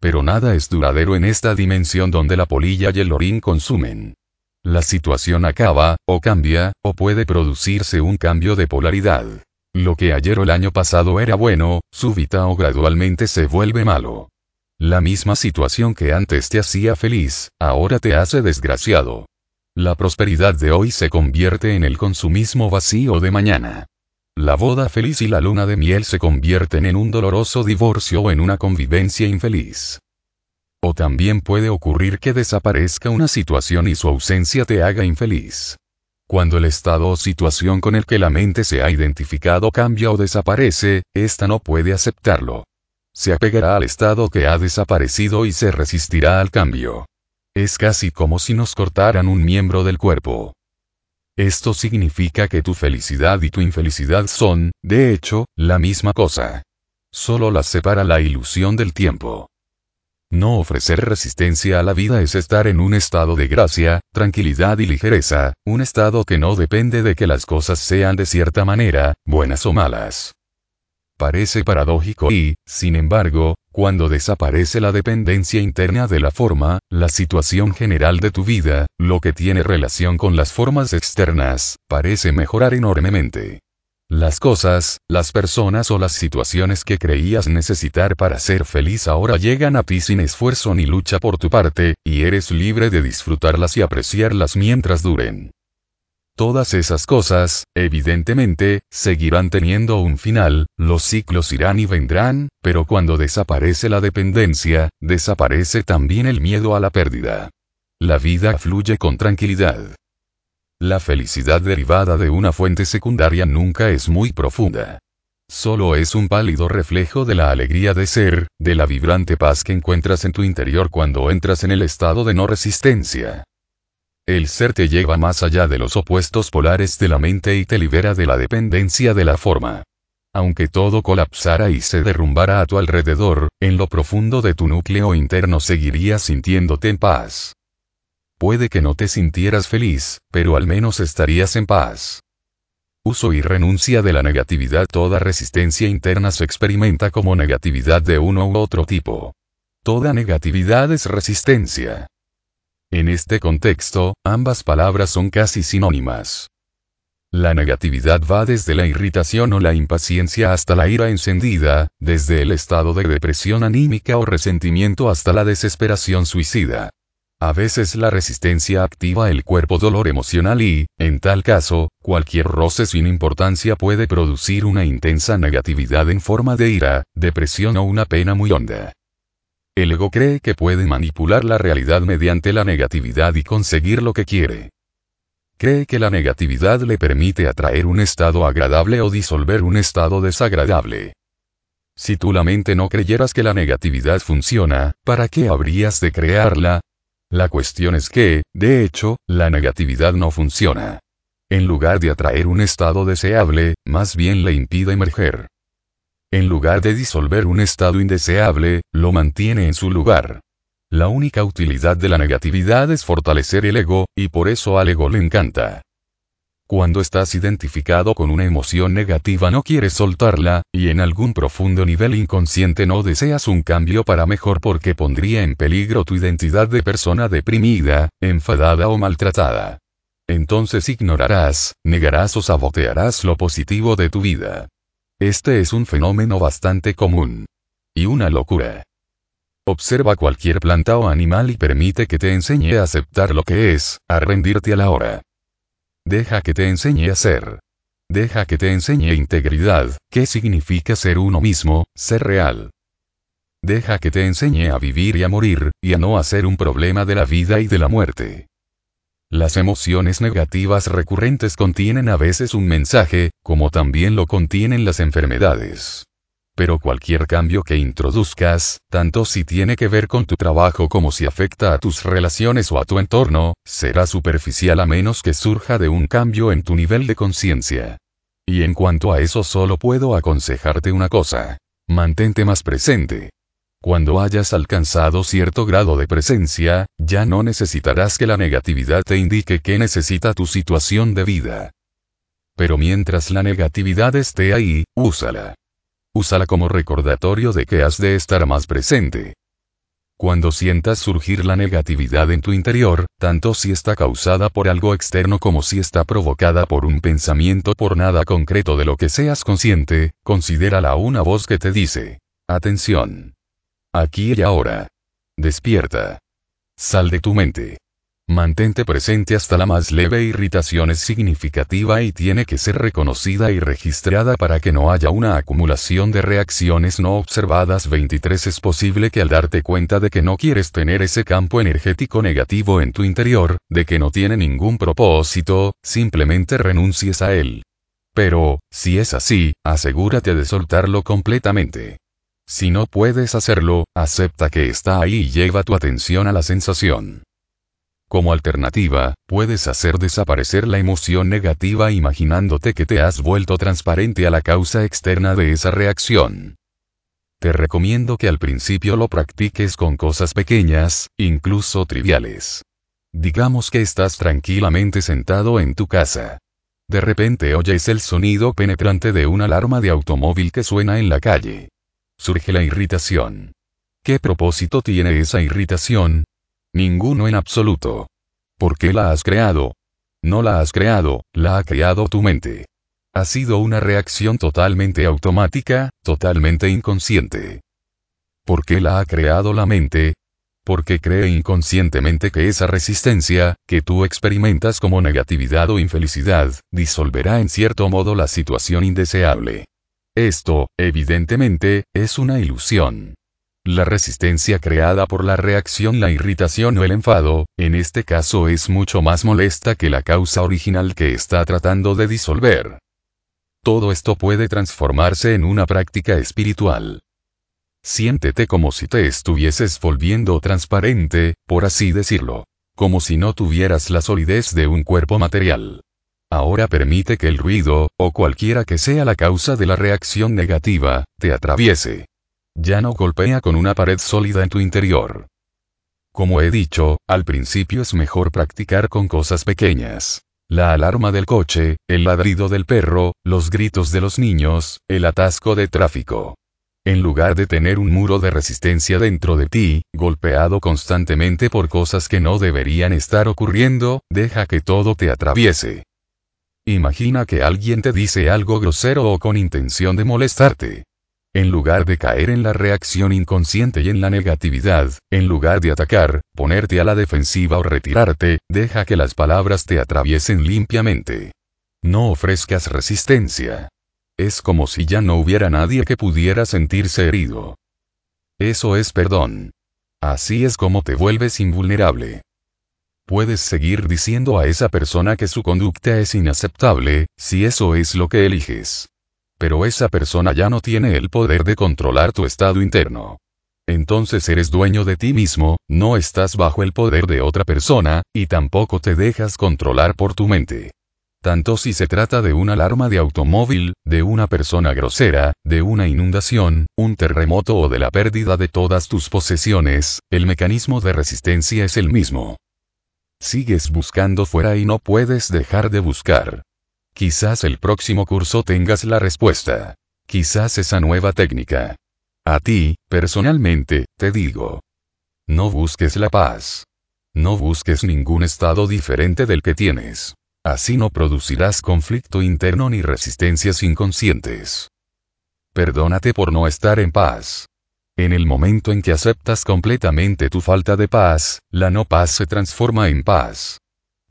Speaker 1: Pero nada es duradero en esta dimensión donde la polilla y el orín consumen. La situación acaba, o cambia, o puede producirse un cambio de polaridad. Lo que ayer o el año pasado era bueno, súbita o gradualmente se vuelve malo. La misma situación que antes te hacía feliz, ahora te hace desgraciado. La prosperidad de hoy se convierte en el consumismo vacío de mañana. La boda feliz y la luna de miel se convierten en un doloroso divorcio o en una convivencia infeliz. O también puede ocurrir que desaparezca una situación y su ausencia te haga infeliz. Cuando el estado o situación con el que la mente se ha identificado cambia o desaparece, ésta no puede aceptarlo. Se apegará al estado que ha desaparecido y se resistirá al cambio. Es casi como si nos cortaran un miembro del cuerpo. Esto significa que tu felicidad y tu infelicidad son, de hecho, la misma cosa. Solo las separa la ilusión del tiempo. No ofrecer resistencia a la vida es estar en un estado de gracia, tranquilidad y ligereza, un estado que no depende de que las cosas sean de cierta manera, buenas o malas. Parece paradójico y, sin embargo, cuando desaparece la dependencia interna de la forma, la situación general de tu vida, lo que tiene relación con las formas externas, parece mejorar enormemente. Las cosas, las personas o las situaciones que creías necesitar para ser feliz ahora llegan a ti sin esfuerzo ni lucha por tu parte, y eres libre de disfrutarlas y apreciarlas mientras duren. Todas esas cosas, evidentemente, seguirán teniendo un final, los ciclos irán y vendrán, pero cuando desaparece la dependencia, desaparece también el miedo a la pérdida. La vida fluye con tranquilidad. La felicidad derivada de una fuente secundaria nunca es muy profunda. Solo es un pálido reflejo de la alegría de ser, de la vibrante paz que encuentras en tu interior cuando entras en el estado de no resistencia. El ser te lleva más allá de los opuestos polares de la mente y te libera de la dependencia de la forma. Aunque todo colapsara y se derrumbara a tu alrededor, en lo profundo de tu núcleo interno seguirías sintiéndote en paz. Puede que no te sintieras feliz, pero al menos estarías en paz. Uso y renuncia de la negatividad. Toda resistencia interna se experimenta como negatividad de uno u otro tipo. Toda negatividad es resistencia. En este contexto, ambas palabras son casi sinónimas. La negatividad va desde la irritación o la impaciencia hasta la ira encendida, desde el estado de depresión anímica o resentimiento hasta la desesperación suicida. A veces la resistencia activa el cuerpo dolor emocional y, en tal caso, cualquier roce sin importancia puede producir una intensa negatividad en forma de ira, depresión o una pena muy honda. El ego cree que puede manipular la realidad mediante la negatividad y conseguir lo que quiere. Cree que la negatividad le permite atraer un estado agradable o disolver un estado desagradable. Si tú la mente no creyeras que la negatividad funciona, ¿para qué habrías de crearla? La cuestión es que, de hecho, la negatividad no funciona. En lugar de atraer un estado deseable, más bien le impide emerger. En lugar de disolver un estado indeseable, lo mantiene en su lugar. La única utilidad de la negatividad es fortalecer el ego, y por eso al ego le encanta. Cuando estás identificado con una emoción negativa no quieres soltarla, y en algún profundo nivel inconsciente no deseas un cambio para mejor porque pondría en peligro tu identidad de persona deprimida, enfadada o maltratada. Entonces ignorarás, negarás o sabotearás lo positivo de tu vida. Este es un fenómeno bastante común. Y una locura. Observa cualquier planta o animal y permite que te enseñe a aceptar lo que es, a rendirte a la hora. Deja que te enseñe a ser. Deja que te enseñe integridad, qué significa ser uno mismo, ser real. Deja que te enseñe a vivir y a morir, y a no hacer un problema de la vida y de la muerte. Las emociones negativas recurrentes contienen a veces un mensaje, como también lo contienen las enfermedades. Pero cualquier cambio que introduzcas, tanto si tiene que ver con tu trabajo como si afecta a tus relaciones o a tu entorno, será superficial a menos que surja de un cambio en tu nivel de conciencia. Y en cuanto a eso solo puedo aconsejarte una cosa. Mantente más presente. Cuando hayas alcanzado cierto grado de presencia, ya no necesitarás que la negatividad te indique qué necesita tu situación de vida. Pero mientras la negatividad esté ahí, úsala. Úsala como recordatorio de que has de estar más presente. Cuando sientas surgir la negatividad en tu interior, tanto si está causada por algo externo como si está provocada por un pensamiento por nada concreto de lo que seas consciente, considérala una voz que te dice, atención. Aquí y ahora. Despierta. Sal de tu mente. Mantente presente hasta la más leve irritación es significativa y tiene que ser reconocida y registrada para que no haya una acumulación de reacciones no observadas 23 es posible que al darte cuenta de que no quieres tener ese campo energético negativo en tu interior, de que no tiene ningún propósito, simplemente renuncies a él. Pero, si es así, asegúrate de soltarlo completamente. Si no puedes hacerlo, acepta que está ahí y lleva tu atención a la sensación. Como alternativa, puedes hacer desaparecer la emoción negativa imaginándote que te has vuelto transparente a la causa externa de esa reacción. Te recomiendo que al principio lo practiques con cosas pequeñas, incluso triviales. Digamos que estás tranquilamente sentado en tu casa. De repente oyes el sonido penetrante de una alarma de automóvil que suena en la calle. Surge la irritación. ¿Qué propósito tiene esa irritación? Ninguno en absoluto. ¿Por qué la has creado? No la has creado, la ha creado tu mente. Ha sido una reacción totalmente automática, totalmente inconsciente. ¿Por qué la ha creado la mente? Porque cree inconscientemente que esa resistencia, que tú experimentas como negatividad o infelicidad, disolverá en cierto modo la situación indeseable. Esto, evidentemente, es una ilusión. La resistencia creada por la reacción, la irritación o el enfado, en este caso es mucho más molesta que la causa original que está tratando de disolver. Todo esto puede transformarse en una práctica espiritual. Siéntete como si te estuvieses volviendo transparente, por así decirlo. Como si no tuvieras la solidez de un cuerpo material. Ahora permite que el ruido, o cualquiera que sea la causa de la reacción negativa, te atraviese. Ya no golpea con una pared sólida en tu interior. Como he dicho, al principio es mejor practicar con cosas pequeñas. La alarma del coche, el ladrido del perro, los gritos de los niños, el atasco de tráfico. En lugar de tener un muro de resistencia dentro de ti, golpeado constantemente por cosas que no deberían estar ocurriendo, deja que todo te atraviese. Imagina que alguien te dice algo grosero o con intención de molestarte. En lugar de caer en la reacción inconsciente y en la negatividad, en lugar de atacar, ponerte a la defensiva o retirarte, deja que las palabras te atraviesen limpiamente. No ofrezcas resistencia. Es como si ya no hubiera nadie que pudiera sentirse herido. Eso es perdón. Así es como te vuelves invulnerable. Puedes seguir diciendo a esa persona que su conducta es inaceptable, si eso es lo que eliges. Pero esa persona ya no tiene el poder de controlar tu estado interno. Entonces eres dueño de ti mismo, no estás bajo el poder de otra persona, y tampoco te dejas controlar por tu mente. Tanto si se trata de una alarma de automóvil, de una persona grosera, de una inundación, un terremoto o de la pérdida de todas tus posesiones, el mecanismo de resistencia es el mismo. Sigues buscando fuera y no puedes dejar de buscar. Quizás el próximo curso tengas la respuesta. Quizás esa nueva técnica. A ti, personalmente, te digo. No busques la paz. No busques ningún estado diferente del que tienes. Así no producirás conflicto interno ni resistencias inconscientes. Perdónate por no estar en paz. En el momento en que aceptas completamente tu falta de paz, la no paz se transforma en paz.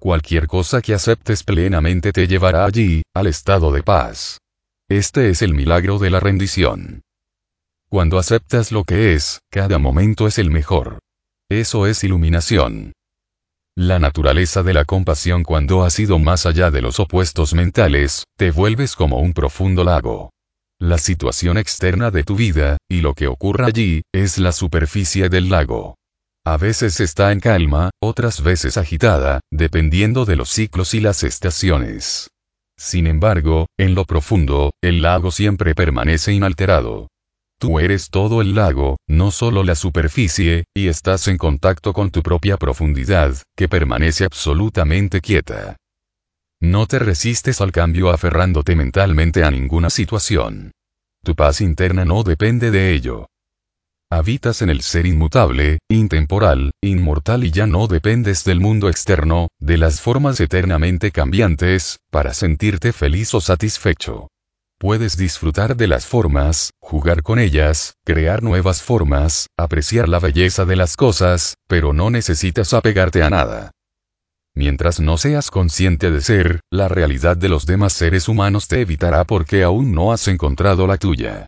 Speaker 1: Cualquier cosa que aceptes plenamente te llevará allí, al estado de paz. Este es el milagro de la rendición. Cuando aceptas lo que es, cada momento es el mejor. Eso es iluminación. La naturaleza de la compasión cuando has ido más allá de los opuestos mentales, te vuelves como un profundo lago. La situación externa de tu vida, y lo que ocurre allí, es la superficie del lago. A veces está en calma, otras veces agitada, dependiendo de los ciclos y las estaciones. Sin embargo, en lo profundo, el lago siempre permanece inalterado. Tú eres todo el lago, no solo la superficie, y estás en contacto con tu propia profundidad, que permanece absolutamente quieta. No te resistes al cambio aferrándote mentalmente a ninguna situación. Tu paz interna no depende de ello. Habitas en el ser inmutable, intemporal, inmortal y ya no dependes del mundo externo, de las formas eternamente cambiantes, para sentirte feliz o satisfecho. Puedes disfrutar de las formas, jugar con ellas, crear nuevas formas, apreciar la belleza de las cosas, pero no necesitas apegarte a nada. Mientras no seas consciente de ser, la realidad de los demás seres humanos te evitará porque aún no has encontrado la tuya.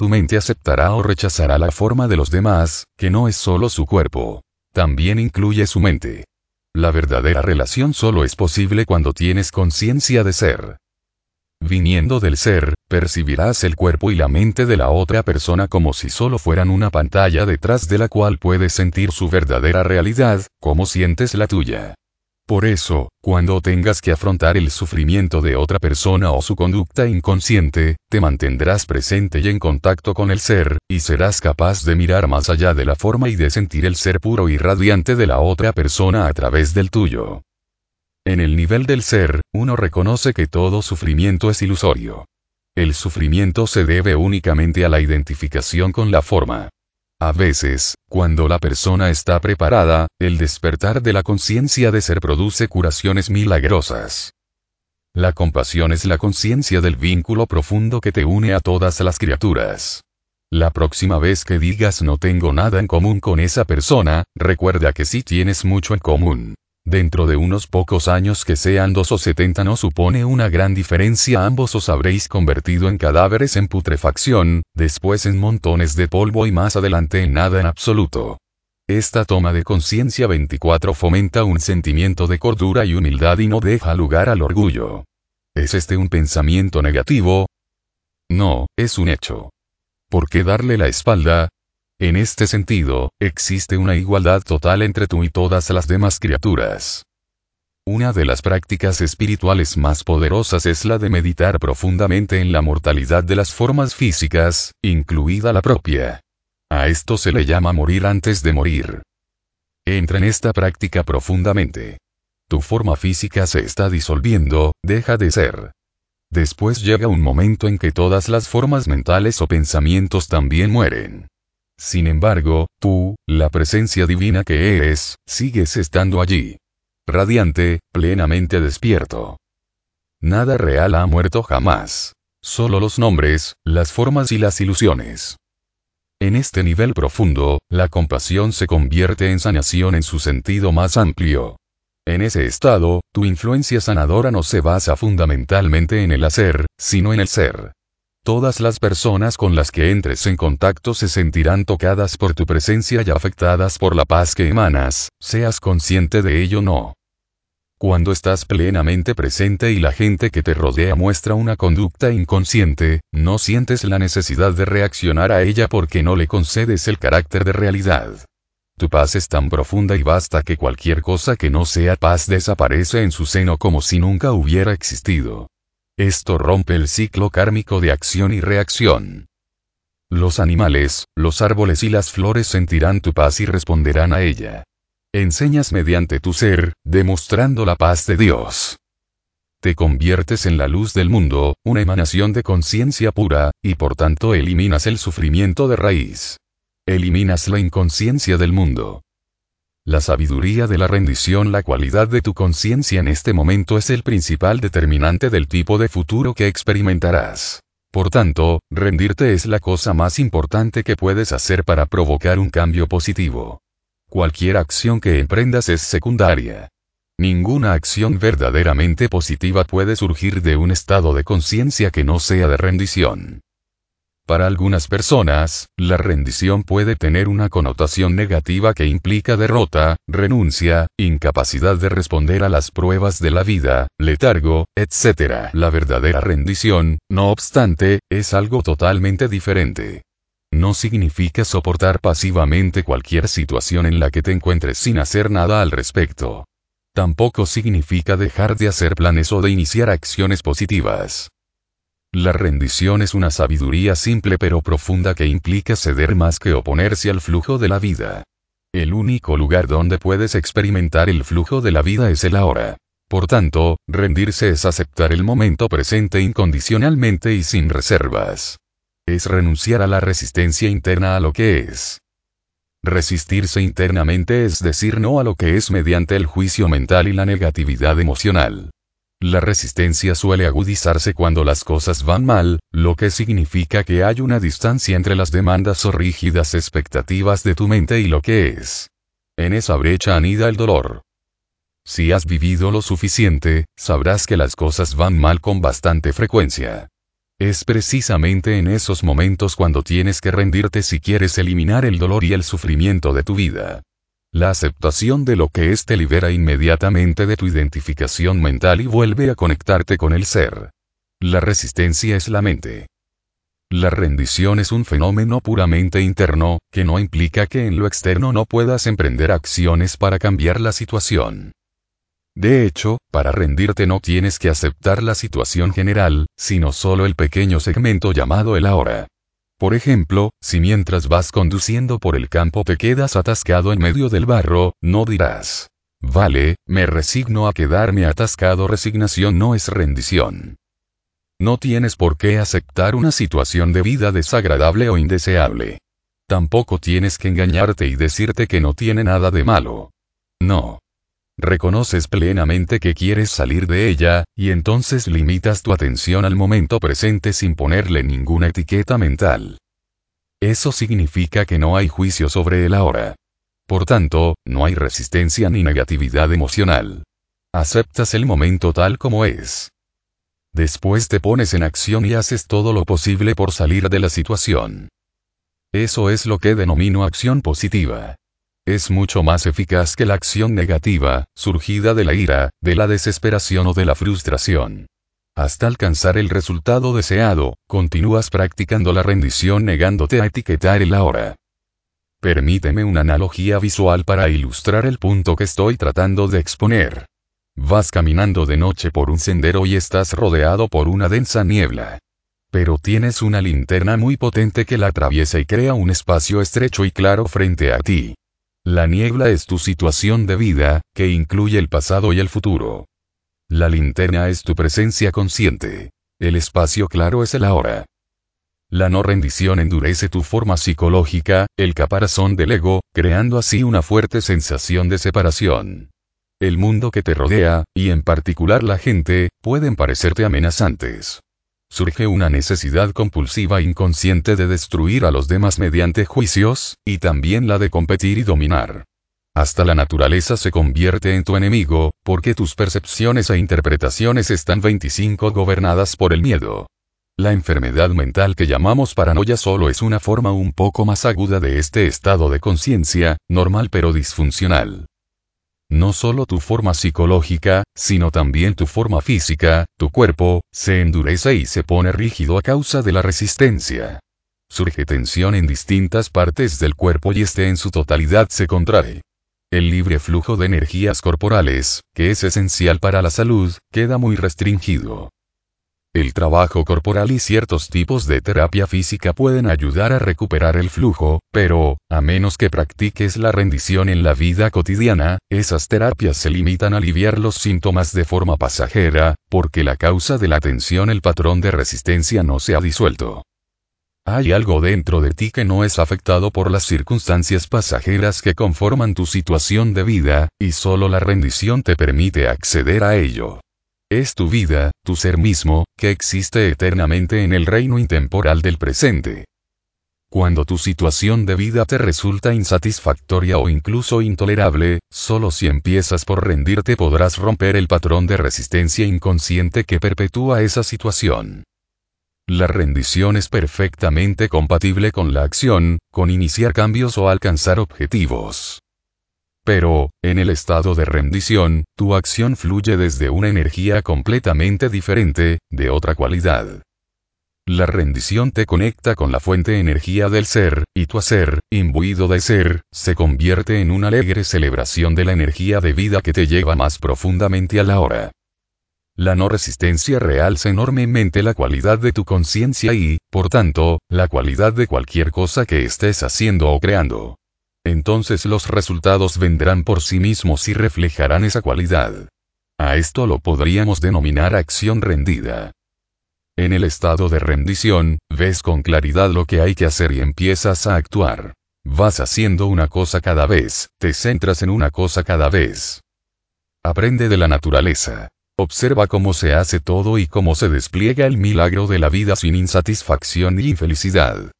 Speaker 1: Tu mente aceptará o rechazará la forma de los demás, que no es solo su cuerpo. También incluye su mente. La verdadera relación solo es posible cuando tienes conciencia de ser. Viniendo del ser, percibirás el cuerpo y la mente de la otra persona como si solo fueran una pantalla detrás de la cual puedes sentir su verdadera realidad, como sientes la tuya. Por eso, cuando tengas que afrontar el sufrimiento de otra persona o su conducta inconsciente, te mantendrás presente y en contacto con el ser, y serás capaz de mirar más allá de la forma y de sentir el ser puro y radiante de la otra persona a través del tuyo. En el nivel del ser, uno reconoce que todo sufrimiento es ilusorio. El sufrimiento se debe únicamente a la identificación con la forma. A veces, cuando la persona está preparada, el despertar de la conciencia de ser produce curaciones milagrosas. La compasión es la conciencia del vínculo profundo que te une a todas las criaturas. La próxima vez que digas no tengo nada en común con esa persona, recuerda que sí tienes mucho en común. Dentro de unos pocos años que sean dos o setenta no supone una gran diferencia ambos os habréis convertido en cadáveres en putrefacción, después en montones de polvo y más adelante en nada en absoluto. Esta toma de conciencia 24 fomenta un sentimiento de cordura y humildad y no deja lugar al orgullo. ¿Es este un pensamiento negativo? No, es un hecho. ¿Por qué darle la espalda? En este sentido, existe una igualdad total entre tú y todas las demás criaturas. Una de las prácticas espirituales más poderosas es la de meditar profundamente en la mortalidad de las formas físicas, incluida la propia. A esto se le llama morir antes de morir. Entra en esta práctica profundamente. Tu forma física se está disolviendo, deja de ser. Después llega un momento en que todas las formas mentales o pensamientos también mueren. Sin embargo, tú, la presencia divina que eres, sigues estando allí. Radiante, plenamente despierto. Nada real ha muerto jamás. Solo los nombres, las formas y las ilusiones. En este nivel profundo, la compasión se convierte en sanación en su sentido más amplio. En ese estado, tu influencia sanadora no se basa fundamentalmente en el hacer, sino en el ser. Todas las personas con las que entres en contacto se sentirán tocadas por tu presencia y afectadas por la paz que emanas, seas consciente de ello o no. Cuando estás plenamente presente y la gente que te rodea muestra una conducta inconsciente, no sientes la necesidad de reaccionar a ella porque no le concedes el carácter de realidad. Tu paz es tan profunda y basta que cualquier cosa que no sea paz desaparece en su seno como si nunca hubiera existido. Esto rompe el ciclo kármico de acción y reacción. Los animales, los árboles y las flores sentirán tu paz y responderán a ella. Enseñas mediante tu ser, demostrando la paz de Dios. Te conviertes en la luz del mundo, una emanación de conciencia pura, y por tanto eliminas el sufrimiento de raíz. Eliminas la inconsciencia del mundo. La sabiduría de la rendición, la cualidad de tu conciencia en este momento es el principal determinante del tipo de futuro que experimentarás. Por tanto, rendirte es la cosa más importante que puedes hacer para provocar un cambio positivo. Cualquier acción que emprendas es secundaria. Ninguna acción verdaderamente positiva puede surgir de un estado de conciencia que no sea de rendición. Para algunas personas, la rendición puede tener una connotación negativa que implica derrota, renuncia, incapacidad de responder a las pruebas de la vida, letargo, etc. La verdadera rendición, no obstante, es algo totalmente diferente no significa soportar pasivamente cualquier situación en la que te encuentres sin hacer nada al respecto. Tampoco significa dejar de hacer planes o de iniciar acciones positivas. La rendición es una sabiduría simple pero profunda que implica ceder más que oponerse al flujo de la vida. El único lugar donde puedes experimentar el flujo de la vida es el ahora. Por tanto, rendirse es aceptar el momento presente incondicionalmente y sin reservas es renunciar a la resistencia interna a lo que es. Resistirse internamente es decir no a lo que es mediante el juicio mental y la negatividad emocional. La resistencia suele agudizarse cuando las cosas van mal, lo que significa que hay una distancia entre las demandas o rígidas expectativas de tu mente y lo que es. En esa brecha anida el dolor. Si has vivido lo suficiente, sabrás que las cosas van mal con bastante frecuencia. Es precisamente en esos momentos cuando tienes que rendirte si quieres eliminar el dolor y el sufrimiento de tu vida. La aceptación de lo que es te libera inmediatamente de tu identificación mental y vuelve a conectarte con el ser. La resistencia es la mente. La rendición es un fenómeno puramente interno, que no implica que en lo externo no puedas emprender acciones para cambiar la situación. De hecho, para rendirte no tienes que aceptar la situación general, sino solo el pequeño segmento llamado el ahora. Por ejemplo, si mientras vas conduciendo por el campo te quedas atascado en medio del barro, no dirás, vale, me resigno a quedarme atascado. Resignación no es rendición. No tienes por qué aceptar una situación de vida desagradable o indeseable. Tampoco tienes que engañarte y decirte que no tiene nada de malo. No. Reconoces plenamente que quieres salir de ella, y entonces limitas tu atención al momento presente sin ponerle ninguna etiqueta mental. Eso significa que no hay juicio sobre el ahora. Por tanto, no hay resistencia ni negatividad emocional. Aceptas el momento tal como es. Después te pones en acción y haces todo lo posible por salir de la situación. Eso es lo que denomino acción positiva es mucho más eficaz que la acción negativa, surgida de la ira, de la desesperación o de la frustración. Hasta alcanzar el resultado deseado, continúas practicando la rendición negándote a etiquetar el ahora. Permíteme una analogía visual para ilustrar el punto que estoy tratando de exponer. Vas caminando de noche por un sendero y estás rodeado por una densa niebla. Pero tienes una linterna muy potente que la atraviesa y crea un espacio estrecho y claro frente a ti. La niebla es tu situación de vida, que incluye el pasado y el futuro. La linterna es tu presencia consciente. El espacio claro es el ahora. La no rendición endurece tu forma psicológica, el caparazón del ego, creando así una fuerte sensación de separación. el mundo que te rodea, y en particular la gente, pueden parecerte amenazantes. Surge una necesidad compulsiva inconsciente de destruir a los demás mediante juicios, y también la de competir y dominar. Hasta la naturaleza se convierte en tu enemigo, porque tus percepciones e interpretaciones están 25 gobernadas por el miedo. La enfermedad mental que llamamos paranoia solo es una forma un poco más aguda de este estado de conciencia, normal pero disfuncional. No solo tu forma psicológica, sino también tu forma física, tu cuerpo, se endurece y se pone rígido a causa de la resistencia. Surge tensión en distintas partes del cuerpo y este en su totalidad se contrae. El libre flujo de energías corporales, que es esencial para la salud, queda muy restringido. El trabajo corporal y ciertos tipos de terapia física pueden ayudar a recuperar el flujo, pero, a menos que practiques la rendición en la vida cotidiana, esas terapias se limitan a aliviar los síntomas de forma pasajera, porque la causa de la tensión el patrón de resistencia no se ha disuelto. Hay algo dentro de ti que no es afectado por las circunstancias pasajeras que conforman tu situación de vida, y solo la rendición te permite acceder a ello. Es tu vida, tu ser mismo, que existe eternamente en el reino intemporal del presente. Cuando tu situación de vida te resulta insatisfactoria o incluso intolerable, solo si empiezas por rendirte podrás romper el patrón de resistencia inconsciente que perpetúa esa situación. La rendición es perfectamente compatible con la acción, con iniciar cambios o alcanzar objetivos. Pero, en el estado de rendición, tu acción fluye desde una energía completamente diferente, de otra cualidad. La rendición te conecta con la fuente energía del ser, y tu hacer, imbuido de ser, se convierte en una alegre celebración de la energía de vida que te lleva más profundamente a la hora. La no resistencia realza enormemente la cualidad de tu conciencia y, por tanto, la cualidad de cualquier cosa que estés haciendo o creando entonces los resultados vendrán por sí mismos y reflejarán esa cualidad. A esto lo podríamos denominar acción rendida. En el estado de rendición, ves con claridad lo que hay que hacer y empiezas a actuar. Vas haciendo una cosa cada vez, te centras en una cosa cada vez. Aprende de la naturaleza. Observa cómo se hace todo y cómo se despliega el milagro de la vida sin insatisfacción ni infelicidad.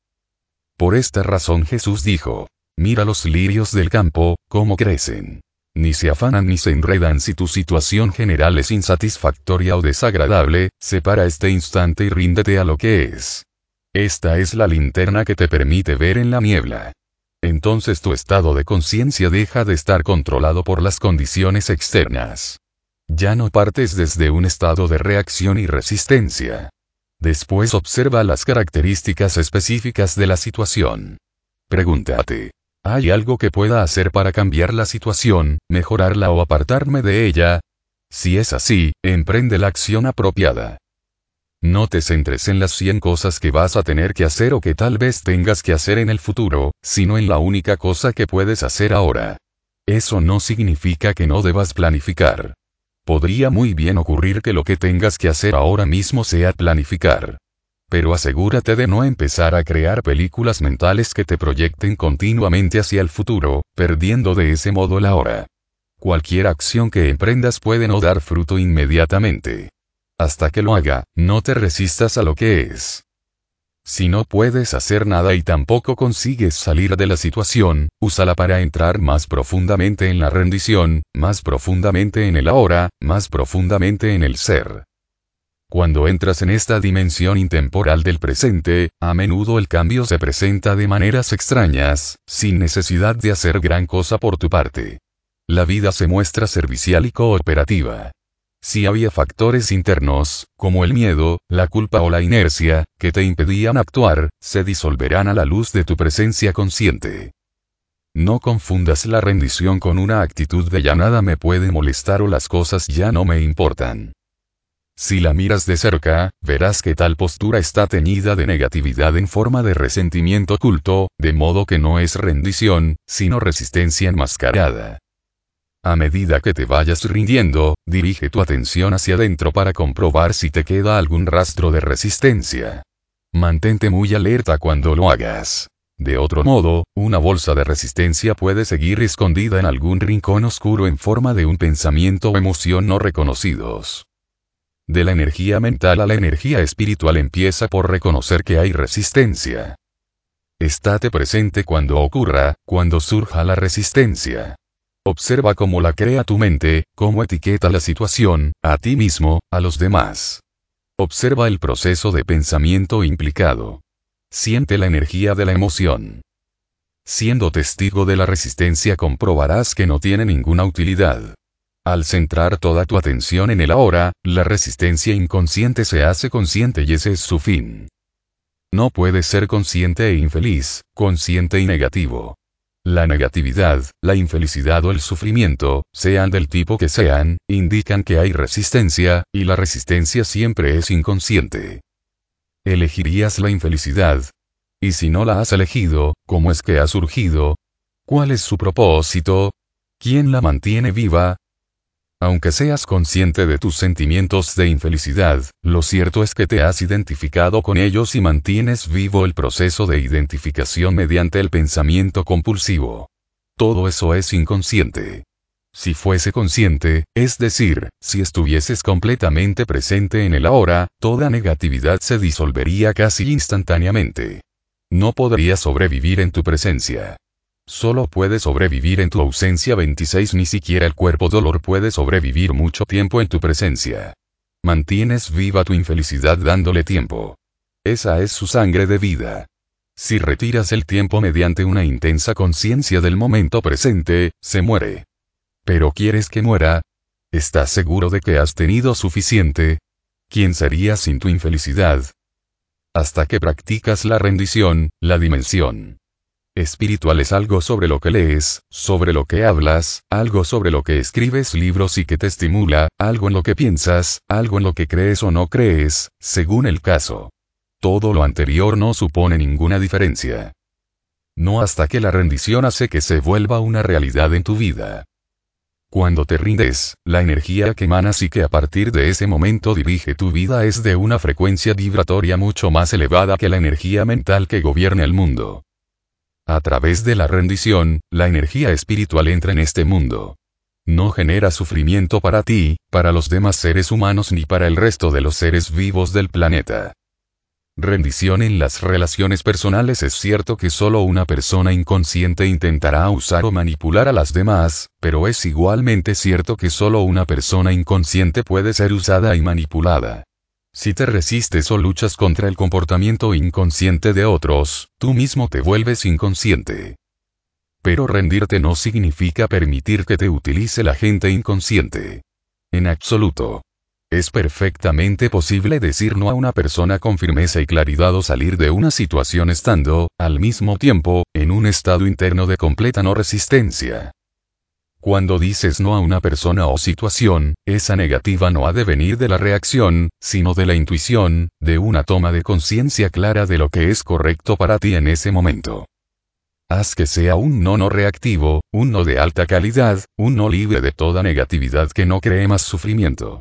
Speaker 1: Por esta razón Jesús dijo, Mira los lirios del campo, cómo crecen. Ni se afanan ni se enredan si tu situación general es insatisfactoria o desagradable, separa este instante y ríndete a lo que es. Esta es la linterna que te permite ver en la niebla. Entonces tu estado de conciencia deja de estar controlado por las condiciones externas. Ya no partes desde un estado de reacción y resistencia. Después observa las características específicas de la situación. Pregúntate, ¿Hay algo que pueda hacer para cambiar la situación, mejorarla o apartarme de ella? Si es así, emprende la acción apropiada. No te centres en las 100 cosas que vas a tener que hacer o que tal vez tengas que hacer en el futuro, sino en la única cosa que puedes hacer ahora. Eso no significa que no debas planificar. Podría muy bien ocurrir que lo que tengas que hacer ahora mismo sea planificar pero asegúrate de no empezar a crear películas mentales que te proyecten continuamente hacia el futuro, perdiendo de ese modo la hora. Cualquier acción que emprendas puede no dar fruto inmediatamente. Hasta que lo haga, no te resistas a lo que es. Si no puedes hacer nada y tampoco consigues salir de la situación, úsala para entrar más profundamente en la rendición, más profundamente en el ahora, más profundamente en el ser. Cuando entras en esta dimensión intemporal del presente, a menudo el cambio se presenta de maneras extrañas, sin necesidad de hacer gran cosa por tu parte. La vida se muestra servicial y cooperativa. Si había factores internos, como el miedo, la culpa o la inercia, que te impedían actuar, se disolverán a la luz de tu presencia consciente. No confundas la rendición con una actitud de ya nada me puede molestar o las cosas ya no me importan. Si la miras de cerca, verás que tal postura está teñida de negatividad en forma de resentimiento oculto, de modo que no es rendición, sino resistencia enmascarada. A medida que te vayas rindiendo, dirige tu atención hacia adentro para comprobar si te queda algún rastro de resistencia. Mantente muy alerta cuando lo hagas. De otro modo, una bolsa de resistencia puede seguir escondida en algún rincón oscuro en forma de un pensamiento o emoción no reconocidos. De la energía mental a la energía espiritual empieza por reconocer que hay resistencia. Estate presente cuando ocurra, cuando surja la resistencia. Observa cómo la crea tu mente, cómo etiqueta la situación, a ti mismo, a los demás. Observa el proceso de pensamiento implicado. Siente la energía de la emoción. Siendo testigo de la resistencia comprobarás que no tiene ninguna utilidad. Al centrar toda tu atención en el ahora, la resistencia inconsciente se hace consciente y ese es su fin. No puedes ser consciente e infeliz, consciente y negativo. La negatividad, la infelicidad o el sufrimiento, sean del tipo que sean, indican que hay resistencia, y la resistencia siempre es inconsciente. ¿Elegirías la infelicidad? Y si no la has elegido, ¿cómo es que ha surgido? ¿Cuál es su propósito? ¿Quién la mantiene viva? Aunque seas consciente de tus sentimientos de infelicidad, lo cierto es que te has identificado con ellos y mantienes vivo el proceso de identificación mediante el pensamiento compulsivo. Todo eso es inconsciente. Si fuese consciente, es decir, si estuvieses completamente presente en el ahora, toda negatividad se disolvería casi instantáneamente. No podrías sobrevivir en tu presencia. Solo puede sobrevivir en tu ausencia 26 ni siquiera el cuerpo dolor puede sobrevivir mucho tiempo en tu presencia. Mantienes viva tu infelicidad dándole tiempo. Esa es su sangre de vida. Si retiras el tiempo mediante una intensa conciencia del momento presente, se muere. Pero quieres que muera? ¿Estás seguro de que has tenido suficiente? ¿Quién sería sin tu infelicidad? Hasta que practicas la rendición, la dimensión Espiritual es algo sobre lo que lees, sobre lo que hablas, algo sobre lo que escribes libros y que te estimula, algo en lo que piensas, algo en lo que crees o no crees, según el caso. Todo lo anterior no supone ninguna diferencia. No hasta que la rendición hace que se vuelva una realidad en tu vida. Cuando te rindes, la energía que emanas y que a partir de ese momento dirige tu vida es de una frecuencia vibratoria mucho más elevada que la energía mental que gobierna el mundo. A través de la rendición, la energía espiritual entra en este mundo. No genera sufrimiento para ti, para los demás seres humanos ni para el resto de los seres vivos del planeta. Rendición en las relaciones personales es cierto que solo una persona inconsciente intentará usar o manipular a las demás, pero es igualmente cierto que solo una persona inconsciente puede ser usada y manipulada. Si te resistes o luchas contra el comportamiento inconsciente de otros, tú mismo te vuelves inconsciente. Pero rendirte no significa permitir que te utilice la gente inconsciente. En absoluto. Es perfectamente posible decir no a una persona con firmeza y claridad o salir de una situación estando, al mismo tiempo, en un estado interno de completa no resistencia. Cuando dices no a una persona o situación, esa negativa no ha de venir de la reacción, sino de la intuición, de una toma de conciencia clara de lo que es correcto para ti en ese momento. Haz que sea un no no reactivo, un no de alta calidad, un no libre de toda negatividad que no cree más sufrimiento.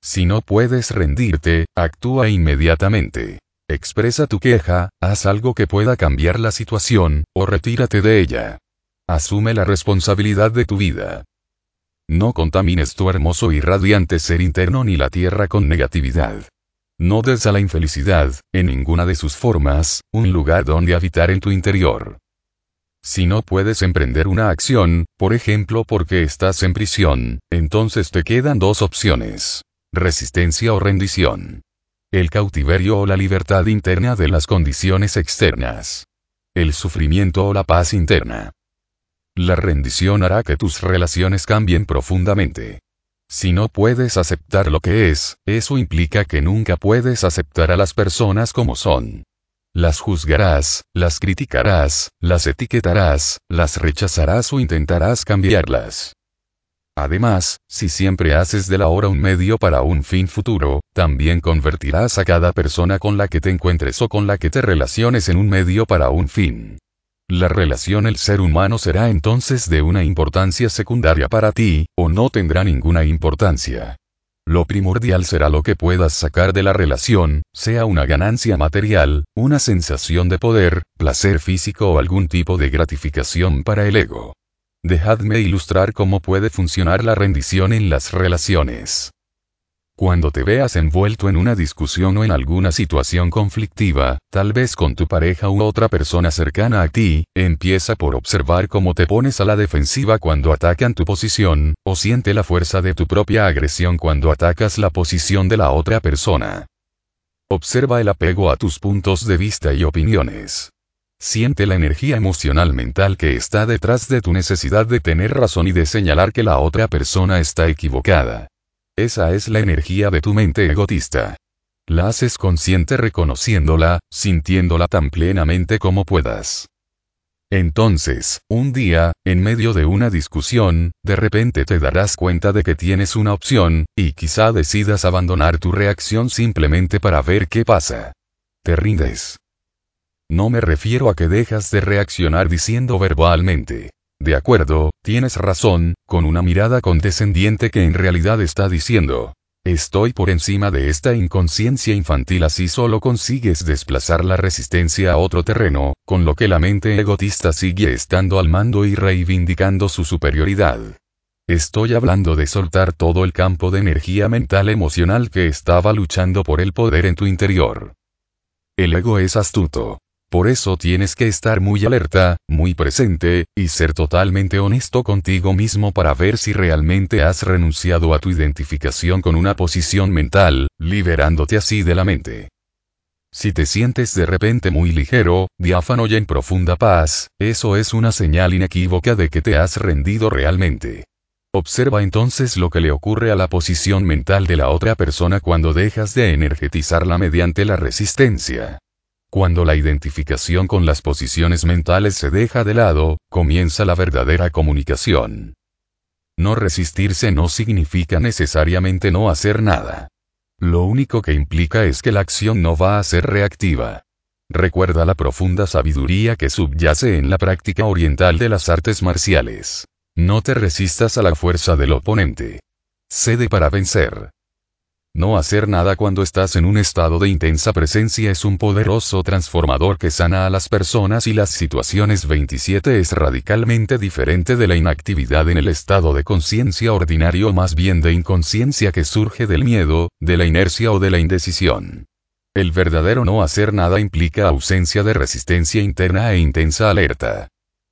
Speaker 1: Si no puedes rendirte, actúa inmediatamente. Expresa tu queja, haz algo que pueda cambiar la situación, o retírate de ella. Asume la responsabilidad de tu vida. No contamines tu hermoso y radiante ser interno ni la tierra con negatividad. No des a la infelicidad, en ninguna de sus formas, un lugar donde habitar en tu interior. Si no puedes emprender una acción, por ejemplo porque estás en prisión, entonces te quedan dos opciones. Resistencia o rendición. El cautiverio o la libertad interna de las condiciones externas. El sufrimiento o la paz interna. La rendición hará que tus relaciones cambien profundamente. Si no puedes aceptar lo que es, eso implica que nunca puedes aceptar a las personas como son. Las juzgarás, las criticarás, las etiquetarás, las rechazarás o intentarás cambiarlas. Además, si siempre haces de la hora un medio para un fin futuro, también convertirás a cada persona con la que te encuentres o con la que te relaciones en un medio para un fin. La relación el ser humano será entonces de una importancia secundaria para ti, o no tendrá ninguna importancia. Lo primordial será lo que puedas sacar de la relación, sea una ganancia material, una sensación de poder, placer físico o algún tipo de gratificación para el ego. Dejadme ilustrar cómo puede funcionar la rendición en las relaciones. Cuando te veas envuelto en una discusión o en alguna situación conflictiva, tal vez con tu pareja u otra persona cercana a ti, empieza por observar cómo te pones a la defensiva cuando atacan tu posición, o siente la fuerza de tu propia agresión cuando atacas la posición de la otra persona. Observa el apego a tus puntos de vista y opiniones. Siente la energía emocional mental que está detrás de tu necesidad de tener razón y de señalar que la otra persona está equivocada. Esa es la energía de tu mente egotista. La haces consciente reconociéndola, sintiéndola tan plenamente como puedas. Entonces, un día, en medio de una discusión, de repente te darás cuenta de que tienes una opción, y quizá decidas abandonar tu reacción simplemente para ver qué pasa. Te rindes. No me refiero a que dejas de reaccionar diciendo verbalmente. De acuerdo, tienes razón, con una mirada condescendiente que en realidad está diciendo, Estoy por encima de esta inconsciencia infantil así solo consigues desplazar la resistencia a otro terreno, con lo que la mente egotista sigue estando al mando y reivindicando su superioridad. Estoy hablando de soltar todo el campo de energía mental emocional que estaba luchando por el poder en tu interior. El ego es astuto. Por eso tienes que estar muy alerta, muy presente, y ser totalmente honesto contigo mismo para ver si realmente has renunciado a tu identificación con una posición mental, liberándote así de la mente. Si te sientes de repente muy ligero, diáfano y en profunda paz, eso es una señal inequívoca de que te has rendido realmente. Observa entonces lo que le ocurre a la posición mental de la otra persona cuando dejas de energetizarla mediante la resistencia. Cuando la identificación con las posiciones mentales se deja de lado, comienza la verdadera comunicación. No resistirse no significa necesariamente no hacer nada. Lo único que implica es que la acción no va a ser reactiva. Recuerda la profunda sabiduría que subyace en la práctica oriental de las artes marciales. No te resistas a la fuerza del oponente. Cede para vencer. No hacer nada cuando estás en un estado de intensa presencia es un poderoso transformador que sana a las personas y las situaciones 27 es radicalmente diferente de la inactividad en el estado de conciencia ordinario más bien de inconsciencia que surge del miedo, de la inercia o de la indecisión. El verdadero no hacer nada implica ausencia de resistencia interna e intensa alerta.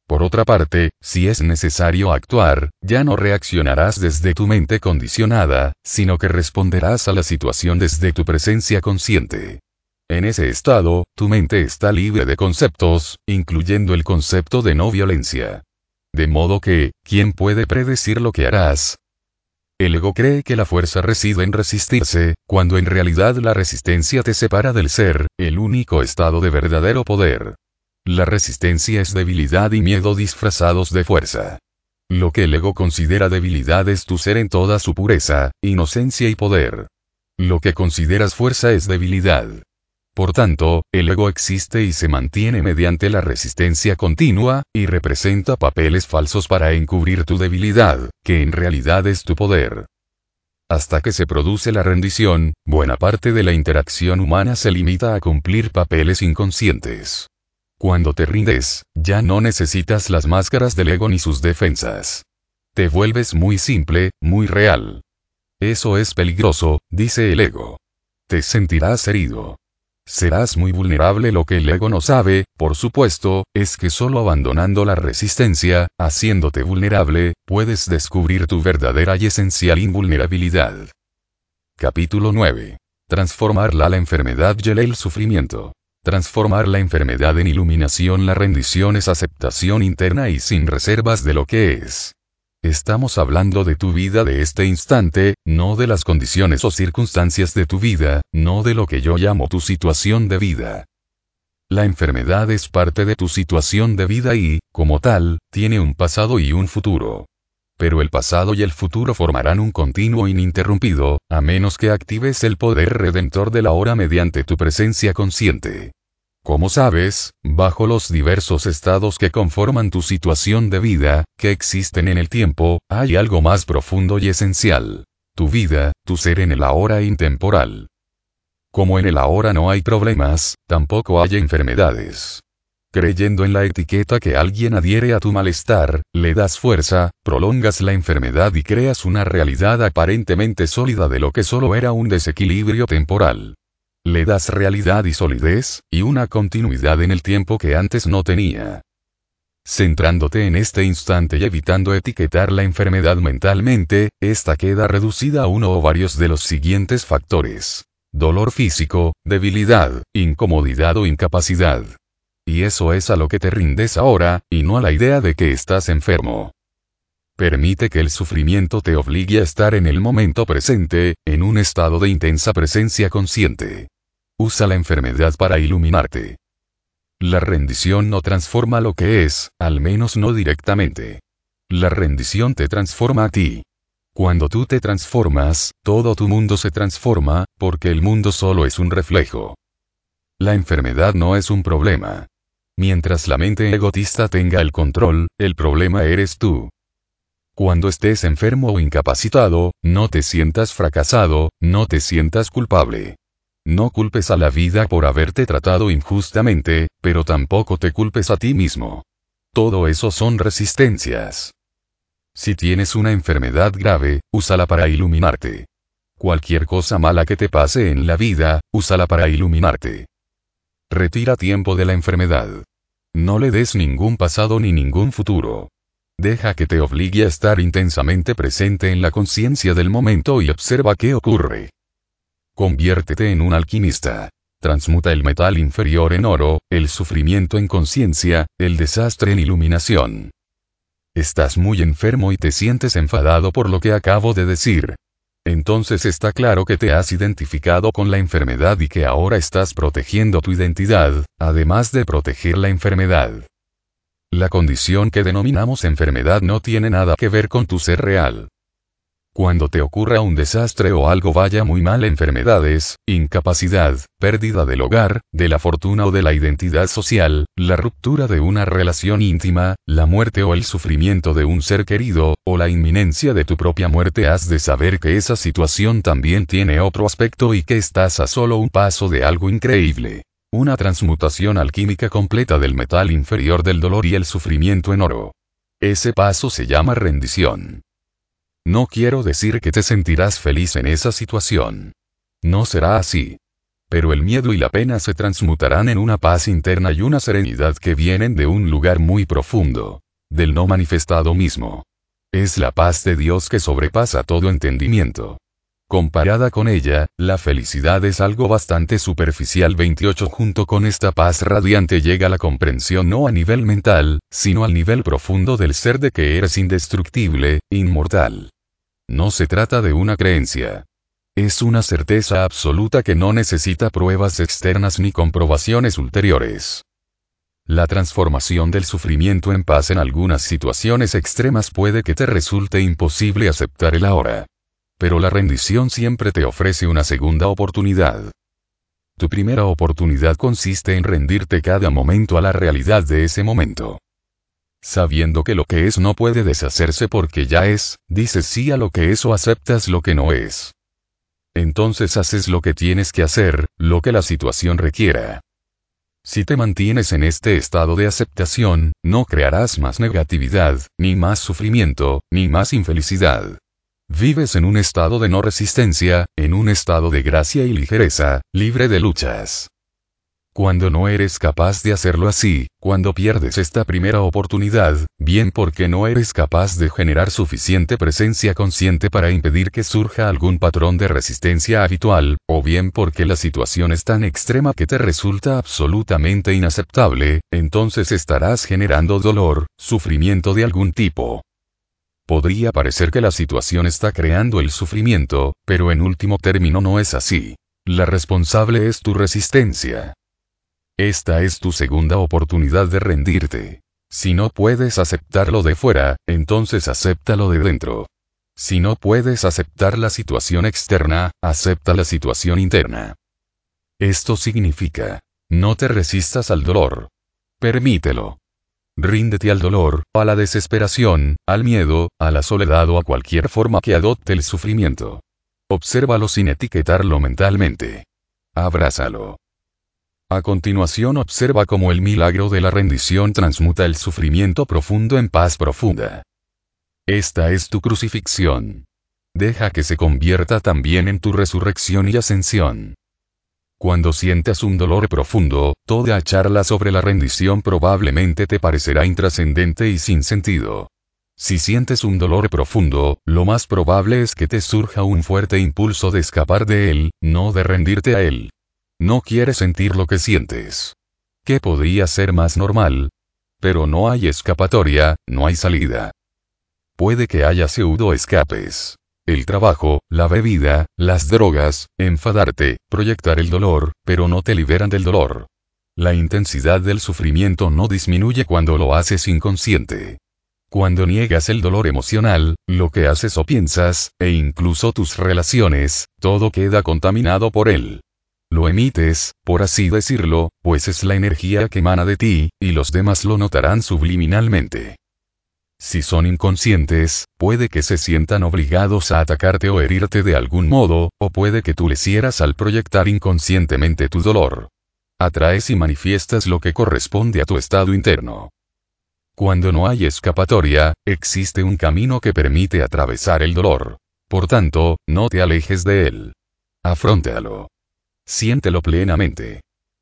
Speaker 1: Por otra parte, si es necesario actuar, ya no reaccionarás desde tu mente condicionada, sino que responderás a la situación desde tu presencia consciente. En ese estado, tu mente está libre de conceptos, incluyendo el concepto de no violencia. De modo que, ¿quién puede predecir lo que harás? El ego cree que la fuerza reside en resistirse, cuando en realidad la resistencia te separa del ser, el único estado de verdadero poder. La resistencia es debilidad y miedo disfrazados de fuerza. Lo que el ego considera debilidad es tu ser en toda su pureza, inocencia y poder. Lo que consideras fuerza es debilidad. Por tanto, el ego existe y se mantiene mediante la resistencia continua, y representa papeles falsos para encubrir tu debilidad, que en realidad es tu poder. Hasta que se produce la rendición, buena parte de la interacción humana se limita a cumplir papeles inconscientes. Cuando te rindes, ya no necesitas las máscaras del ego ni sus defensas. Te vuelves muy simple, muy real. Eso es peligroso, dice el ego. Te sentirás herido. Serás muy vulnerable. Lo que el ego no sabe, por supuesto, es que solo abandonando la resistencia, haciéndote vulnerable, puedes descubrir tu verdadera y esencial invulnerabilidad. Capítulo 9. Transformar la enfermedad y el sufrimiento. Transformar la enfermedad en iluminación. La rendición es aceptación interna y sin reservas de lo que es. Estamos hablando de tu vida de este instante, no de las condiciones o circunstancias de tu vida, no de lo que yo llamo tu situación de vida. La enfermedad es parte de tu situación de vida y, como tal, tiene un pasado y un futuro. Pero el pasado y el futuro formarán un continuo ininterrumpido, a menos que actives el poder redentor de la hora mediante tu presencia consciente. Como sabes, bajo los diversos estados que conforman tu situación de vida, que existen en el tiempo, hay algo más profundo y esencial. tu vida, tu ser en el ahora intemporal. Como en el ahora no hay problemas, tampoco hay enfermedades. Creyendo en la etiqueta que alguien adhiere a tu malestar, le das fuerza, prolongas la enfermedad y creas una realidad aparentemente sólida de lo que solo era un desequilibrio temporal. Le das realidad y solidez, y una continuidad en el tiempo que antes no tenía. Centrándote en este instante y evitando etiquetar la enfermedad mentalmente, esta queda reducida a uno o varios de los siguientes factores. Dolor físico, debilidad, incomodidad o incapacidad. Y eso es a lo que te rindes ahora, y no a la idea de que estás enfermo. Permite que el sufrimiento te obligue a estar en el momento presente, en un estado de intensa presencia consciente. Usa la enfermedad para iluminarte. La rendición no transforma lo que es, al menos no directamente. La rendición te transforma a ti. Cuando tú te transformas, todo tu mundo se transforma, porque el mundo solo es un reflejo. La enfermedad no es un problema. Mientras la mente egotista tenga el control, el problema eres tú. Cuando estés enfermo o incapacitado, no te sientas fracasado, no te sientas culpable. No culpes a la vida por haberte tratado injustamente, pero tampoco te culpes a ti mismo. Todo eso son resistencias. Si tienes una enfermedad grave, úsala para iluminarte. Cualquier cosa mala que te pase en la vida, úsala para iluminarte. Retira tiempo de la enfermedad. No le des ningún pasado ni ningún futuro. Deja que te obligue a estar intensamente presente en la conciencia del momento y observa qué ocurre. Conviértete en un alquimista. Transmuta el metal inferior en oro, el sufrimiento en conciencia, el desastre en iluminación. Estás muy enfermo y te sientes enfadado por lo que acabo de decir. Entonces está claro que te has identificado con la enfermedad y que ahora estás protegiendo tu identidad, además de proteger la enfermedad. La condición que denominamos enfermedad no tiene nada que ver con tu ser real. Cuando te ocurra un desastre o algo vaya muy mal, enfermedades, incapacidad, pérdida del hogar, de la fortuna o de la identidad social, la ruptura de una relación íntima, la muerte o el sufrimiento de un ser querido, o la inminencia de tu propia muerte, has de saber que esa situación también tiene otro aspecto y que estás a solo un paso de algo increíble. Una transmutación alquímica completa del metal inferior del dolor y el sufrimiento en oro. Ese paso se llama rendición. No quiero decir que te sentirás feliz en esa situación. No será así. Pero el miedo y la pena se transmutarán en una paz interna y una serenidad que vienen de un lugar muy profundo, del no manifestado mismo. Es la paz de Dios que sobrepasa todo entendimiento. Comparada con ella, la felicidad es algo bastante superficial 28 junto con esta paz radiante llega la comprensión no a nivel mental, sino al nivel profundo del ser de que eres indestructible, inmortal. No se trata de una creencia. Es una certeza absoluta que no necesita pruebas externas ni comprobaciones ulteriores. La transformación del sufrimiento en paz en algunas situaciones extremas puede que te resulte imposible aceptar el ahora. Pero la rendición siempre te ofrece una segunda oportunidad. Tu primera oportunidad consiste en rendirte cada momento a la realidad de ese momento. Sabiendo que lo que es no puede deshacerse porque ya es, dices sí a lo que es o aceptas lo que no es. Entonces haces lo que tienes que hacer, lo que la situación requiera. Si te mantienes en este estado de aceptación, no crearás más negatividad, ni más sufrimiento, ni más infelicidad. Vives en un estado de no resistencia, en un estado de gracia y ligereza, libre de luchas. Cuando no eres capaz de hacerlo así, cuando pierdes esta primera oportunidad, bien porque no eres capaz de generar suficiente presencia consciente para impedir que surja algún patrón de resistencia habitual, o bien porque la situación es tan extrema que te resulta absolutamente inaceptable, entonces estarás generando dolor, sufrimiento de algún tipo. Podría parecer que la situación está creando el sufrimiento, pero en último término no es así. La responsable es tu resistencia. Esta es tu segunda oportunidad de rendirte. Si no puedes aceptarlo de fuera, entonces acéptalo de dentro. Si no puedes aceptar la situación externa, acepta la situación interna. Esto significa, no te resistas al dolor. Permítelo. Ríndete al dolor, a la desesperación, al miedo, a la soledad o a cualquier forma que adopte el sufrimiento. Obsérvalo sin etiquetarlo mentalmente. Abrázalo. A continuación observa cómo el milagro de la rendición transmuta el sufrimiento profundo en paz profunda. Esta es tu crucifixión. Deja que se convierta también en tu resurrección y ascensión. Cuando sientas un dolor profundo, toda charla sobre la rendición probablemente te parecerá intrascendente y sin sentido. Si sientes un dolor profundo, lo más probable es que te surja un fuerte impulso de escapar de él, no de rendirte a él. No quieres sentir lo que sientes. ¿Qué podría ser más normal? Pero no hay escapatoria, no hay salida. Puede que haya pseudo escapes. El trabajo, la bebida, las drogas, enfadarte, proyectar el dolor, pero no te liberan del dolor. La intensidad del sufrimiento no disminuye cuando lo haces inconsciente. Cuando niegas el dolor emocional, lo que haces o piensas, e incluso tus relaciones, todo queda contaminado por él. Lo emites, por así decirlo, pues es la energía que emana de ti, y los demás lo notarán subliminalmente. Si son inconscientes, puede que se sientan obligados a atacarte o herirte de algún modo, o puede que tú les hieras al proyectar inconscientemente tu dolor. Atraes y manifiestas lo que corresponde a tu estado interno. Cuando no hay escapatoria, existe un camino que permite atravesar el dolor. Por tanto, no te alejes de él. Afróntalo. Siéntelo plenamente.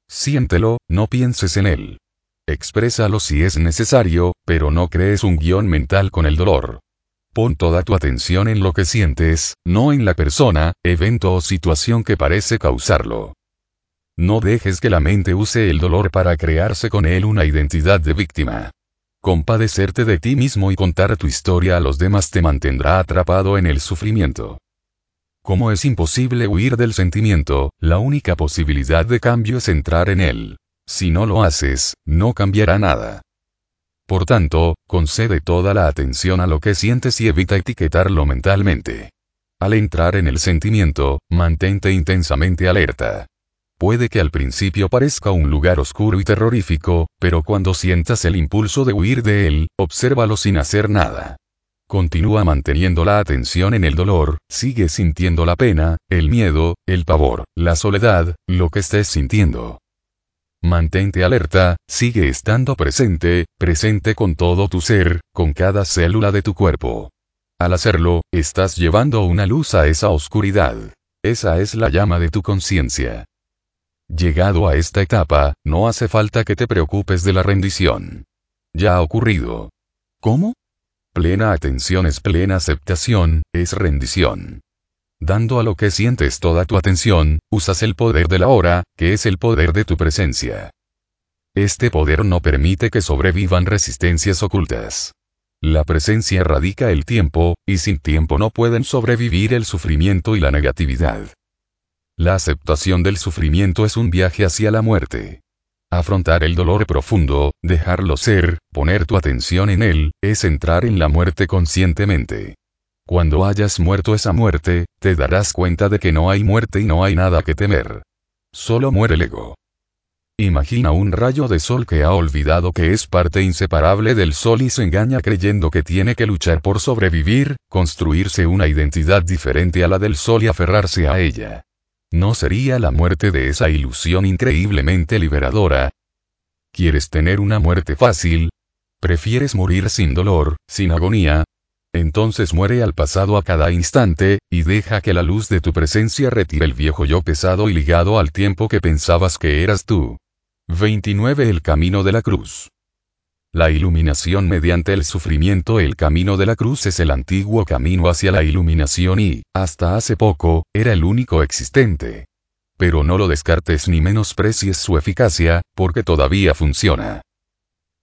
Speaker 1: Siéntelo, no pienses en él. Exprésalo si es necesario, pero no crees un guion mental con el dolor. Pon toda tu atención en lo que sientes, no en la persona, evento o situación que parece causarlo. No dejes que la mente use el dolor para crearse con él una identidad de víctima. Compadecerte de ti mismo y contar tu historia a los demás te mantendrá atrapado en el sufrimiento. Como es imposible huir del sentimiento, la única posibilidad de cambio es entrar en él. Si no lo haces, no cambiará nada. Por tanto, concede toda la atención a lo que sientes y evita etiquetarlo mentalmente. Al entrar en el sentimiento, mantente intensamente alerta. Puede que al principio parezca un lugar oscuro y terrorífico, pero cuando sientas el impulso de huir de él, obsérvalo sin hacer nada. Continúa manteniendo la atención en el dolor, sigue sintiendo la pena, el miedo, el pavor, la soledad, lo que estés sintiendo. Mantente alerta, sigue estando presente, presente con todo tu ser, con cada célula de tu cuerpo. Al hacerlo, estás llevando una luz a esa oscuridad. Esa es la llama de tu conciencia. Llegado a esta etapa, no hace falta que te preocupes de la rendición. Ya ha ocurrido. ¿Cómo? Plena atención es plena aceptación, es rendición. Dando a lo que sientes toda tu atención, usas el poder de la hora, que es el poder de tu presencia. Este poder no permite que sobrevivan resistencias ocultas. La presencia radica el tiempo, y sin tiempo no pueden sobrevivir el sufrimiento y la negatividad. La aceptación del sufrimiento es un viaje hacia la muerte. Afrontar el dolor profundo, dejarlo ser, poner tu atención en él, es entrar en la muerte conscientemente. Cuando hayas muerto esa muerte, te darás cuenta de que no hay muerte y no hay nada que temer. Solo muere el ego. Imagina un rayo de sol que ha olvidado que es parte inseparable del sol y se engaña creyendo que tiene que luchar por sobrevivir, construirse una identidad diferente a la del sol y aferrarse a ella. ¿No sería la muerte de esa ilusión increíblemente liberadora? ¿Quieres tener una muerte fácil? ¿Prefieres morir sin dolor, sin agonía? Entonces muere al pasado a cada instante, y deja que la luz de tu presencia retire el viejo yo pesado y ligado al tiempo que pensabas que eras tú. 29 El camino de la cruz. La iluminación mediante el sufrimiento El camino de la cruz es el antiguo camino hacia la iluminación y, hasta hace poco, era el único existente. Pero no lo descartes ni menosprecies su eficacia, porque todavía funciona.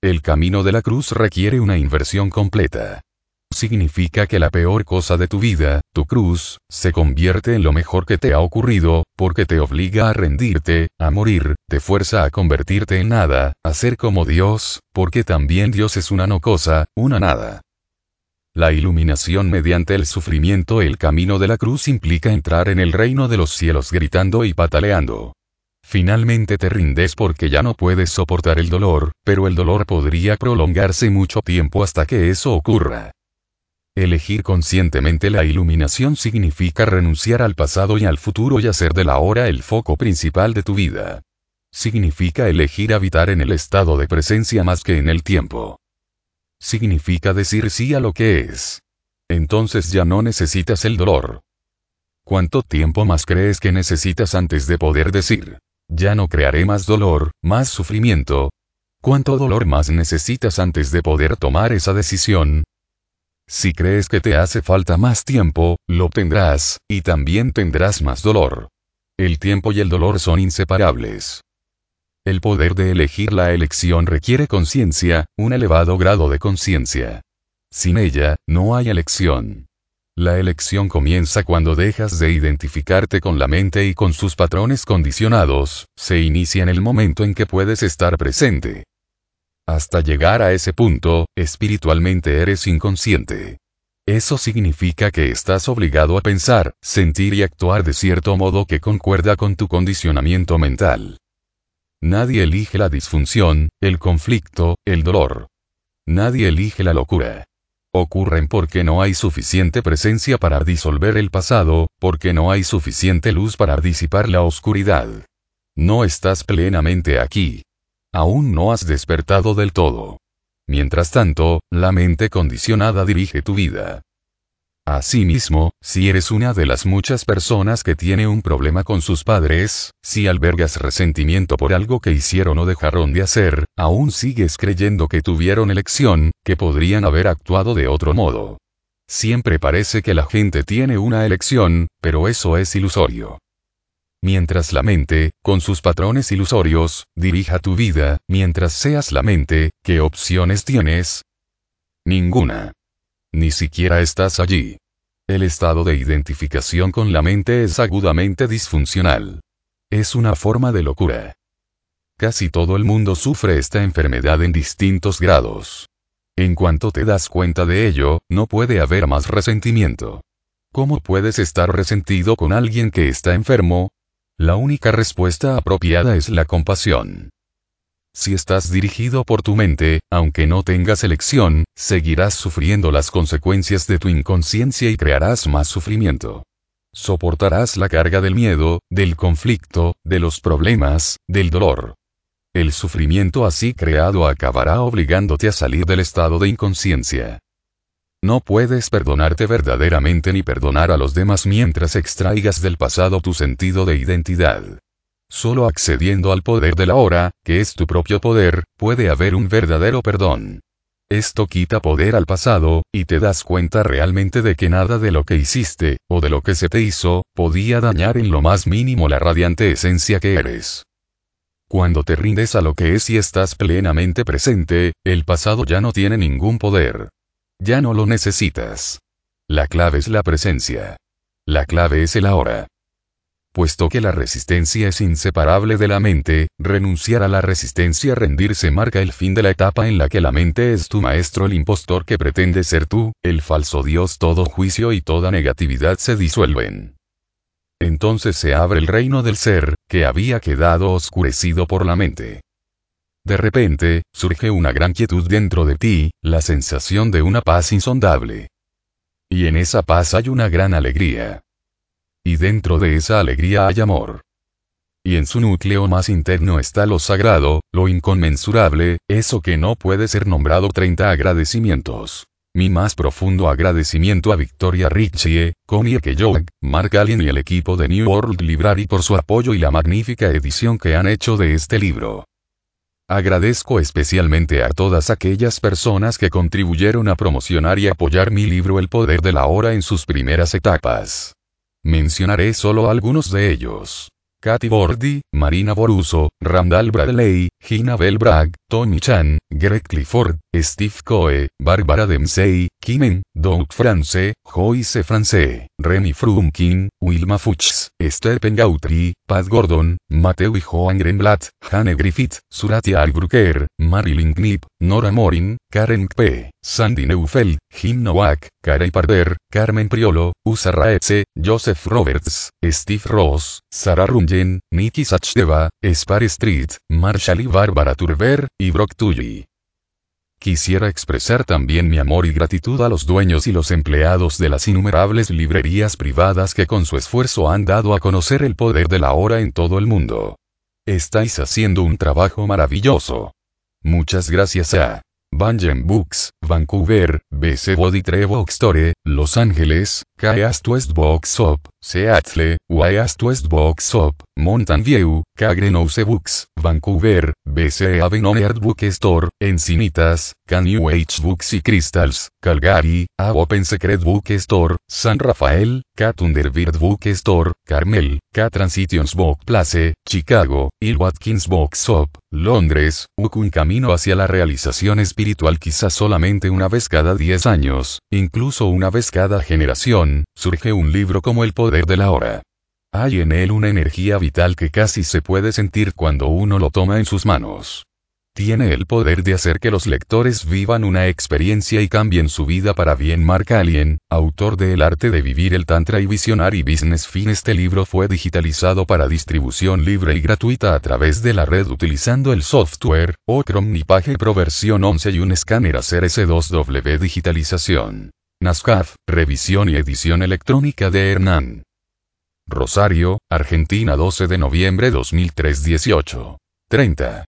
Speaker 1: El camino de la cruz requiere una inversión completa significa que la peor cosa de tu vida, tu cruz, se convierte en lo mejor que te ha ocurrido, porque te obliga a rendirte, a morir, te fuerza a convertirte en nada, a ser como Dios, porque también Dios es una no cosa, una nada. La iluminación mediante el sufrimiento El camino de la cruz implica entrar en el reino de los cielos gritando y pataleando. Finalmente te rindes porque ya no puedes soportar el dolor, pero el dolor podría prolongarse mucho tiempo hasta que eso ocurra. Elegir conscientemente la iluminación significa renunciar al pasado y al futuro y hacer de la hora el foco principal de tu vida. Significa elegir habitar en el estado de presencia más que en el tiempo. Significa decir sí a lo que es. Entonces ya no necesitas el dolor. ¿Cuánto tiempo más crees que necesitas antes de poder decir, ya no crearé más dolor, más sufrimiento? ¿Cuánto dolor más necesitas antes de poder tomar esa decisión? Si crees que te hace falta más tiempo, lo tendrás, y también tendrás más dolor. El tiempo y el dolor son inseparables. El poder de elegir la elección requiere conciencia, un elevado grado de conciencia. Sin ella, no hay elección. La elección comienza cuando dejas de identificarte con la mente y con sus patrones condicionados, se inicia en el momento en que puedes estar presente. Hasta llegar a ese punto, espiritualmente eres inconsciente. Eso significa que estás obligado a pensar, sentir y actuar de cierto modo que concuerda con tu condicionamiento mental. Nadie elige la disfunción, el conflicto, el dolor. Nadie elige la locura. Ocurren porque no hay suficiente presencia para disolver el pasado, porque no hay suficiente luz para disipar la oscuridad. No estás plenamente aquí. Aún no has despertado del todo. Mientras tanto, la mente condicionada dirige tu vida. Asimismo, si eres una de las muchas personas que tiene un problema con sus padres, si albergas resentimiento por algo que hicieron o dejaron de hacer, aún sigues creyendo que tuvieron elección, que podrían haber actuado de otro modo. Siempre parece que la gente tiene una elección, pero eso es ilusorio. Mientras la mente, con sus patrones ilusorios, dirija tu vida, mientras seas la mente, ¿qué opciones tienes? Ninguna. Ni siquiera estás allí. El estado de identificación con la mente es agudamente disfuncional. Es una forma de locura. Casi todo el mundo sufre esta enfermedad en distintos grados. En cuanto te das cuenta de ello, no puede haber más resentimiento. ¿Cómo puedes estar resentido con alguien que está enfermo? La única respuesta apropiada es la compasión. Si estás dirigido por tu mente, aunque no tengas elección, seguirás sufriendo las consecuencias de tu inconsciencia y crearás más sufrimiento. Soportarás la carga del miedo, del conflicto, de los problemas, del dolor. El sufrimiento así creado acabará obligándote a salir del estado de inconsciencia. No puedes perdonarte verdaderamente ni perdonar a los demás mientras extraigas del pasado tu sentido de identidad. Solo accediendo al poder de la hora, que es tu propio poder, puede haber un verdadero perdón. Esto quita poder al pasado, y te das cuenta realmente de que nada de lo que hiciste, o de lo que se te hizo, podía dañar en lo más mínimo la radiante esencia que eres. Cuando te rindes a lo que es y estás plenamente presente, el pasado ya no tiene ningún poder. Ya no lo necesitas. La clave es la presencia. La clave es el ahora. Puesto que la resistencia es inseparable de la mente, renunciar a la resistencia rendirse marca el fin de la etapa en la que la mente es tu maestro el impostor que pretende ser tú, el falso Dios todo juicio y toda negatividad se disuelven. Entonces se abre el reino del ser, que había quedado oscurecido por la mente. De repente, surge una gran quietud dentro de ti, la sensación de una paz insondable. Y en esa paz hay una gran alegría. Y dentro de esa alegría hay amor. Y en su núcleo más interno está lo sagrado, lo inconmensurable, eso que no puede ser nombrado 30 agradecimientos. Mi más profundo agradecimiento a Victoria Ritchie, Connie Kejoak, Mark Allen y el equipo de New World Library por su apoyo y la magnífica edición que han hecho de este libro. Agradezco especialmente a todas aquellas personas que contribuyeron a promocionar y apoyar mi libro El Poder de la Hora en sus primeras etapas. Mencionaré solo algunos de ellos. Katy Bordy, Marina Boruso, Randall Bradley, Gina Bell Bragg, Tony Chan, Greg Clifford, Steve Coe, Barbara Dempsey, Kimen, Doug France, Joyce France, Remy Frumkin, Wilma Fuchs, Stephen Gautry, Pat Gordon, Mateo y Joan Greenblatt, Hannah Griffith, Surati Albrucker, Marilyn Knipp, Nora Morin, Karen P., Sandy Neufeld, Jim Nowak, Carey Parder, Carmen Priolo, Usa Raetze, Joseph Roberts, Steve Ross, Sarah Rumjen, Nikki Sachdeva, Spar Street, Marshall y Barbara Turber, y Brock Tully. Quisiera expresar también mi amor y gratitud a los dueños y los empleados de las innumerables librerías privadas que con su esfuerzo han dado a conocer el poder de la hora en todo el mundo. Estáis haciendo un trabajo maravilloso. Muchas gracias a Banjem Books, Vancouver, BC Body Box Store, Los Ángeles, Kayast West Box Shop, Seattle, Wyast West Box Shop, Mountain View, Kagrenose Books, Vancouver, BC Avenue Art Book Store, Encinitas, Canyon H Books y Crystals, Calgary, A Open Secret Book Store, San Rafael, K Thunderbird Book Store, Carmel, K Transitions Book Place, Chicago, Il Watkins Box Shop, Londres, un camino hacia la realización espiritual quizás solamente una vez cada 10 años, incluso una vez cada generación, surge un libro como El Poder de la Hora. Hay en él una energía vital que casi se puede sentir cuando uno lo toma en sus manos. Tiene el poder de hacer que los lectores vivan una experiencia y cambien su vida para bien. Mark Alien, autor de El arte de vivir el Tantra y Visionary Business Fin. Este libro fue digitalizado para distribución libre y gratuita a través de la red utilizando el software, Ochrome Page Pro versión 11 y un escáner hacer S2W digitalización. NASCAF, revisión y edición electrónica de Hernán. Rosario, Argentina 12 de noviembre 2003 18. 30.